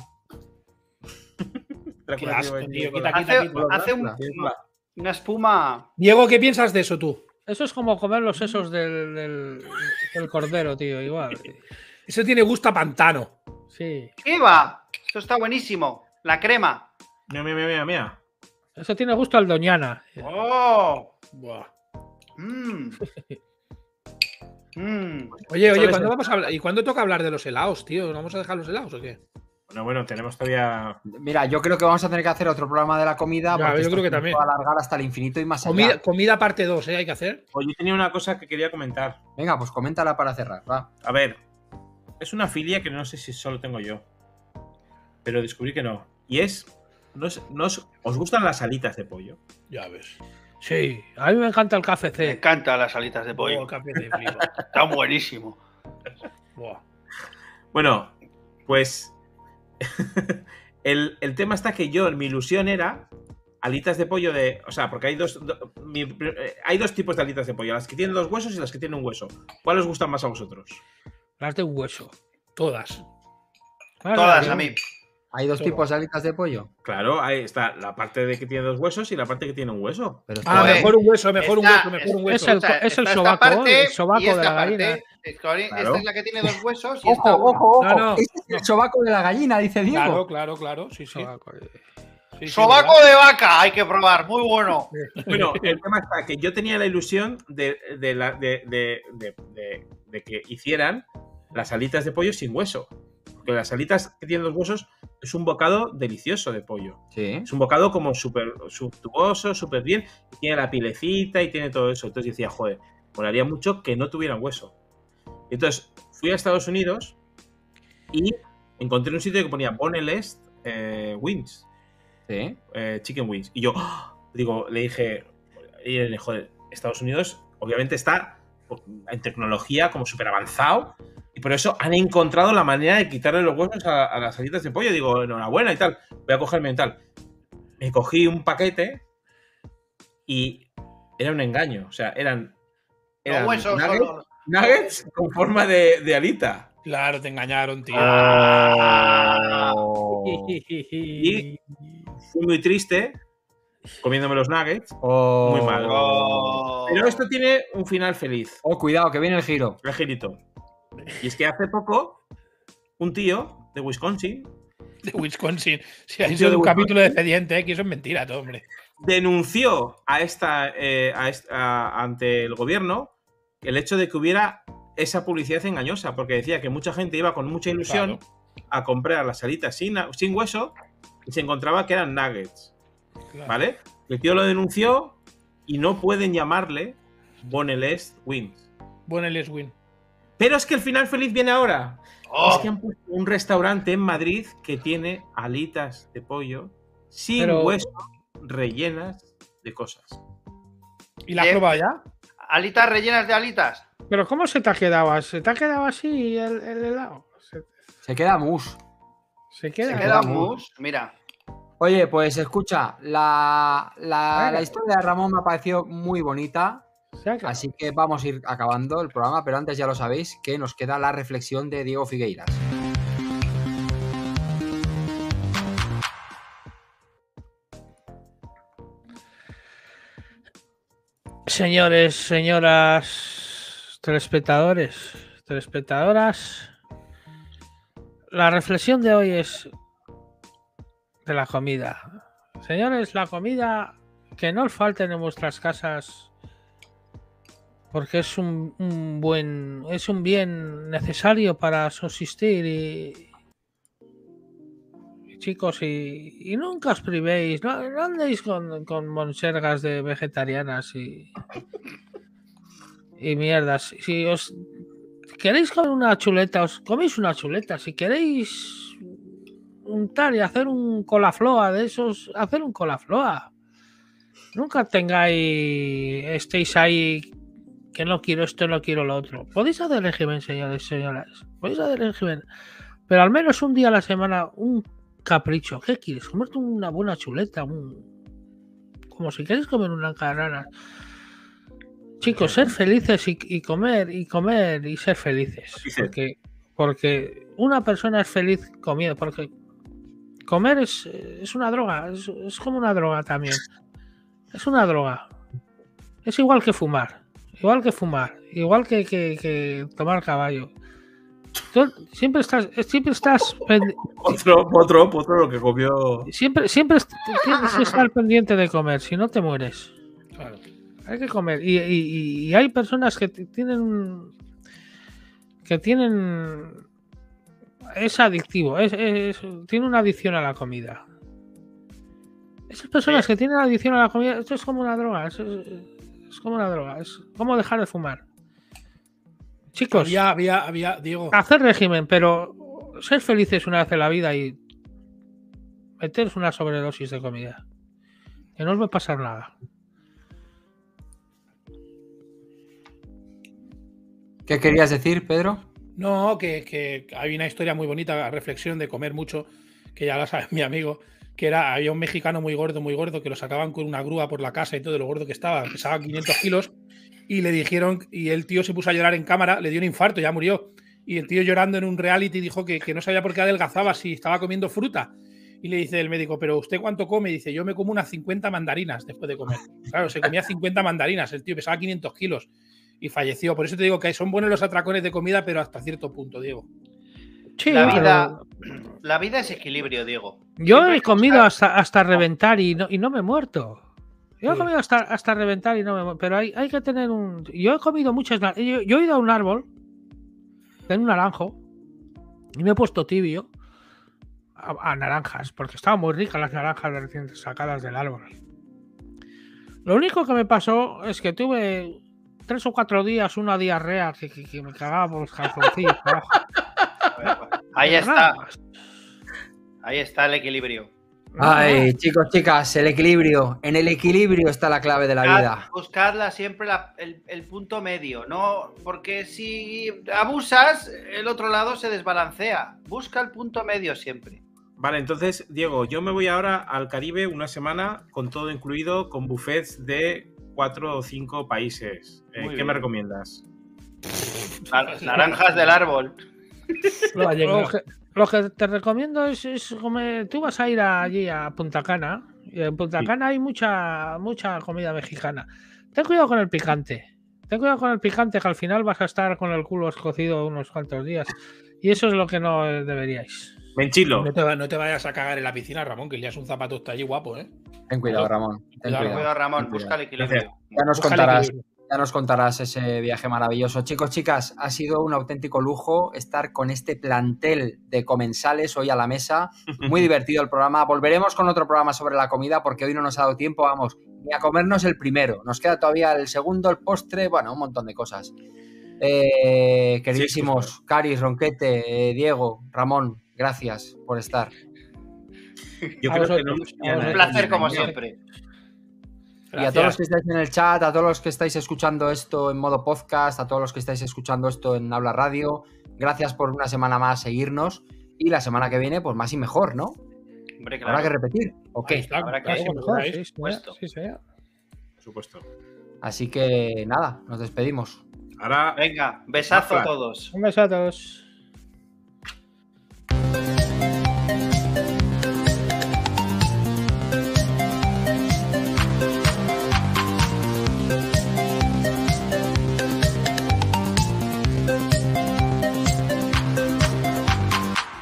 Qué asco, tío, quita, Hace, quita, quita. hace un- Drácula. una espuma. Diego, ¿qué piensas de eso tú? Eso es como comer los sesos del, del, del cordero, tío. Igual. Eso tiene gusto a pantano. Sí. ¿Qué va? Esto está buenísimo. La crema. Mira, mira, mira, mira. Eso tiene gusto al doñana. ¡Oh! Buah. Mm. Mm. Oye, oye. ¿cuándo vamos a hablar? ¿Y cuándo toca hablar de los helados, tío? ¿No vamos a dejar los helados o qué? Bueno, bueno, tenemos todavía. Mira, yo creo que vamos a tener que hacer otro programa de la comida. Ya, yo creo que también. puede alargar hasta el infinito y más allá. Comida, comida parte 2, ¿eh? Hay que hacer. Oye, yo tenía una cosa que quería comentar. Venga, pues coméntala para cerrar. Va. A ver, es una filia que no sé si solo tengo yo. Pero descubrí que no. Y es. No es- no es- ¿Os gustan las alitas de pollo? Ya ves. Sí, a mí me encanta el Me KFC. encantan las alitas de Oh, pollo. flipa. Está buenísimo. Buah. Bueno, pues. el, el tema está que yo, mi ilusión era alitas de pollo de. O sea, porque hay dos, do- mi- eh, hay dos tipos de alitas de pollo: las que tienen dos huesos y las que tienen un hueso. ¿Cuál os gustan más a vosotros? Las de hueso. Todas. Claro, Todas a mí. Hay dos tipos de alitas de pollo. Claro, ahí está la parte de que tiene dos huesos y la parte que tiene un hueso. Pero Ah, mejor un hueso, mejor un hueso, mejor un hueso. Es el- es sobaco, parte el sobaco de la parte. gallina. Esta es la que tiene dos huesos y Ojo, ojo, ojo. No, no. Este es el sobaco de la gallina, dice Diego. Claro, claro, claro. Sí, sí. sobaco. Sí, sí, Sobaco de vaca, hay que probar, muy bueno. Bueno, el tema está que yo tenía la ilusión de, de la- de- de- de- de- de que hicieran las alitas de pollo sin hueso. Porque las alitas que tienen dos huesos es un bocado delicioso de pollo. Sí. Es un bocado como súper suntuoso, súper bien. y Tiene la pilecita y tiene todo eso. Entonces decía, joder, molaría mucho que no tuvieran hueso. Entonces fui a Estados Unidos y encontré un sitio que ponía Boneless eh, Wings Sí. eh, Chicken Wings. Y yo, ¡ah! digo, le dije, y le dije, joder, Estados Unidos obviamente está en tecnología como súper avanzado y por eso han encontrado la manera de quitarle los huesos a, a las alitas de pollo. Digo, enhorabuena y tal, voy a cogerme y tal. Me cogí un paquete y era un engaño. O sea, eran, eran Los huesos nuggets, solo. nuggets con forma de, de alita. Claro, te engañaron, tío. Ah. Y- Fui muy triste comiéndome los nuggets. Oh. Muy mal. Oh. Pero esto tiene un final feliz. Oh, cuidado, que viene el giro. El girito. Y es que hace poco, un tío de Wisconsin De Wisconsin. Si hay Un capítulo de expediente, ¿eh? que eso es mentira, todo, hombre. denunció a esta, eh, a esta- a- ante el gobierno el hecho de que hubiera esa publicidad engañosa, porque decía que mucha gente iba con mucha ilusión a comprar las alitas sin, sin hueso y se encontraba que eran nuggets, Claro. ¿vale? El tío lo denunció y no pueden llamarle Boneless Wings. Buen el win. Pero es que el final feliz viene ahora. Oh. Es que han puesto un restaurante en Madrid que tiene alitas de pollo sin Pero- hueso rellenas de cosas. ¿Y la has Eh, probado ya? Alitas rellenas de alitas. Pero ¿cómo se te ha quedado? ¿Se te ha quedado así el, el helado? Se, Se queda mus. se queda. Se queda mus. Mira. Oye, pues escucha, la, la, historia de Ramón me ha parecido muy bonita. Así que vamos a ir acabando el programa, pero antes ya lo sabéis que nos queda la reflexión de Diego Figueiras. Señores, señoras, telespectadores, telespectadoras, la reflexión de hoy es de la comida. Señores, la comida que no os falten en vuestras casas porque es un, un buen, es un bien necesario para subsistir y, y chicos y, y nunca os privéis, no, no andéis con, con monsergas de vegetarianas y y mierdas. Si os queréis comer una chuleta, os coméis una chuleta. Si queréis untar y hacer un colafloa de esos, hacer un colafloa. Nunca tengáis, estéis ahí que no quiero esto, no quiero lo otro. Podéis hacer régimen, señores, señoras. Podéis hacer régimen. Pero al menos un día a la semana, un capricho. ¿Qué quieres? Comerte una buena chuleta, un... como si queréis comer una carrana. Chicos, ser felices y, y comer, y comer y ser felices. Porque, porque una persona es feliz comiendo, porque comer es, es una droga, es, es como una droga también. Es una droga. Es igual que fumar, igual que fumar, igual que, que- que tomar caballo. Tú siempre estás, siempre estás Otro, otro, otro lo que comió. siempre, siempre tienes que estar pendiente de comer, si no te mueres. Claro. Hay que comer. Y, y- y hay personas que tienen. que tienen. Es adictivo. Es, es- tiene una adicción a la comida. Esas personas que tienen adicción a la comida, esto es como una droga. Es, es- como una droga. Es como dejar de fumar. Chicos, Había, había, había, Diego. hacer régimen, pero ser felices una vez en la vida y meteros una sobredosis de comida. Que no os va a pasar nada. ¿Qué querías decir, Pedro? No, que, que hay una historia muy bonita, reflexión de comer mucho, que ya la sabe mi amigo, que era, había un mexicano muy gordo, muy gordo, que lo sacaban con una grúa por la casa y todo, lo gordo que estaba, pesaba 500 kilos, y le dijeron, y el tío se puso a llorar en cámara, le dio un infarto, ya murió. Y el tío llorando en un reality dijo que, que no sabía por qué adelgazaba si estaba comiendo fruta. Y le dice el médico, ¿pero usted cuánto come? Y dice, yo me como unas 50 mandarinas después de comer. Claro, se comía 50 mandarinas, el tío pesaba 500 kilos y falleció. Por eso te digo que son buenos los atracones de comida, pero hasta cierto punto, Diego. Sí, La pero vida, la vida es equilibrio, Diego. yo he comido hasta, hasta reventar y no, y no me he muerto. Yo he comido hasta, hasta reventar y no me he muerto. Pero hay, hay que tener un. Yo he comido muchas. Yo, yo he ido a un árbol, en un naranjo, y me he puesto tibio a, a naranjas, porque estaban muy ricas las naranjas recién sacadas del árbol. Lo único que me pasó es que tuve tres o cuatro días una diarrea que, que- que me cagaba por los calzoncillos. Ahí está, ahí está el equilibrio. Ay, chicos, chicas, el equilibrio. En el equilibrio está la clave de la Buscad- vida. Buscadla siempre la- el, el punto medio, no porque si abusas, el otro lado se desbalancea. Busca el punto medio siempre. Vale, entonces, Diego, yo me voy ahora al Caribe una semana con todo incluido, con buffets de cuatro o cinco países. Eh, ¿Qué bien. me recomiendas? Nar- Naranjas del árbol. Lo que, lo que te recomiendo es, es comer. Tú vas a ir allí a Punta Cana. Y en Punta Sí. Cana hay mucha, mucha comida mexicana. Ten cuidado con el picante. Ten cuidado con el picante, que al final vas a estar con el culo escocido unos cuantos días. Y eso es lo que no deberíais. Me enchilo. No te, no te vayas a cagar en la piscina, Ramón, que el día es un zapato está allí guapo, ¿eh? Ten cuidado. Ramón. Ten Cuidado, Ramón, Ten busca cuidado. el equilibrio. Ya nos Búscale contarás, equilibrio. Ya nos contarás ese viaje maravilloso. Chicos, chicas, ha sido un auténtico lujo estar con este plantel de comensales hoy a la mesa. Muy divertido el programa. Volveremos con otro programa sobre la comida porque hoy no nos ha dado tiempo, vamos, ni a comernos el primero. Nos queda todavía el segundo, el postre, bueno, un montón de cosas. Eh, queridísimos Caris, Ronquete, eh, Diego, Ramón, gracias por estar. Yo creo que no vosotros. Un placer como no- Y a todos los que estáis en el chat, a todos los que estáis escuchando esto en modo podcast, a todos los que estáis escuchando esto en Habla Radio, gracias por una semana más seguirnos. Y la semana que viene, pues más y mejor, ¿no? Hombre, Habrá que claro. repetir, ¿ok? Está, Habrá que- claro, mejor, sí, sí, señor. Por supuesto. Así que nada, nos despedimos. Ahora Venga, besazo a todos. Un beso a todos.